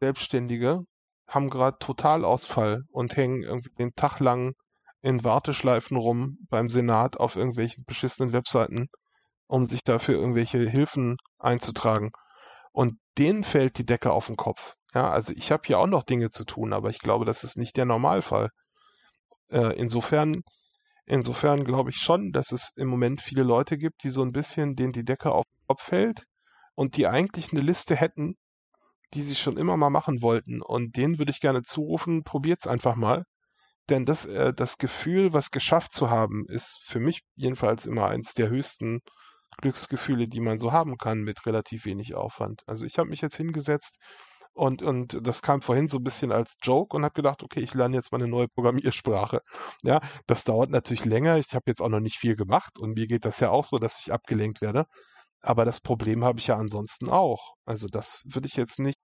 Selbstständige haben gerade Totalausfall und hängen irgendwie den Tag lang in Warteschleifen rum beim Senat auf irgendwelchen beschissenen Webseiten, um sich dafür irgendwelche Hilfen einzutragen. Und denen fällt die Decke auf den Kopf. Ja, also ich habe hier auch noch Dinge zu tun, aber ich glaube, das ist nicht der Normalfall. Äh, insofern, insofern glaube ich schon, dass es im Moment viele Leute gibt, die so ein bisschen denen die Decke auf den Kopf fällt und die eigentlich eine Liste hätten, die sie schon immer mal machen wollten. Und denen würde ich gerne zurufen, probiert's einfach mal. Denn das, äh, das Gefühl, was geschafft zu haben, ist für mich jedenfalls immer eins der höchsten Glücksgefühle, die man so haben kann mit relativ wenig Aufwand. Also ich habe mich jetzt hingesetzt und, und das kam vorhin so ein bisschen als Joke und habe gedacht, okay, ich lerne jetzt mal eine neue Programmiersprache. Ja, das dauert natürlich länger. Ich habe jetzt auch noch nicht viel gemacht und mir geht das ja auch so, dass ich abgelenkt werde. Aber das Problem habe ich ja ansonsten auch. Also das würde ich jetzt nicht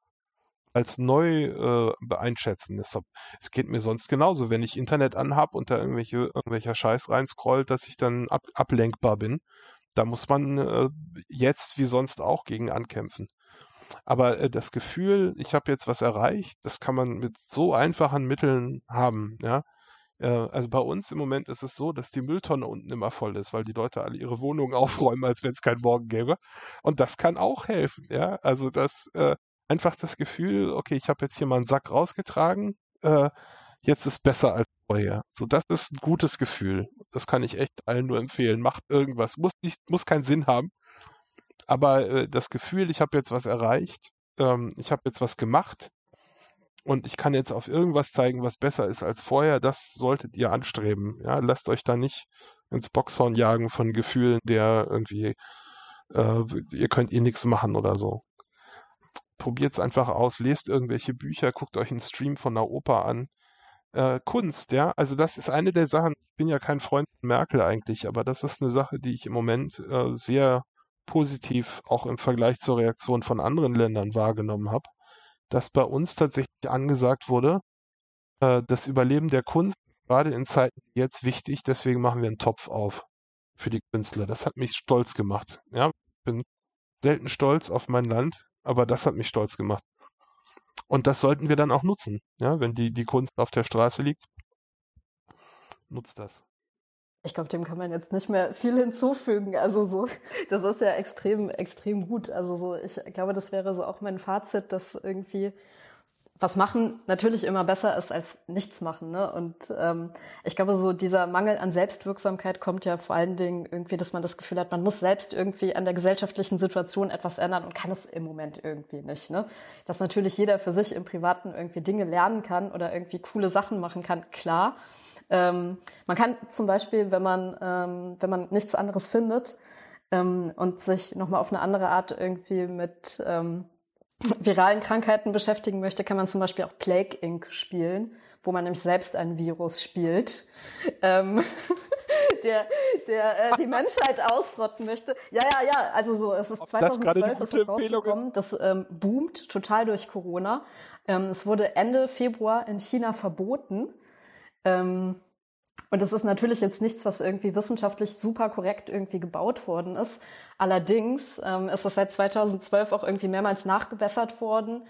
als neu äh, einschätzen. Deshalb, es geht mir sonst genauso, wenn ich Internet anhab und da irgendwelche, irgendwelcher Scheiß reinscrollt, dass ich dann ab, ablenkbar bin. Da muss man äh, jetzt wie sonst auch gegen ankämpfen. Aber äh, das Gefühl, ich habe jetzt was erreicht, das kann man mit so einfachen Mitteln haben, ja. Äh, also bei uns im Moment ist es so, dass die Mülltonne unten immer voll ist, weil die Leute alle ihre Wohnungen [LAUGHS] aufräumen, als wenn es keinen Morgen gäbe. Und das kann auch helfen, ja. Also das äh, einfach das Gefühl, okay, ich habe jetzt hier mal einen Sack rausgetragen, äh, jetzt ist besser als vorher. So, das ist ein gutes Gefühl. Das kann ich echt allen nur empfehlen. Macht irgendwas, muss nicht, muss keinen Sinn haben, aber äh, das Gefühl, ich habe jetzt was erreicht, ähm, ich habe jetzt was gemacht und ich kann jetzt auf irgendwas zeigen, was besser ist als vorher, das solltet ihr anstreben. Ja, lasst euch da nicht ins Boxhorn jagen von Gefühlen, der irgendwie, äh, ihr könnt eh nichts machen oder so. Probiert es einfach aus, lest irgendwelche Bücher, guckt euch einen Stream von einer Oper an. Äh, Kunst, ja, also das ist eine der Sachen, ich bin ja kein Freund von Merkel eigentlich, aber das ist eine Sache, die ich im Moment äh, sehr positiv auch im Vergleich zur Reaktion von anderen Ländern wahrgenommen habe, dass bei uns tatsächlich angesagt wurde, äh, das Überleben der Kunst gerade in Zeiten jetzt wichtig, deswegen machen wir einen Topf auf für die Künstler. Das hat mich stolz gemacht. Ja, ich bin selten stolz auf mein Land, aber das hat mich stolz gemacht. Und das sollten wir dann auch nutzen. Ja, wenn die, die Kunst auf der Straße liegt, nutzt das. Ich glaube, dem kann man jetzt nicht mehr viel hinzufügen. Also so, das ist ja extrem, extrem gut. Also so, ich glaube, das wäre so auch mein Fazit, dass irgendwie was machen natürlich immer besser ist als nichts machen. Ne? Und ähm, ich glaube, so dieser Mangel an Selbstwirksamkeit kommt ja vor allen Dingen irgendwie, dass man das Gefühl hat, man muss selbst irgendwie an der gesellschaftlichen Situation etwas ändern und kann es im Moment irgendwie nicht. Ne? Dass natürlich jeder für sich im Privaten irgendwie Dinge lernen kann oder irgendwie coole Sachen machen kann, klar. Ähm, man kann zum Beispiel, wenn man, ähm, wenn man nichts anderes findet ähm, und sich nochmal auf eine andere Art irgendwie mit ähm, [LAUGHS] viralen Krankheiten beschäftigen möchte, kann man zum Beispiel auch Plague Inc. spielen, wo man nämlich selbst ein Virus spielt. [LAUGHS] Ähm, [LAUGHS] der, der äh, die Menschheit ausrotten möchte. Ja, ja, ja, also so, es ist Ob 2012 ist es rausgekommen, das ähm, boomt total durch Corona. Ähm, es wurde Ende Februar in China verboten. Ähm, und das ist natürlich jetzt nichts, was irgendwie wissenschaftlich super korrekt irgendwie gebaut worden ist. Allerdings ähm, ist das seit 2012 auch irgendwie mehrmals nachgebessert worden.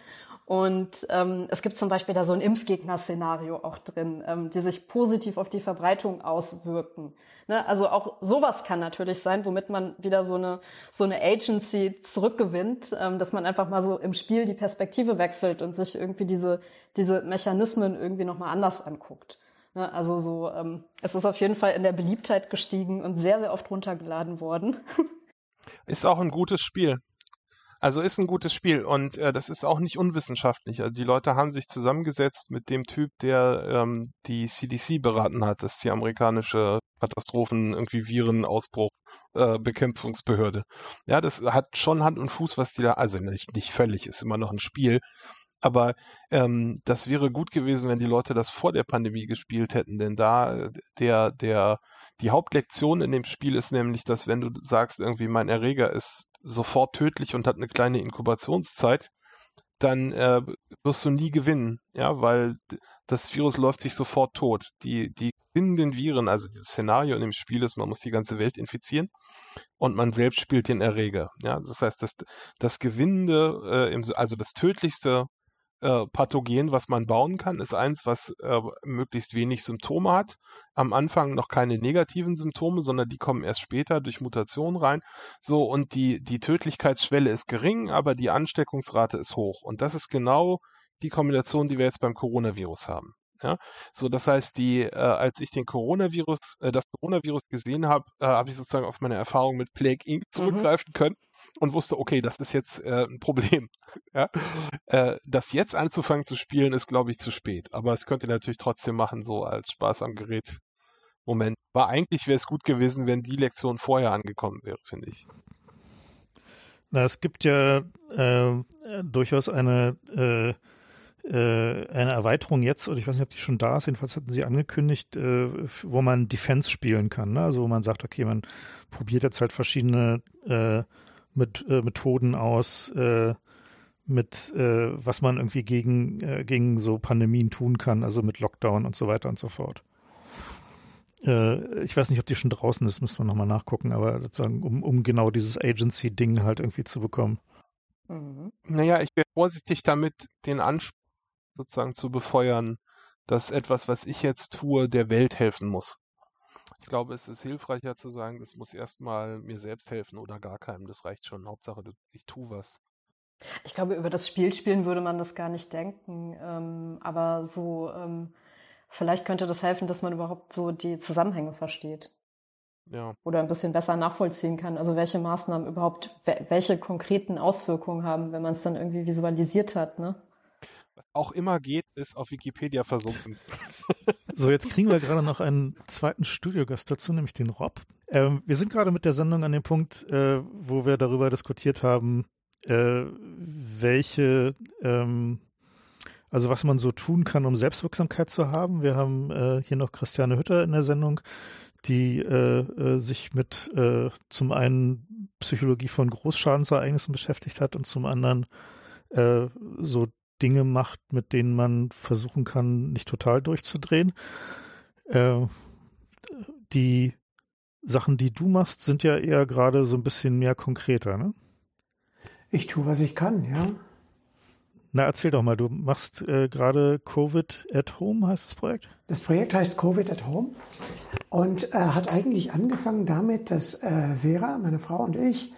Und ähm, es gibt zum Beispiel da so ein Impfgegner-Szenario auch drin, ähm, die sich positiv auf die Verbreitung auswirken. Ne? Also auch sowas kann natürlich sein, womit man wieder so eine so eine Agency zurückgewinnt, ähm, dass man einfach mal so im Spiel die Perspektive wechselt und sich irgendwie diese diese Mechanismen irgendwie noch mal anders anguckt. Ne? Also so, ähm, es ist auf jeden Fall in der Beliebtheit gestiegen und sehr sehr oft runtergeladen worden. [LAUGHS] Ist auch ein gutes Spiel. Also ist ein gutes Spiel und äh, das ist auch nicht unwissenschaftlich. Also die Leute haben sich zusammengesetzt mit dem Typ, der ähm, die CDC beraten hat, das ist die amerikanische Katastrophen, irgendwie Virenausbruch, äh, Bekämpfungsbehörde. Ja, das hat schon Hand und Fuß, was die da, also nicht, nicht völlig, ist immer noch ein Spiel. Aber ähm, das wäre gut gewesen, wenn die Leute das vor der Pandemie gespielt hätten, denn da der, der die Hauptlektion in dem Spiel ist nämlich, dass wenn du sagst, irgendwie mein Erreger ist sofort tödlich und hat eine kleine Inkubationszeit, dann äh, wirst du nie gewinnen, ja, weil das Virus läuft sich sofort tot. Die, die gewinnenden Viren, also das Szenario in dem Spiel ist, man muss die ganze Welt infizieren und man selbst spielt den Erreger. Ja, das heißt, das, das gewinnende, äh, im, also das tödlichste äh, Pathogen, was man bauen kann, ist eins, was äh, möglichst wenig Symptome hat. Am Anfang noch keine negativen Symptome, sondern die kommen erst später durch Mutationen rein. So, und die, die Tödlichkeitsschwelle ist gering, aber die Ansteckungsrate ist hoch. Und das ist genau die Kombination, die wir jetzt beim Coronavirus haben. Ja, so das heißt, die, äh, als ich den Coronavirus, äh, das Coronavirus gesehen habe, äh, habe ich sozusagen auf meine Erfahrung mit Plague Inc. Mhm. zurückgreifen mhm. können und wusste, okay, das ist jetzt äh, ein Problem. [LAUGHS] ja? äh, das jetzt anzufangen zu spielen, ist, glaube ich, zu spät. Aber es könnte natürlich trotzdem machen, so als Spaß am Gerät. Moment. Aber eigentlich wäre es gut gewesen, wenn die Lektion vorher angekommen wäre, finde ich. Na, es gibt ja äh, durchaus eine, äh, äh, eine Erweiterung jetzt, oder ich weiß nicht, ob die schon da ist, jedenfalls hatten sie angekündigt, äh, wo man Defense spielen kann. Ne? Also wo man sagt, okay, man probiert jetzt halt verschiedene mit äh, Methoden aus, äh, mit äh, was man irgendwie gegen, äh, gegen so Pandemien tun kann, also mit Lockdown und so weiter und so fort. Äh, ich weiß nicht, ob die schon draußen ist, müssen wir nochmal nachgucken, aber sozusagen, um, um genau dieses Agency-Ding halt irgendwie zu bekommen. Mhm. Naja, ich wäre vorsichtig damit, den Anspruch sozusagen zu befeuern, dass etwas, was ich jetzt tue, der Welt helfen muss. Ich glaube, es ist hilfreicher zu sagen, das muss erstmal mir selbst helfen oder gar keinem. Das reicht schon. Hauptsache, ich tue was. Ich glaube, über das Spiel spielen würde man das gar nicht denken. Ähm, aber so, ähm, vielleicht könnte das helfen, dass man überhaupt so die Zusammenhänge versteht. Ja. Oder ein bisschen besser nachvollziehen kann. Also welche Maßnahmen überhaupt, welche konkreten Auswirkungen haben, wenn man es dann irgendwie visualisiert hat, ne? Auch immer geht, ist auf Wikipedia versunken. [LAUGHS] So, jetzt kriegen wir gerade noch einen zweiten Studiogast dazu, nämlich den Rob. Ähm, wir sind gerade mit der Sendung an dem Punkt, äh, wo wir darüber diskutiert haben, äh, welche, ähm, also was man so tun kann, um Selbstwirksamkeit zu haben. Wir haben äh, hier noch Christiane Hütter in der Sendung, die äh, äh, sich mit äh, zum einen Psychologie von Großschadensereignissen beschäftigt hat und zum anderen so Dinge macht, mit denen man versuchen kann, nicht total durchzudrehen. Äh, die Sachen, die du machst, sind ja eher gerade so ein bisschen mehr konkreter, ne? Ich tue, was ich kann, ja. Na, erzähl doch mal, du machst äh, gerade Covid at Home, heißt das Projekt? Das Projekt heißt Covid at Home und äh, hat eigentlich angefangen damit, dass äh, Vera, meine Frau und ich,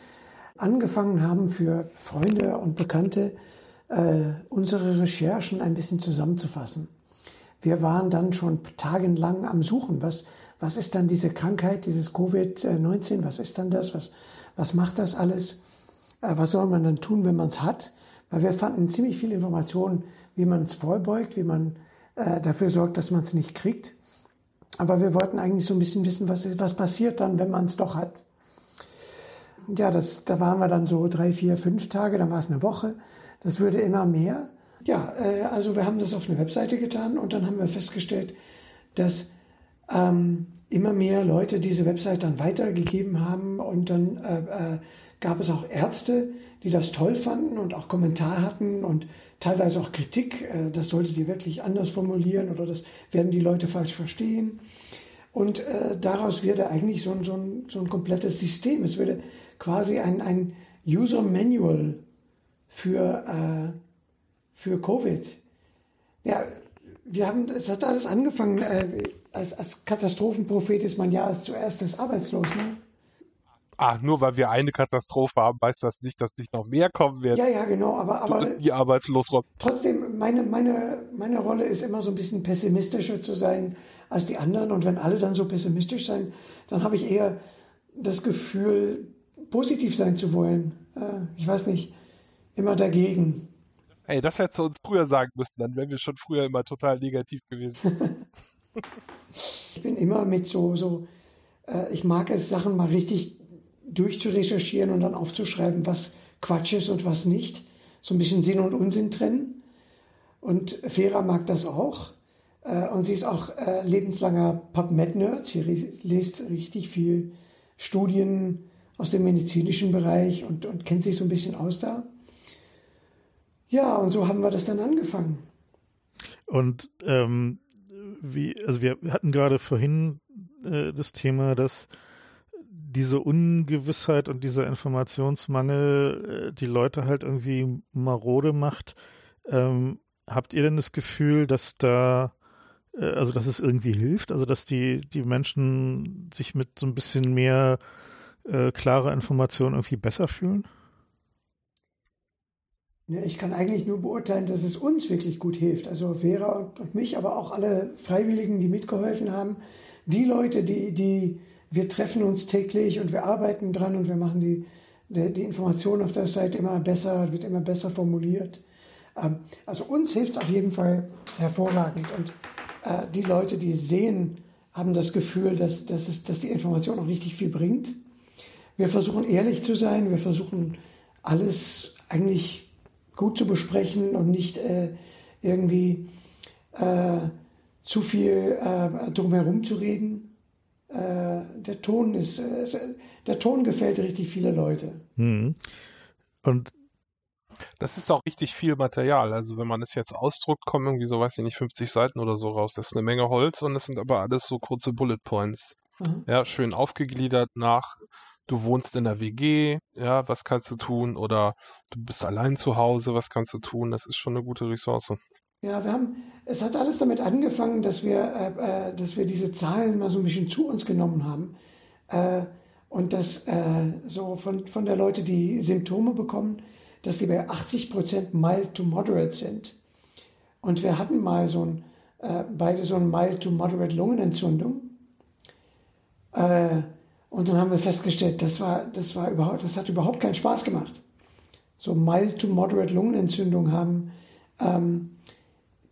angefangen haben für Freunde und Bekannte äh, unsere Recherchen ein bisschen zusammenzufassen. Wir waren dann schon tagelang am Suchen, was, was ist dann diese Krankheit, dieses Covid-19, was ist dann das, was, was macht das alles, äh, was soll man dann tun, wenn man es hat, weil wir fanden ziemlich viele Informationen, wie man es vorbeugt, wie man äh, dafür sorgt, dass man es nicht kriegt. Aber wir wollten eigentlich so ein bisschen wissen, was, was passiert dann, wenn man es doch hat. Ja, das, da waren wir dann so drei, vier, fünf Tage, dann war es eine Woche. Das würde immer mehr. Ja, äh, also wir haben das auf eine Webseite getan und dann haben wir festgestellt, dass ähm, immer mehr Leute diese Website dann weitergegeben haben und dann äh, äh, gab es auch Ärzte, die das toll fanden und auch Kommentar hatten und teilweise auch Kritik. Äh, das solltet ihr wirklich anders formulieren oder das werden die Leute falsch verstehen. Und äh, daraus würde eigentlich so ein, so, ein, so ein komplettes System. Es würde quasi ein, ein User Manual für, äh, für Covid. Ja, wir haben, es hat alles angefangen, äh, als, als Katastrophenprophet ist man ja als zuerst das arbeitslos, ne? Ah, nur weil wir eine Katastrophe haben, heißt das nicht, dass nicht noch mehr kommen werden. Ja, ja, genau, aber, aber du bist arbeitslos, Rob. Trotzdem, meine, meine, meine Rolle ist immer so ein bisschen pessimistischer zu sein als die anderen. Und wenn alle dann so pessimistisch sein, dann habe ich eher das Gefühl, positiv sein zu wollen. Äh, ich weiß nicht, immer dagegen. Ey, das hättest du uns früher sagen müssen, dann wären wir schon früher immer total negativ gewesen. [LAUGHS] ich bin immer mit so, so äh, ich mag es, Sachen mal richtig durchzurecherchieren und dann aufzuschreiben, was Quatsch ist und was nicht. So ein bisschen Sinn und Unsinn trennen. Und Vera mag das auch. Äh, und sie ist auch äh, lebenslanger PubMed-Nerd. Sie liest richtig viel Studien aus dem medizinischen Bereich und, und kennt sich so ein bisschen aus da. Ja, und so haben wir das dann angefangen. Und ähm, wie, also wir hatten gerade vorhin äh, das Thema, dass diese Ungewissheit und dieser Informationsmangel äh, die Leute halt irgendwie marode macht. Ähm, habt ihr denn das Gefühl, dass da, äh, also dass es irgendwie hilft, also dass die, die Menschen sich mit so ein bisschen mehr äh, klarer Information irgendwie besser fühlen? Ja, ich kann eigentlich nur beurteilen, dass es uns wirklich gut hilft. Also Vera und, mich, aber auch alle Freiwilligen, die mitgeholfen haben. Die Leute, die, die, wir treffen uns täglich und wir arbeiten dran und wir machen die, die, die Information auf der Seite immer besser, wird immer besser formuliert. Ähm, also uns hilft es auf jeden Fall hervorragend. Und äh, die Leute, die sehen, haben das Gefühl, dass, dass, es, dass die Information auch richtig viel bringt. Wir versuchen ehrlich zu sein, wir versuchen alles eigentlich gut zu besprechen und nicht äh, irgendwie äh, zu viel äh, drumherum zu reden. Äh, der Ton ist, äh, der Ton gefällt richtig viele Leute. Hm. Und das ist auch richtig viel Material. Also wenn man es jetzt ausdruckt, kommen irgendwie so, weiß ich nicht, 50 Seiten oder so raus. Das ist eine Menge Holz und das sind aber alles so kurze Bullet Points. Mhm. Ja, schön aufgegliedert nach du wohnst in der WG, ja, was kannst du tun? Oder du bist allein zu Hause, was kannst du tun? Das ist schon eine gute Ressource. Ja, wir haben, es hat alles damit angefangen, dass wir, äh, äh, dass wir diese Zahlen mal so ein bisschen zu uns genommen haben. Äh, und dass äh, so von, von der Leute, die Symptome bekommen, dass die bei 80 Prozent mild to moderate sind. Und wir hatten mal so ein, äh, beide so eine mild to moderate Lungenentzündung. Äh, und dann haben wir festgestellt, das, war, das, war überhaupt, das hat überhaupt keinen Spaß gemacht. So mild to moderate Lungenentzündung haben ähm,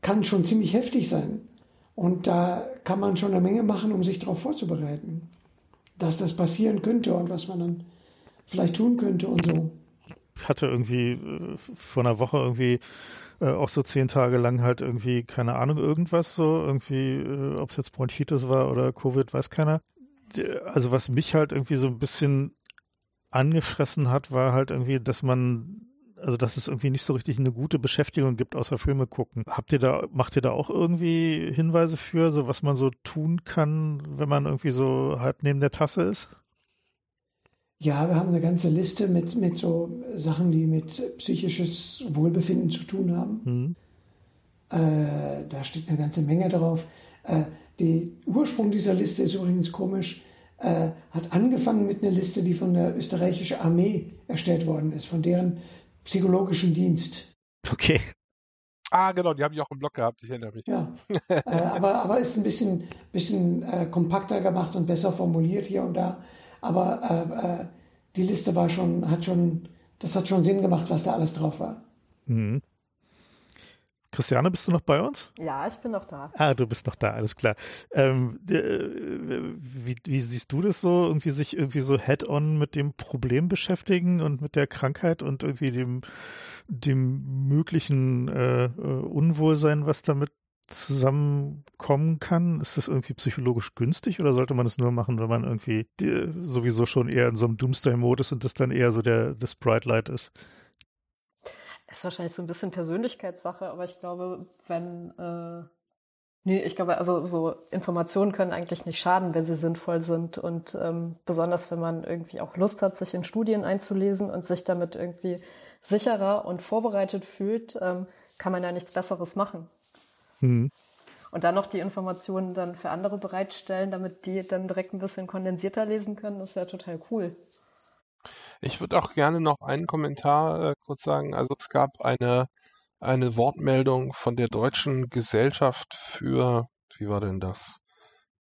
kann schon ziemlich heftig sein. Und da kann man schon eine Menge machen, um sich darauf vorzubereiten, dass das passieren könnte und was man dann vielleicht tun könnte und so. Hatte irgendwie äh, vor einer Woche irgendwie äh, auch so zehn Tage lang halt irgendwie, keine Ahnung, irgendwas so, irgendwie, äh, ob es jetzt Bronchitis war oder Covid, weiß keiner also was mich halt irgendwie so ein bisschen angefressen hat, war halt irgendwie, dass man, also dass es irgendwie nicht so richtig eine gute Beschäftigung gibt, außer Filme gucken. Habt ihr da, macht ihr da auch irgendwie Hinweise für, so was man so tun kann, wenn man irgendwie so halb neben der Tasse ist? Ja, wir haben eine ganze Liste mit, mit so Sachen, die mit psychisches Wohlbefinden zu tun haben. Mhm. Äh, da steht eine ganze Menge drauf. Äh, der Ursprung dieser Liste ist übrigens komisch, äh, hat angefangen mit einer Liste, die von der österreichischen Armee erstellt worden ist, von deren psychologischen Dienst. Okay. Ah, genau, die habe ich auch im Blog gehabt, ich erinnere mich. Ja, äh, aber, aber ist ein bisschen, bisschen äh, kompakter gemacht und besser formuliert hier und da. Aber äh, äh, die Liste war schon, hat schon, das hat schon Sinn gemacht, was da alles drauf war. Mhm. Christiane, bist du noch bei uns? Ja, ich bin noch da. Ah, du bist noch da, alles klar. Ähm, äh, wie, wie, siehst du das so, irgendwie sich irgendwie so head-on mit dem Problem beschäftigen und mit der Krankheit und irgendwie dem, dem möglichen äh, äh Unwohlsein, was damit zusammenkommen kann? Ist das irgendwie psychologisch günstig oder sollte man es nur machen, wenn man irgendwie die, sowieso schon eher in so einem Doomsday-Mode ist und das dann eher so der das Bright Light ist? Ist wahrscheinlich so ein bisschen Persönlichkeitssache, aber ich glaube, wenn äh, Nee, ich glaube, also so Informationen können eigentlich nicht schaden, wenn sie sinnvoll sind. Und ähm, besonders wenn man irgendwie auch Lust hat, sich in Studien einzulesen und sich damit irgendwie sicherer und vorbereitet fühlt, ähm, kann man ja nichts Besseres machen. Mhm. Und dann noch die Informationen dann für andere bereitstellen, damit die dann direkt ein bisschen kondensierter lesen können, ist ja total cool. Ich würde auch gerne noch einen Kommentar äh, kurz sagen. Also es gab eine eine Wortmeldung von der Deutschen Gesellschaft für, wie war denn das?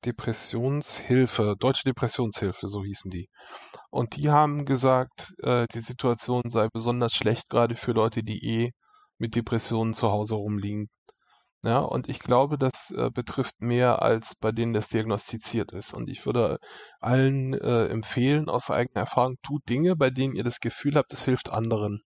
Depressionshilfe, Deutsche Depressionshilfe, so hießen die. Und die haben gesagt, äh, die Situation sei besonders schlecht, gerade für Leute, die eh mit Depressionen zu Hause rumliegen. Ja, und ich glaube, das äh, betrifft mehr, als bei denen das diagnostiziert ist. Und ich würde allen äh, empfehlen, aus eigener Erfahrung, tut Dinge, bei denen ihr das Gefühl habt, es hilft anderen.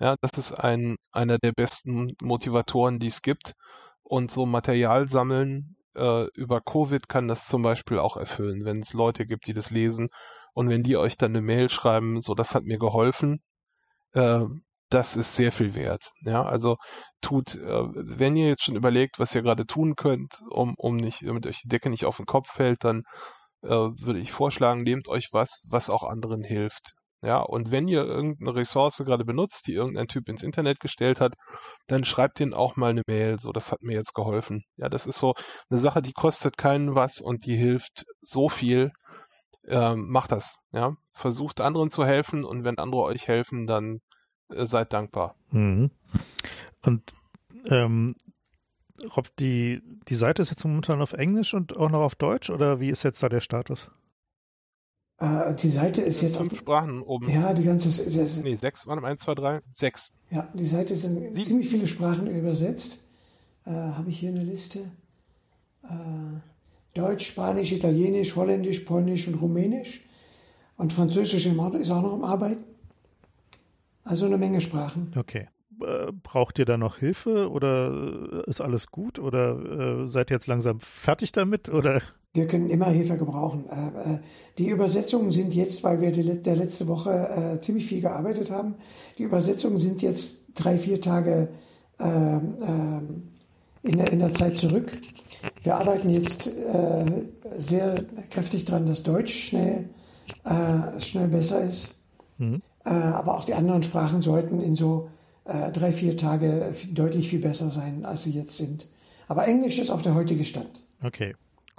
Ja, das ist ein, einer der besten Motivatoren, die es gibt. Und so Material sammeln äh, über Covid kann das zum Beispiel auch erfüllen, wenn es Leute gibt, die das lesen. Und wenn die euch dann eine Mail schreiben, so das hat mir geholfen, äh, das ist sehr viel wert. Ja, also tut, äh, wenn ihr jetzt schon überlegt, was ihr gerade tun könnt, um, um nicht, damit euch die Decke nicht auf den Kopf fällt, dann äh, würde ich vorschlagen, nehmt euch was, was auch anderen hilft. Ja, und wenn ihr irgendeine Ressource gerade benutzt, die irgendein Typ ins Internet gestellt hat, dann schreibt den auch mal eine Mail, so, das hat mir jetzt geholfen. Ja, das ist so eine Sache, die kostet keinen was und die hilft so viel. Ähm, macht das, ja. Versucht anderen zu helfen und wenn andere euch helfen, dann seid dankbar. Mhm. Und ähm, Rob, die, die Seite ist jetzt momentan auf Englisch und auch noch auf Deutsch oder wie ist jetzt da der Status? Äh, die Seite ist jetzt. Fünf Sprachen oben. Ja, die ganze. Das, nee, sechs waren eins, zwei, drei, sechs. Ja, die Seite ist in Sieben. ziemlich viele Sprachen übersetzt. Äh, Habe ich hier eine Liste? Äh, Deutsch, Spanisch, Italienisch, Holländisch, Polnisch und Rumänisch. Und Französisch ist auch noch am Arbeiten. Also eine Menge Sprachen. Okay. Äh, braucht ihr da noch Hilfe oder ist alles gut oder äh, seid ihr jetzt langsam fertig damit oder? Wir können immer Hilfe gebrauchen. Äh, äh, die Übersetzungen sind jetzt, weil wir die, der letzte Woche äh, ziemlich viel gearbeitet haben, die Übersetzungen sind jetzt drei, vier Tage ähm, ähm, in der, in der Zeit zurück. Wir arbeiten jetzt sehr kräftig daran, dass Deutsch schnell, schnell besser ist. Mhm. Aber auch die anderen Sprachen sollten in so äh, drei, vier Tage deutlich viel besser sein, als sie jetzt sind. Aber Englisch ist auf der heutige Stand. Okay,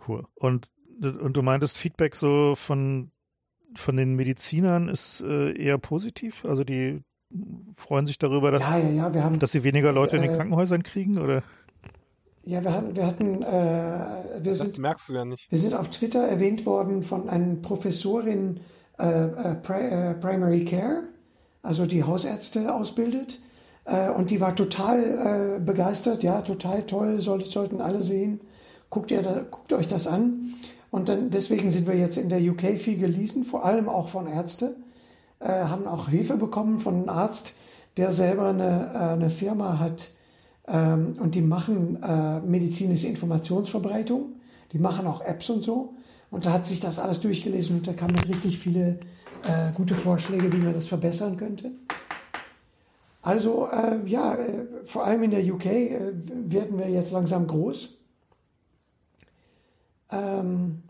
cool. Und, und du meintest Feedback so von, von den Medizinern ist äh, eher positiv? Also die freuen sich darüber, dass, ja, ja, ja, haben, dass sie weniger Leute äh, in den äh, Krankenhäusern kriegen, oder? Ja, wir hatten, wir hatten, äh, wir das sind, merkst du ja nicht. Wir sind auf Twitter erwähnt worden von einer Professorin äh, äh, Primary Care, also die Hausärzte ausbildet. Äh, und die war total äh, begeistert, ja, total toll, sollten alle sehen. Guckt, ihr da, guckt euch das an. Und dann, deswegen sind wir jetzt in der UK viel gelesen, vor allem auch von Ärzten. Äh, haben auch Hilfe bekommen von einem Arzt, der selber eine, äh, eine Firma hat ähm, und die machen äh, medizinische Informationsverbreitung. Die machen auch Apps und so. Und da hat sich das alles durchgelesen und da kamen richtig viele äh, gute Vorschläge, wie man das verbessern könnte. Also äh, ja, äh, vor allem in der UK äh, werden wir jetzt langsam groß. Ähm,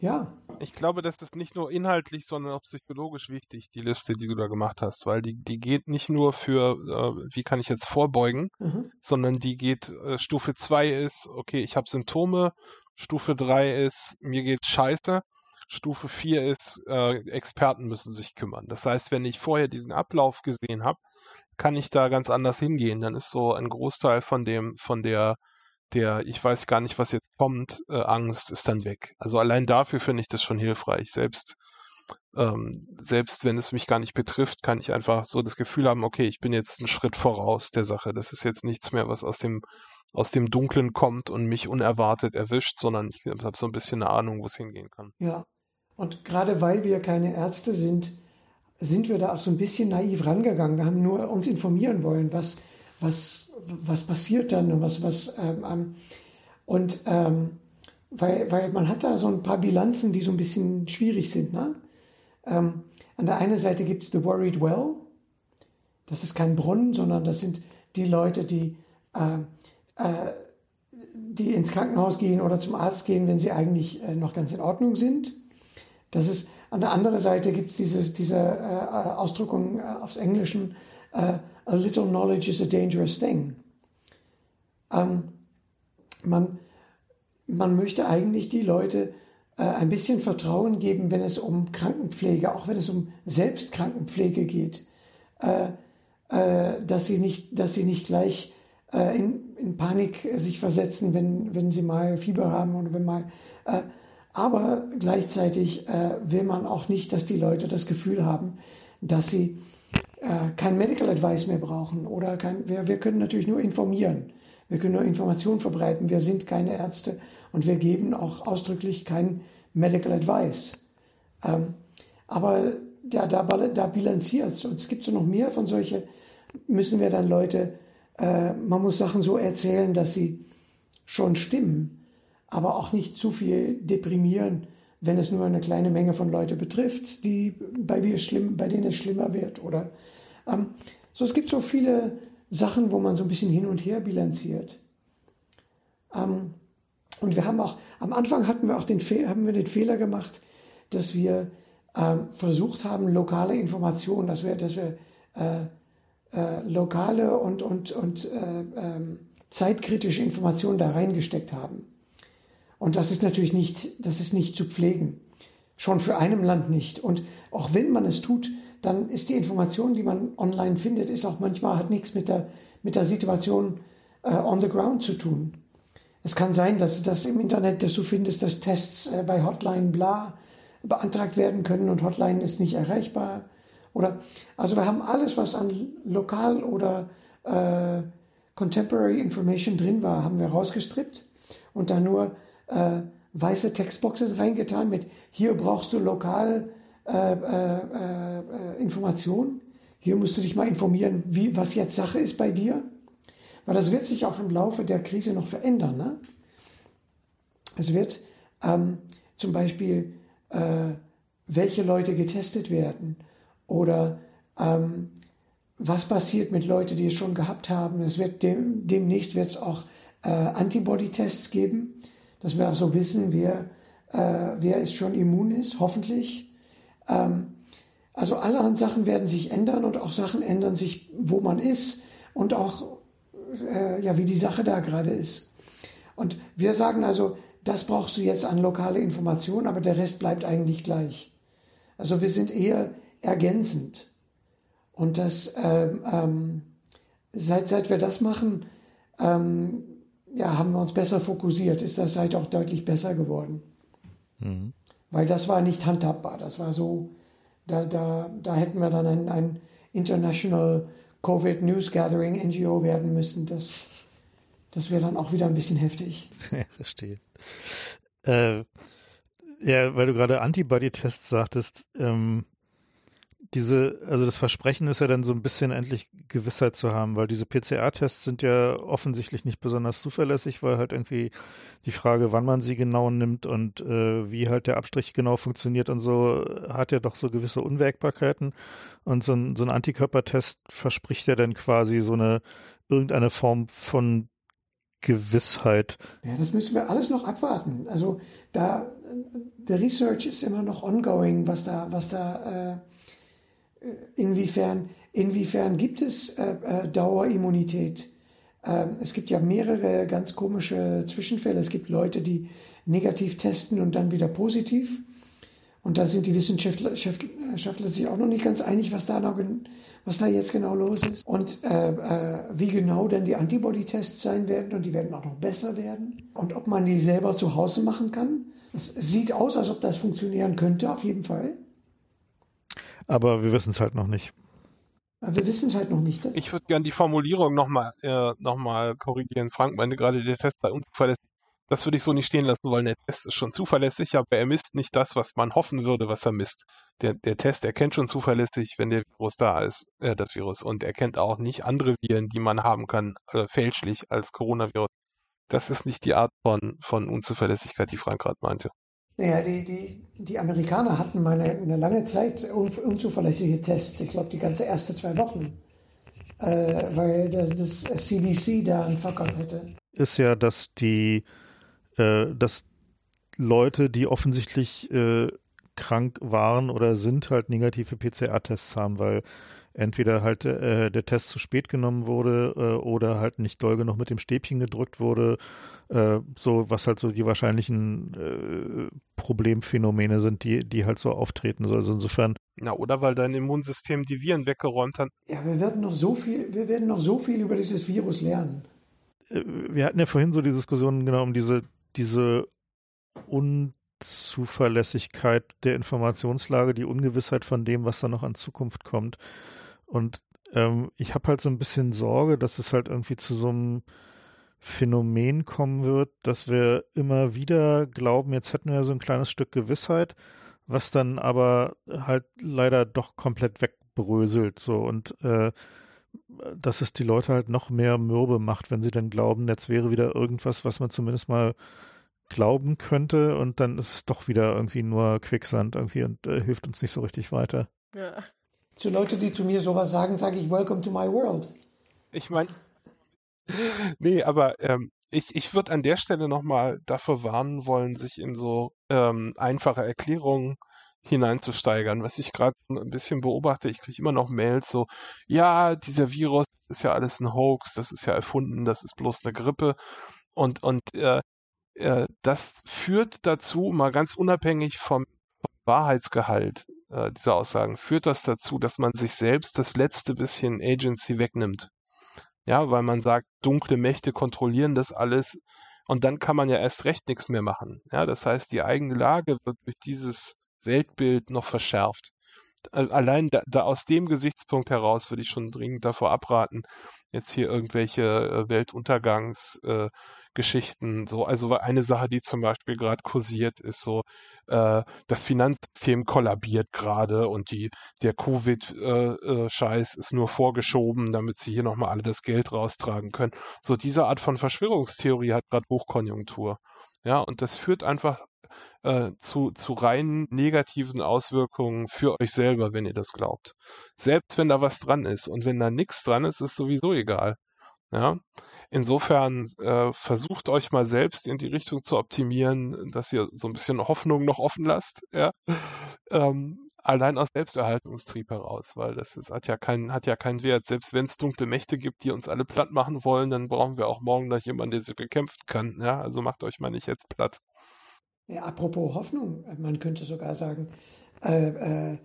ja. Ich glaube, das ist nicht nur inhaltlich, sondern auch psychologisch wichtig, die Liste, die du da gemacht hast, weil die, die geht nicht nur für, äh, wie kann ich jetzt vorbeugen, mhm. sondern die geht, äh, Stufe 2 ist, okay, ich habe Symptome, Stufe 3 ist, mir geht scheiße, Stufe 4 ist, äh, Experten müssen sich kümmern. Das heißt, wenn ich vorher diesen Ablauf gesehen habe, kann ich da ganz anders hingehen. Dann ist so ein Großteil von dem, von der, der, ich weiß gar nicht, was jetzt kommt, äh, Angst ist dann weg. Also allein dafür finde ich das schon hilfreich. Selbst, ähm, selbst wenn es mich gar nicht betrifft, kann ich einfach so das Gefühl haben, okay, ich bin jetzt einen Schritt voraus der Sache. Das ist jetzt nichts mehr, was aus dem, aus dem Dunklen kommt und mich unerwartet erwischt, sondern ich habe so ein bisschen eine Ahnung, wo es hingehen kann. Ja. Und gerade weil wir keine Ärzte sind, sind wir da auch so ein bisschen naiv rangegangen. Wir haben nur uns informieren wollen, was, was, was passiert dann und was, was, ähm, und ähm, weil, weil man hat da so ein paar Bilanzen, die so ein bisschen schwierig sind. Ne? Ähm, an der einen Seite gibt es The Worried Well. Das ist kein Brunnen, sondern das sind die Leute, die, äh, die ins Krankenhaus gehen oder zum Arzt gehen, wenn sie eigentlich äh, noch ganz in Ordnung sind. Das ist, an der anderen Seite gibt es diese, diese äh, Ausdrückung äh, aufs Englischen, äh, a little knowledge is a dangerous thing. Ähm, man, man möchte eigentlich die Leute äh, ein bisschen Vertrauen geben, wenn es um Krankenpflege, auch wenn es um Selbstkrankenpflege geht, äh, äh, dass, sie nicht, dass sie nicht gleich äh, in, in Panik sich versetzen, wenn, wenn sie mal Fieber haben oder wenn mal. Äh, aber gleichzeitig äh, will man auch nicht, dass die Leute das Gefühl haben, dass sie kein Medical Advice mehr brauchen oder kein, wir, wir können natürlich nur informieren. Wir können nur Informationen verbreiten. Wir sind keine Ärzte und wir geben auch ausdrücklich kein Medical Advice. Ähm, aber ja, da, da bilanziert es. Und es gibt so noch mehr von solchen, müssen wir dann Leute, äh, man muss Sachen so erzählen, dass sie schon stimmen, aber auch nicht zu viel deprimieren, wenn es nur eine kleine Menge von Leuten betrifft, die, bei, es schlimm, bei denen es schlimmer wird. Oder, ähm, so, es gibt so viele Sachen, wo man so ein bisschen hin und her bilanziert. Ähm, und wir haben auch, am Anfang hatten wir auch den, haben wir den Fehler gemacht, dass wir ähm, versucht haben, lokale Informationen, dass wir, dass wir äh, äh, lokale und, und, und äh, ähm, zeitkritische Informationen da reingesteckt haben. Und das ist natürlich nicht, das ist nicht zu pflegen. Schon für einem Land nicht. Und auch wenn man es tut, dann ist die Information, die man online findet, ist auch manchmal hat nichts mit der, mit der Situation äh, on the ground zu tun. Es kann sein, dass, dass im Internet, dass du findest, dass Tests äh, bei Hotline bla beantragt werden können und Hotline ist nicht erreichbar. Oder, also wir haben alles, was an lokal oder äh, Contemporary Information drin war, haben wir rausgestrippt und dann nur äh, weiße Textboxes reingetan mit hier brauchst du lokal äh, äh, äh, Informationen. Hier musst du dich mal informieren, wie, was jetzt Sache ist bei dir. Weil das wird sich auch im Laufe der Krise noch verändern. Ne? Es wird ähm, zum Beispiel, äh, welche Leute getestet werden oder ähm, was passiert mit Leuten, die es schon gehabt haben. Es wird dem, demnächst wird es auch äh, Antibody-Tests geben, dass wir auch so wissen, wer, äh, wer ist schon immun ist, hoffentlich. Ähm, also allerhand Sachen werden sich ändern und auch Sachen ändern sich, wo man ist und auch, äh, ja, wie die Sache da gerade ist. Und wir sagen also, das brauchst du jetzt an lokale Informationen, aber der Rest bleibt eigentlich gleich. Also wir sind eher ergänzend. Und das, ähm, ähm, seit, seit wir das machen, ähm, ja, haben wir uns besser fokussiert, ist das Seite auch deutlich besser geworden. Mhm. Weil das war nicht handhabbar. Das war so, da, da, da hätten wir dann ein, ein International Covid News Gathering NGO werden müssen. Das, das wäre dann auch wieder ein bisschen heftig. [LAUGHS] Ja, verstehe. Äh, ja, weil du gerade Antibody-Tests sagtest, ähm, diese, also das Versprechen ist ja dann so ein bisschen endlich Gewissheit zu haben, weil diese PCR-Tests sind ja offensichtlich nicht besonders zuverlässig, weil halt irgendwie die Frage, wann man sie genau nimmt und äh, wie halt der Abstrich genau funktioniert und so, hat ja doch so gewisse Unwägbarkeiten. Und so ein, so ein Antikörpertest verspricht ja dann quasi so eine irgendeine Form von Gewissheit. Ja, das müssen wir alles noch abwarten. Also da der Research ist immer noch ongoing, was da, was da äh, inwiefern, inwiefern gibt es äh, äh, Dauerimmunität? Ähm, es gibt ja mehrere ganz komische Zwischenfälle. Es gibt Leute, die negativ testen und dann wieder positiv. Und da sind die Wissenschaftler, Wissenschaftler sich auch noch nicht ganz einig, was da, noch, was da jetzt genau los ist. Und äh, äh, wie genau denn die Antibody-Tests sein werden. Und die werden auch noch besser werden. Und ob man die selber zu Hause machen kann. Es sieht aus, als ob das funktionieren könnte, auf jeden Fall. Aber wir wissen es halt noch nicht. Wir wissen es halt noch nicht. Ich würde gerne die Formulierung nochmal äh, noch korrigieren. Frank meinte gerade, der Test sei unzuverlässig. das würde ich so nicht stehen lassen wollen. Der Test ist schon zuverlässig, aber er misst nicht das, was man hoffen würde, was er misst. Der, der Test erkennt schon zuverlässig, wenn der Virus da ist, äh, das Virus, und erkennt auch nicht andere Viren, die man haben kann, äh, fälschlich als Coronavirus. Das ist nicht die Art von, von Unzuverlässigkeit, die Frank gerade meinte. Naja, die, die, die Amerikaner hatten mal eine, eine lange Zeit un, unzuverlässige Tests. Ich glaube, die ganze erste zwei Wochen. Äh, weil das, das CDC da einen Fuck hätte. Ist ja, dass die äh, dass Leute, die offensichtlich äh, krank waren oder sind, halt negative PCR-Tests haben, weil entweder halt äh, der Test zu spät genommen wurde äh, oder halt nicht doll genug mit dem Stäbchen gedrückt wurde. Äh, so, was halt so die wahrscheinlichen äh, Problemphänomene sind, die, die halt so auftreten. Also insofern. Na, oder weil dein Immunsystem die Viren weggeräumt hat. Ja, wir werden noch so viel, wir werden noch so viel über dieses Virus lernen. Äh, wir hatten ja vorhin so die Diskussion genau um diese diese Unzuverlässigkeit der Informationslage, die Ungewissheit von dem, was da noch an Zukunft kommt. Und ähm, ich habe halt so ein bisschen Sorge, dass es halt irgendwie zu so einem Phänomen kommen wird, dass wir immer wieder glauben, jetzt hätten wir so ein kleines Stück Gewissheit, was dann aber halt leider doch komplett wegbröselt. So und äh, dass es die Leute halt noch mehr mürbe macht, wenn sie dann glauben, jetzt wäre wieder irgendwas, was man zumindest mal glauben könnte und dann ist es doch wieder irgendwie nur Quicksand irgendwie und äh, hilft uns nicht so richtig weiter. Ja. Zu Leute, die zu mir sowas sagen, sage ich Welcome to my world. Ich meine, [LAUGHS] nee, aber ähm, ich, ich würde an der Stelle nochmal dafür warnen wollen, sich in so ähm, einfache Erklärungen hineinzusteigern. Was ich gerade ein bisschen beobachte, ich kriege immer noch Mails so, ja, dieser Virus ist ja alles ein Hoax, das ist ja erfunden, das ist bloß eine Grippe. Und, und äh, äh, das führt dazu, mal ganz unabhängig vom Wahrheitsgehalt äh, dieser Aussagen, führt das dazu, dass man sich selbst das letzte bisschen Agency wegnimmt. Ja, weil man sagt, dunkle Mächte kontrollieren das alles und dann kann man ja erst recht nichts mehr machen. Ja, das heißt, die eigene Lage wird durch dieses Weltbild noch verschärft. Allein da, da aus dem Gesichtspunkt heraus würde ich schon dringend davor abraten, jetzt hier irgendwelche äh, Äh, so. Also eine Sache, die zum Beispiel gerade kursiert, ist so, äh, das Finanzsystem kollabiert gerade und die, der Covid-Scheiß äh, äh ist nur vorgeschoben, damit sie hier nochmal alle das Geld raustragen können. So diese Art von Verschwörungstheorie hat gerade Hochkonjunktur. Ja, und das führt einfach äh, zu, zu rein negativen Auswirkungen für euch selber, wenn ihr das glaubt. Selbst wenn da was dran ist und wenn da nichts dran ist, ist sowieso egal. Ja. Insofern äh, versucht euch mal selbst in die Richtung zu optimieren, dass ihr so ein bisschen Hoffnung noch offen lasst. Ja. Ähm, allein aus Selbsterhaltungstrieb heraus, weil das ist, hat ja keinen hat ja keinen Wert. Selbst wenn es dunkle Mächte gibt, die uns alle platt machen wollen, dann brauchen wir auch morgen noch jemanden, der sie bekämpfen kann. Ja, also macht euch mal nicht jetzt platt. Ja, apropos Hoffnung, man könnte sogar sagen, äh, äh,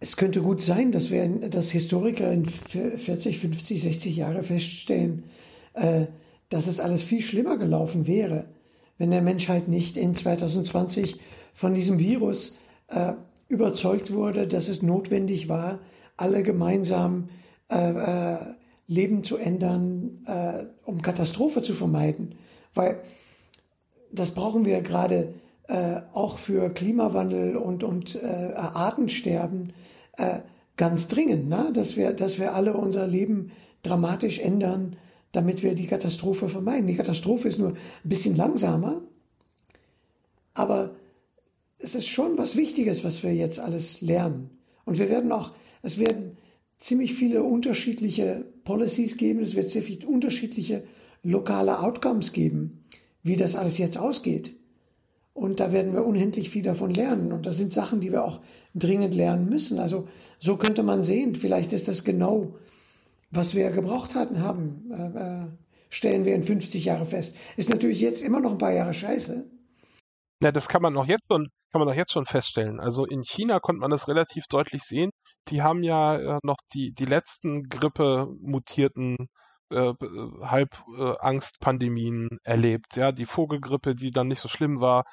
es könnte gut sein, dass wir, dass Historiker in 40, 50, 60 Jahre feststellen, äh, dass es alles viel schlimmer gelaufen wäre, wenn der Menschheit nicht in 2020 von diesem Virus äh, überzeugt wurde, dass es notwendig war, alle gemeinsam äh, äh, Leben zu ändern, um Katastrophe zu vermeiden. Weil das brauchen wir gerade äh, auch für Klimawandel und, und äh, Artensterben äh, ganz dringend, ne? dass, wir, dass wir alle unser Leben dramatisch ändern, damit wir die Katastrophe vermeiden. Die Katastrophe ist nur ein bisschen langsamer, aber es ist schon was Wichtiges, was wir jetzt alles lernen. Und wir werden auch, es werden ziemlich viele unterschiedliche Policies geben, es wird sehr viele unterschiedliche lokale Outcomes geben wie das alles jetzt ausgeht. Und da werden wir unendlich viel davon lernen. Und das sind Sachen, die wir auch dringend lernen müssen. Also so könnte man sehen, vielleicht ist das genau, was wir gebraucht hatten, haben. Äh, äh stellen wir in 50 Jahre fest. Ist natürlich jetzt immer noch ein paar Jahre scheiße. Ja, das kann man noch jetzt schon, kann man auch jetzt schon feststellen. Also in China konnte man das relativ deutlich sehen. Die haben ja äh, noch die, die letzten Grippe mutierten äh, Halbangstpandemien äh, erlebt. Ja, die Vogelgrippe, die dann nicht so schlimm war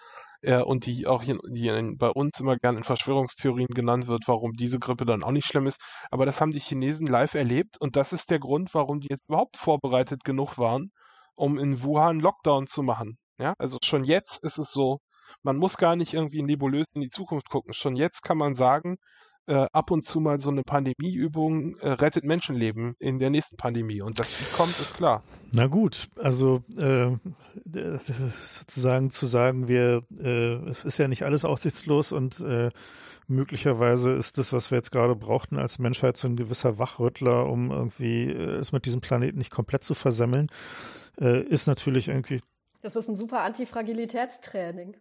äh, und die auch hier, die in, bei uns immer gern in Verschwörungstheorien genannt wird, warum diese Grippe dann auch nicht schlimm ist. Aber das haben die Chinesen live erlebt und das ist der Grund, warum die jetzt überhaupt vorbereitet genug waren, um in Wuhan Lockdown zu machen. Ja, also schon jetzt ist es so, man muss gar nicht irgendwie nebulös in die Zukunft gucken. Schon jetzt kann man sagen, äh, ab und zu mal so eine Pandemieübung äh, rettet Menschenleben in der nächsten Pandemie. Und dass die kommt, ist klar. Na gut, also äh, sozusagen zu sagen, wir, äh, es ist ja nicht alles aussichtslos und äh, möglicherweise ist das, was wir jetzt gerade brauchten als Menschheit, so ein gewisser Wachrüttler, um irgendwie äh, es mit diesem Planeten nicht komplett zu versemmeln, äh, ist natürlich irgendwie. Das ist ein super Antifragilitätstraining.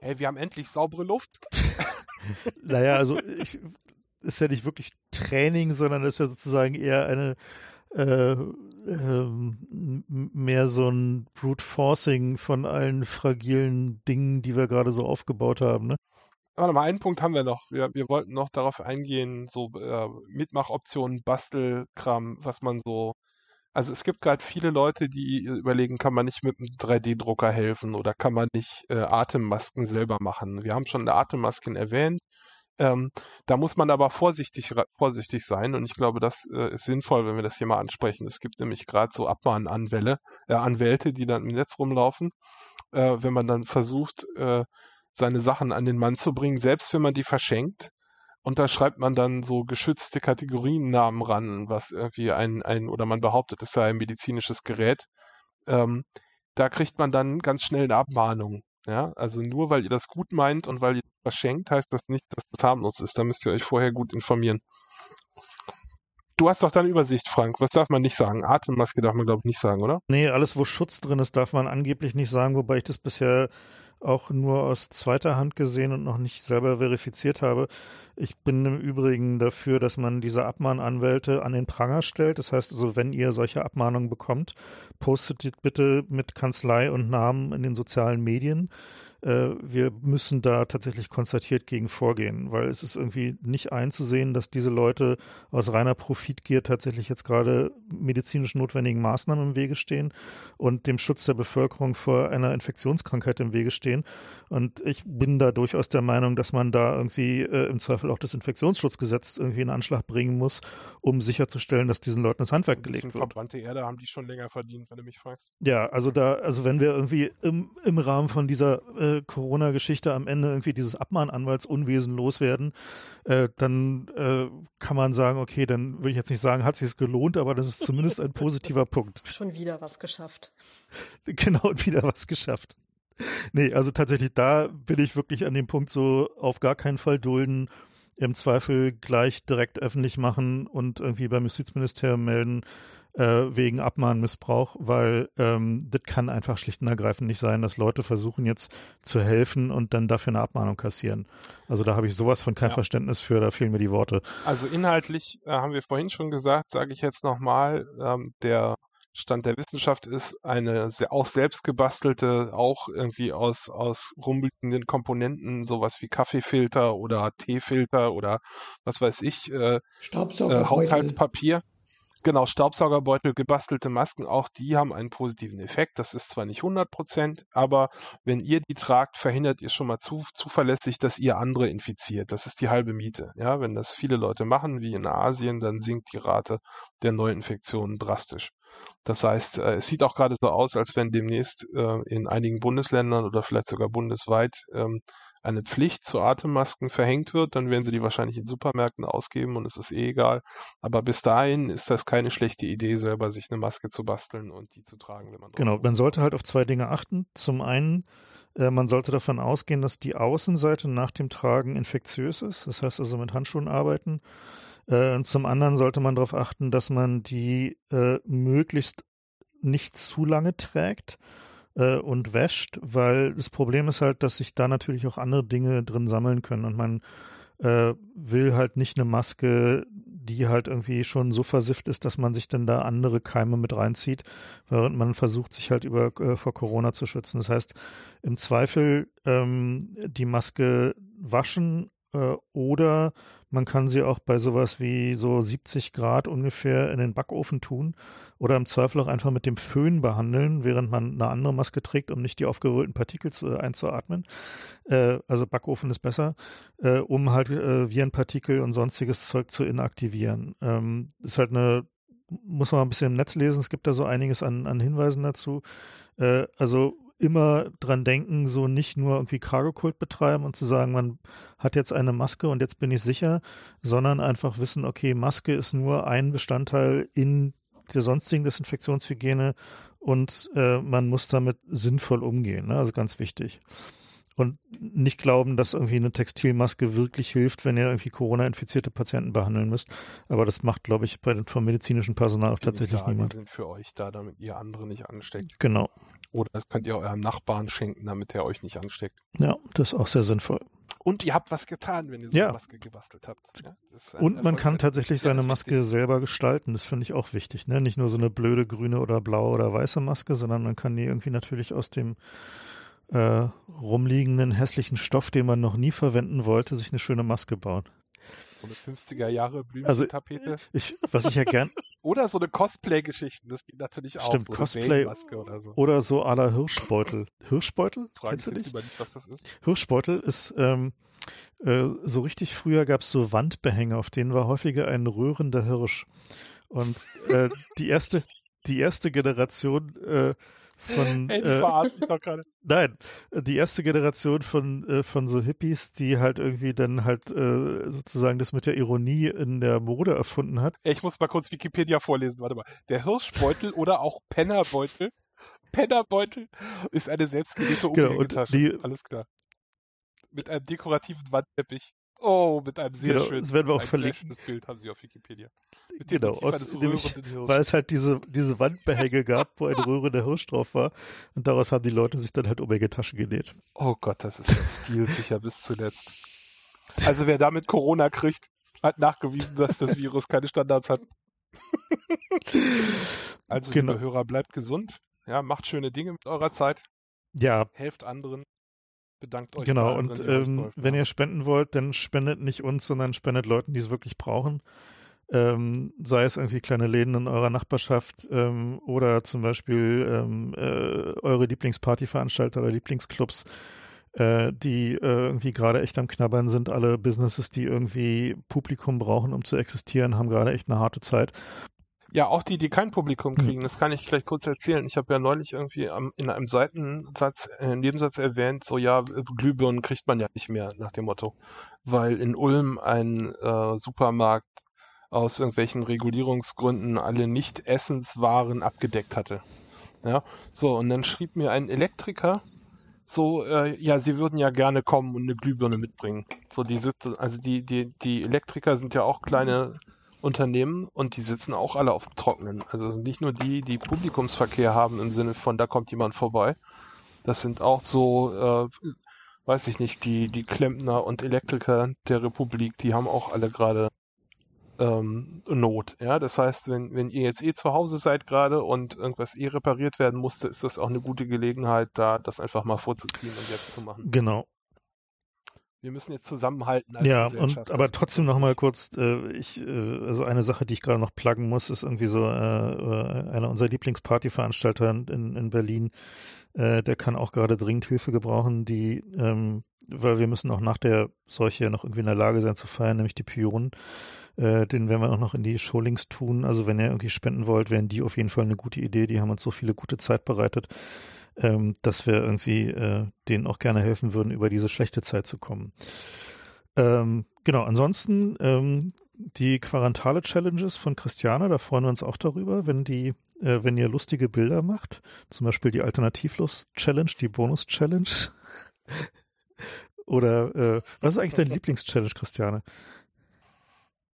Hey, wir haben endlich saubere Luft. [LAUGHS] naja, also ich, ist ja nicht wirklich Training, sondern ist ja sozusagen eher eine äh, äh, mehr so ein Brute Forcing von allen fragilen Dingen, die wir gerade so aufgebaut haben. Ne? Warte mal, einen Punkt haben wir noch. Wir, wir wollten noch darauf eingehen, so äh, Mitmachoptionen, Bastelkram, was man so. Also es gibt gerade viele Leute, die überlegen, kann man nicht mit einem 3D-Drucker helfen oder kann man nicht äh, Atemmasken selber machen. Wir haben schon Atemmasken erwähnt. Ähm, da muss man aber vorsichtig, vorsichtig sein und ich glaube, das äh, ist sinnvoll, wenn wir das hier mal ansprechen. Es gibt nämlich gerade so Abmahnanwälte, äh, Anwälte, die dann im Netz rumlaufen, äh, wenn man dann versucht, äh, seine Sachen an den Mann zu bringen, selbst wenn man die verschenkt. Und da schreibt man dann so geschützte Kategoriennamen ran, was irgendwie ein, ein oder man behauptet, es sei ein medizinisches Gerät. Ähm, da kriegt man dann ganz schnell eine Abmahnung. Ja, also nur weil ihr das gut meint und weil ihr das verschenkt, heißt das nicht, dass das harmlos ist. Da müsst ihr euch vorher gut informieren. Du hast doch dann Übersicht, Frank. Was darf man nicht sagen? Atemmaske darf man, glaube ich, nicht sagen, oder? Nee, alles, wo Schutz drin ist, darf man angeblich nicht sagen, wobei ich das bisher auch nur aus zweiter Hand gesehen und noch nicht selber verifiziert habe. Ich bin im Übrigen dafür, dass man diese Abmahnanwälte an den Pranger stellt. Das heißt also, wenn ihr solche Abmahnungen bekommt, postet bitte mit Kanzlei und Namen in den sozialen Medien äh, wir müssen da tatsächlich konstatiert gegen vorgehen, weil es ist irgendwie nicht einzusehen, dass diese Leute aus reiner Profitgier tatsächlich jetzt gerade medizinisch notwendigen Maßnahmen im Wege stehen und dem Schutz der Bevölkerung vor einer Infektionskrankheit im Wege stehen. Und ich bin da durchaus der Meinung, dass man da irgendwie äh, im Zweifel auch das Infektionsschutzgesetz irgendwie in Anschlag bringen muss, um sicherzustellen, dass diesen Leuten das Handwerk gelegt wird. Verbrannte Erde haben die schon länger verdient, wenn du mich fragst. Ja, also da, also wenn wir irgendwie im, im Rahmen von dieser äh, äh, Corona-Geschichte am Ende irgendwie dieses Abmahnanwaltsunwesen loswerden, äh, dann äh, kann man sagen, okay, dann will ich jetzt nicht sagen, hat sich es gelohnt, aber das ist zumindest ein positiver [LAUGHS] Punkt. Schon wieder was geschafft. [LAUGHS] Genau, wieder was geschafft. Nee, also tatsächlich, da will ich wirklich an dem Punkt so auf gar keinen Fall dulden, im Zweifel gleich direkt öffentlich machen und irgendwie beim Justizministerium melden, äh, wegen Abmahnmissbrauch, weil ähm, das kann einfach schlicht und ergreifend nicht sein, dass Leute versuchen jetzt zu helfen und dann dafür eine Abmahnung kassieren. Also da habe ich sowas von kein ja. Verständnis für, da fehlen mir die Worte. Also inhaltlich äh, haben wir vorhin schon gesagt, sage ich jetzt nochmal, ähm, der Stand der Wissenschaft ist eine sehr, auch selbst gebastelte, auch irgendwie aus, aus rumliegenden Komponenten, sowas wie Kaffeefilter oder Teefilter oder was weiß ich, äh, äh, Haushaltspapier. Genau, Staubsaugerbeutel, gebastelte Masken, auch die haben einen positiven Effekt. Das ist zwar nicht 100 Prozent, aber wenn ihr die tragt, verhindert ihr schon mal zu, zuverlässig, dass ihr andere infiziert. Das ist die halbe Miete. Ja, wenn das viele Leute machen, wie in Asien, dann sinkt die Rate der Neuinfektionen drastisch. Das heißt, äh, es sieht auch gerade so aus, als wenn demnächst äh, in einigen Bundesländern oder vielleicht sogar bundesweit ähm, eine Pflicht zu Atemmasken verhängt wird, dann werden sie die wahrscheinlich in Supermärkten ausgeben und es ist eh egal. Aber bis dahin ist das keine schlechte Idee, selber sich eine Maske zu basteln und die zu tragen, wenn man Genau, man sollte halt auf zwei Dinge achten. Zum einen, äh, man sollte davon ausgehen, dass die Außenseite nach dem Tragen infektiös ist. Das heißt also mit Handschuhen arbeiten. Äh, und zum anderen sollte man darauf achten, dass man die äh, möglichst nicht zu lange trägt äh, und wäscht, weil das Problem ist halt, dass sich da natürlich auch andere Dinge drin sammeln können und man äh, will halt nicht eine Maske, die halt irgendwie schon so versifft ist, dass man sich dann da andere Keime mit reinzieht, während man versucht, sich halt über äh, vor Corona zu schützen. Das heißt, im Zweifel ähm, die Maske waschen äh, oder man kann sie auch bei sowas wie so 70 Grad ungefähr in den Backofen tun oder im Zweifel auch einfach mit dem Föhn behandeln, während man eine andere Maske trägt, um nicht die aufgerüllten Partikel zu, einzuatmen. Äh, also Backofen ist besser, äh, um halt äh, Virenpartikel und sonstiges Zeug zu inaktivieren. Ähm, ist halt eine, muss man ein bisschen im Netz lesen, es gibt da so einiges an, an Hinweisen dazu. Äh, also immer dran denken, so nicht nur irgendwie Cargo-Kult betreiben und zu sagen, man hat jetzt eine Maske und jetzt bin ich sicher, sondern einfach wissen, okay, Maske ist nur ein Bestandteil in der sonstigen Desinfektionshygiene und äh, man muss damit sinnvoll umgehen. Ne? Also ganz wichtig und nicht glauben, dass irgendwie eine Textilmaske wirklich hilft, wenn ihr irgendwie Corona-infizierte Patienten behandeln müsst. Aber das macht, glaube ich, bei dem vom medizinischen Personal auch tatsächlich klar, niemand. Die sind für euch da, damit ihr andere nicht ansteckt. Genau. Oder das könnt ihr eurem Nachbarn schenken, damit er euch nicht ansteckt. Ja, das ist auch sehr sinnvoll. Und ihr habt was getan, wenn ihr so Ja. eine Maske gebastelt habt. Ja, Und man kann Erfolg. tatsächlich Ja, seine Maske wichtig. selber gestalten. Das finde ich auch wichtig. Ne? Nicht nur so eine blöde grüne oder blaue oder weiße Maske, sondern man kann die irgendwie natürlich aus dem äh, rumliegenden hässlichen Stoff, den man noch nie verwenden wollte, sich eine schöne Maske bauen. So eine 50er Jahre Also, Blümchentapete. Ich, was ich ja gern, [LAUGHS] Oder so eine Cosplay-Geschichte, das geht natürlich auch. Stimmt, so Cosplay- oder so. oder so à la Hirschbeutel. Hirschbeutel? Fragen Kennst du nicht? nicht, was das ist. Hirschbeutel ist ähm, äh, so richtig früher gab es so Wandbehänge, auf denen war häufiger ein rührender Hirsch. Und äh, die erste, die erste Generation äh, von [LAUGHS] Ey, äh, doch gerade. nein, die erste Generation von äh, von so Hippies, die halt irgendwie dann halt äh, sozusagen das mit der Ironie in der Mode erfunden hat. Ich muss mal kurz Wikipedia vorlesen, warte mal. Der Hirschbeutel oder auch Pennerbeutel. Pennerbeutel ist eine selbstgenähte Genau, und Umhängetasche. die- Alles klar. Mit einem dekorativen Wandteppich. Oh, mit einem sehr Genau, schönen, das werden wir auch ein sehr verlinken. schönes Bild haben sie auf Wikipedia. Mit Genau, aus- nämlich, weil es halt diese, diese Wandbehänge [LAUGHS] gab, wo ein rührender Hirsch drauf war. Und daraus haben die Leute sich dann halt Umhängetaschen genäht. Oh Gott, das ist ja stilsicher [LAUGHS] bis zuletzt. Also wer damit Corona kriegt, hat nachgewiesen, dass das Virus keine Standards hat. Also, Genau. liebe Hörer, bleibt gesund. Ja, macht schöne Dinge mit eurer Zeit. Ja, Helft anderen. Bedankt euch. Genau, und euch ähm, wenn ihr spenden wollt, dann spendet nicht uns, sondern spendet Leuten, die es wirklich brauchen. Ähm, sei es irgendwie kleine Läden in eurer Nachbarschaft ähm, oder zum Beispiel ähm, äh, eure Lieblingspartyveranstalter oder Lieblingsclubs, äh, die äh, irgendwie gerade echt am Knabbern sind. Alle Businesses, die irgendwie Publikum brauchen, um zu existieren, haben gerade echt eine harte Zeit. Ja, auch die, die kein Publikum Hm. kriegen, das kann ich vielleicht kurz erzählen. Ich habe ja neulich irgendwie am, in einem Seitensatz, äh, im Nebensatz erwähnt, so ja, Glühbirnen kriegt man ja nicht mehr, nach dem Motto. Weil in Ulm ein äh, Supermarkt aus irgendwelchen Regulierungsgründen alle Nicht-Essenswaren abgedeckt hatte. Ja, so, und dann schrieb mir ein Elektriker, so, äh, ja, sie würden ja gerne kommen und eine Glühbirne mitbringen. So, die sitzen, also die, die, die Elektriker sind ja auch kleine Unternehmen und die sitzen auch alle auf dem Trockenen. Also es sind nicht nur die, die Publikumsverkehr haben im Sinne von, da kommt jemand vorbei. Das sind auch so, äh, weiß ich nicht, die, die Klempner und Elektriker der Republik, die haben auch alle gerade ähm, Not. Ja, das heißt, wenn, wenn ihr jetzt eh zu Hause seid gerade und irgendwas eh repariert werden musste, ist das auch eine gute Gelegenheit, da das einfach mal vorzuziehen und jetzt zu machen. Genau. Wir müssen jetzt zusammenhalten. als Ja, und aber trotzdem noch mal kurz, äh, ich, äh, also eine Sache, die ich gerade noch pluggen muss, ist irgendwie so äh, äh, einer unserer Lieblingspartyveranstalter in, in Berlin, äh, der kann auch gerade dringend Hilfe gebrauchen, die, ähm, weil wir müssen auch nach der Seuche noch irgendwie in der Lage sein zu feiern, nämlich die Pionen. Äh, den werden wir auch noch in die Showlinks tun. Also wenn ihr irgendwie spenden wollt, wären die auf jeden Fall eine gute Idee. Die haben uns so viele gute Zeit bereitet, ähm, dass wir irgendwie äh, denen auch gerne helfen würden, über diese schlechte Zeit zu kommen. Ähm, genau, ansonsten ähm, die Quarantale-Challenges von Christiane, da freuen wir uns auch darüber, wenn die, äh, wenn ihr lustige Bilder macht. Zum Beispiel die Alternativlos-Challenge, die Bonus-Challenge. [LAUGHS] Oder äh, was ist eigentlich deine Lieblings-Challenge, Christiane?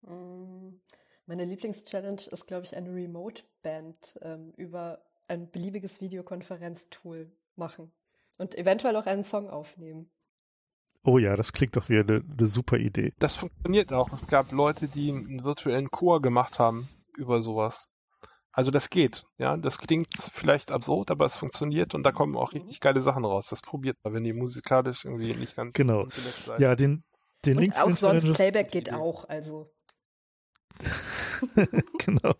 Mm, Meine Lieblingschallenge ist, glaube ich, eine Remote-Band ähm, über ein beliebiges Videokonferenztool machen und eventuell auch einen Song aufnehmen. Oh ja, das klingt doch wie eine, eine super Idee. Das funktioniert auch. Es gab Leute, die einen virtuellen Chor gemacht haben über sowas. Also das geht, ja. Das klingt vielleicht absurd, aber es funktioniert und da kommen auch richtig geile Sachen raus. Das probiert mal, wenn ihr musikalisch irgendwie nicht ganz Genau. seid. Ja, den, den Link Und zu auch sonst Challenges. Playback geht Idee. auch, also. [LAUGHS] genau.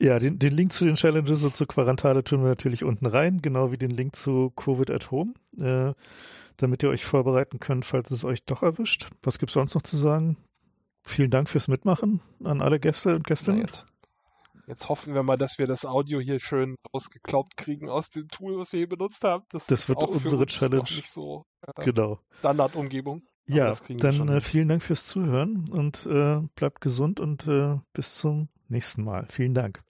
Ja, den, den Link zu den Challenges und zur Quarantäne tun wir natürlich unten rein, genau wie den Link zu Covid at Home, äh, damit ihr euch vorbereiten könnt, falls es euch doch erwischt. Was gibt's sonst noch zu sagen? Vielen Dank fürs Mitmachen an alle Gäste und Gästinnen. jetzt. Jetzt hoffen wir mal, dass wir das Audio hier schön rausgeklaubt kriegen aus dem Tool, was wir hier benutzt haben. Das, das wird unsere Challenge. Nicht so äh, genau. Standardumgebung. Ja, dann äh, vielen Dank fürs Zuhören und äh, bleibt gesund und äh, bis zum nächsten Mal. Vielen Dank.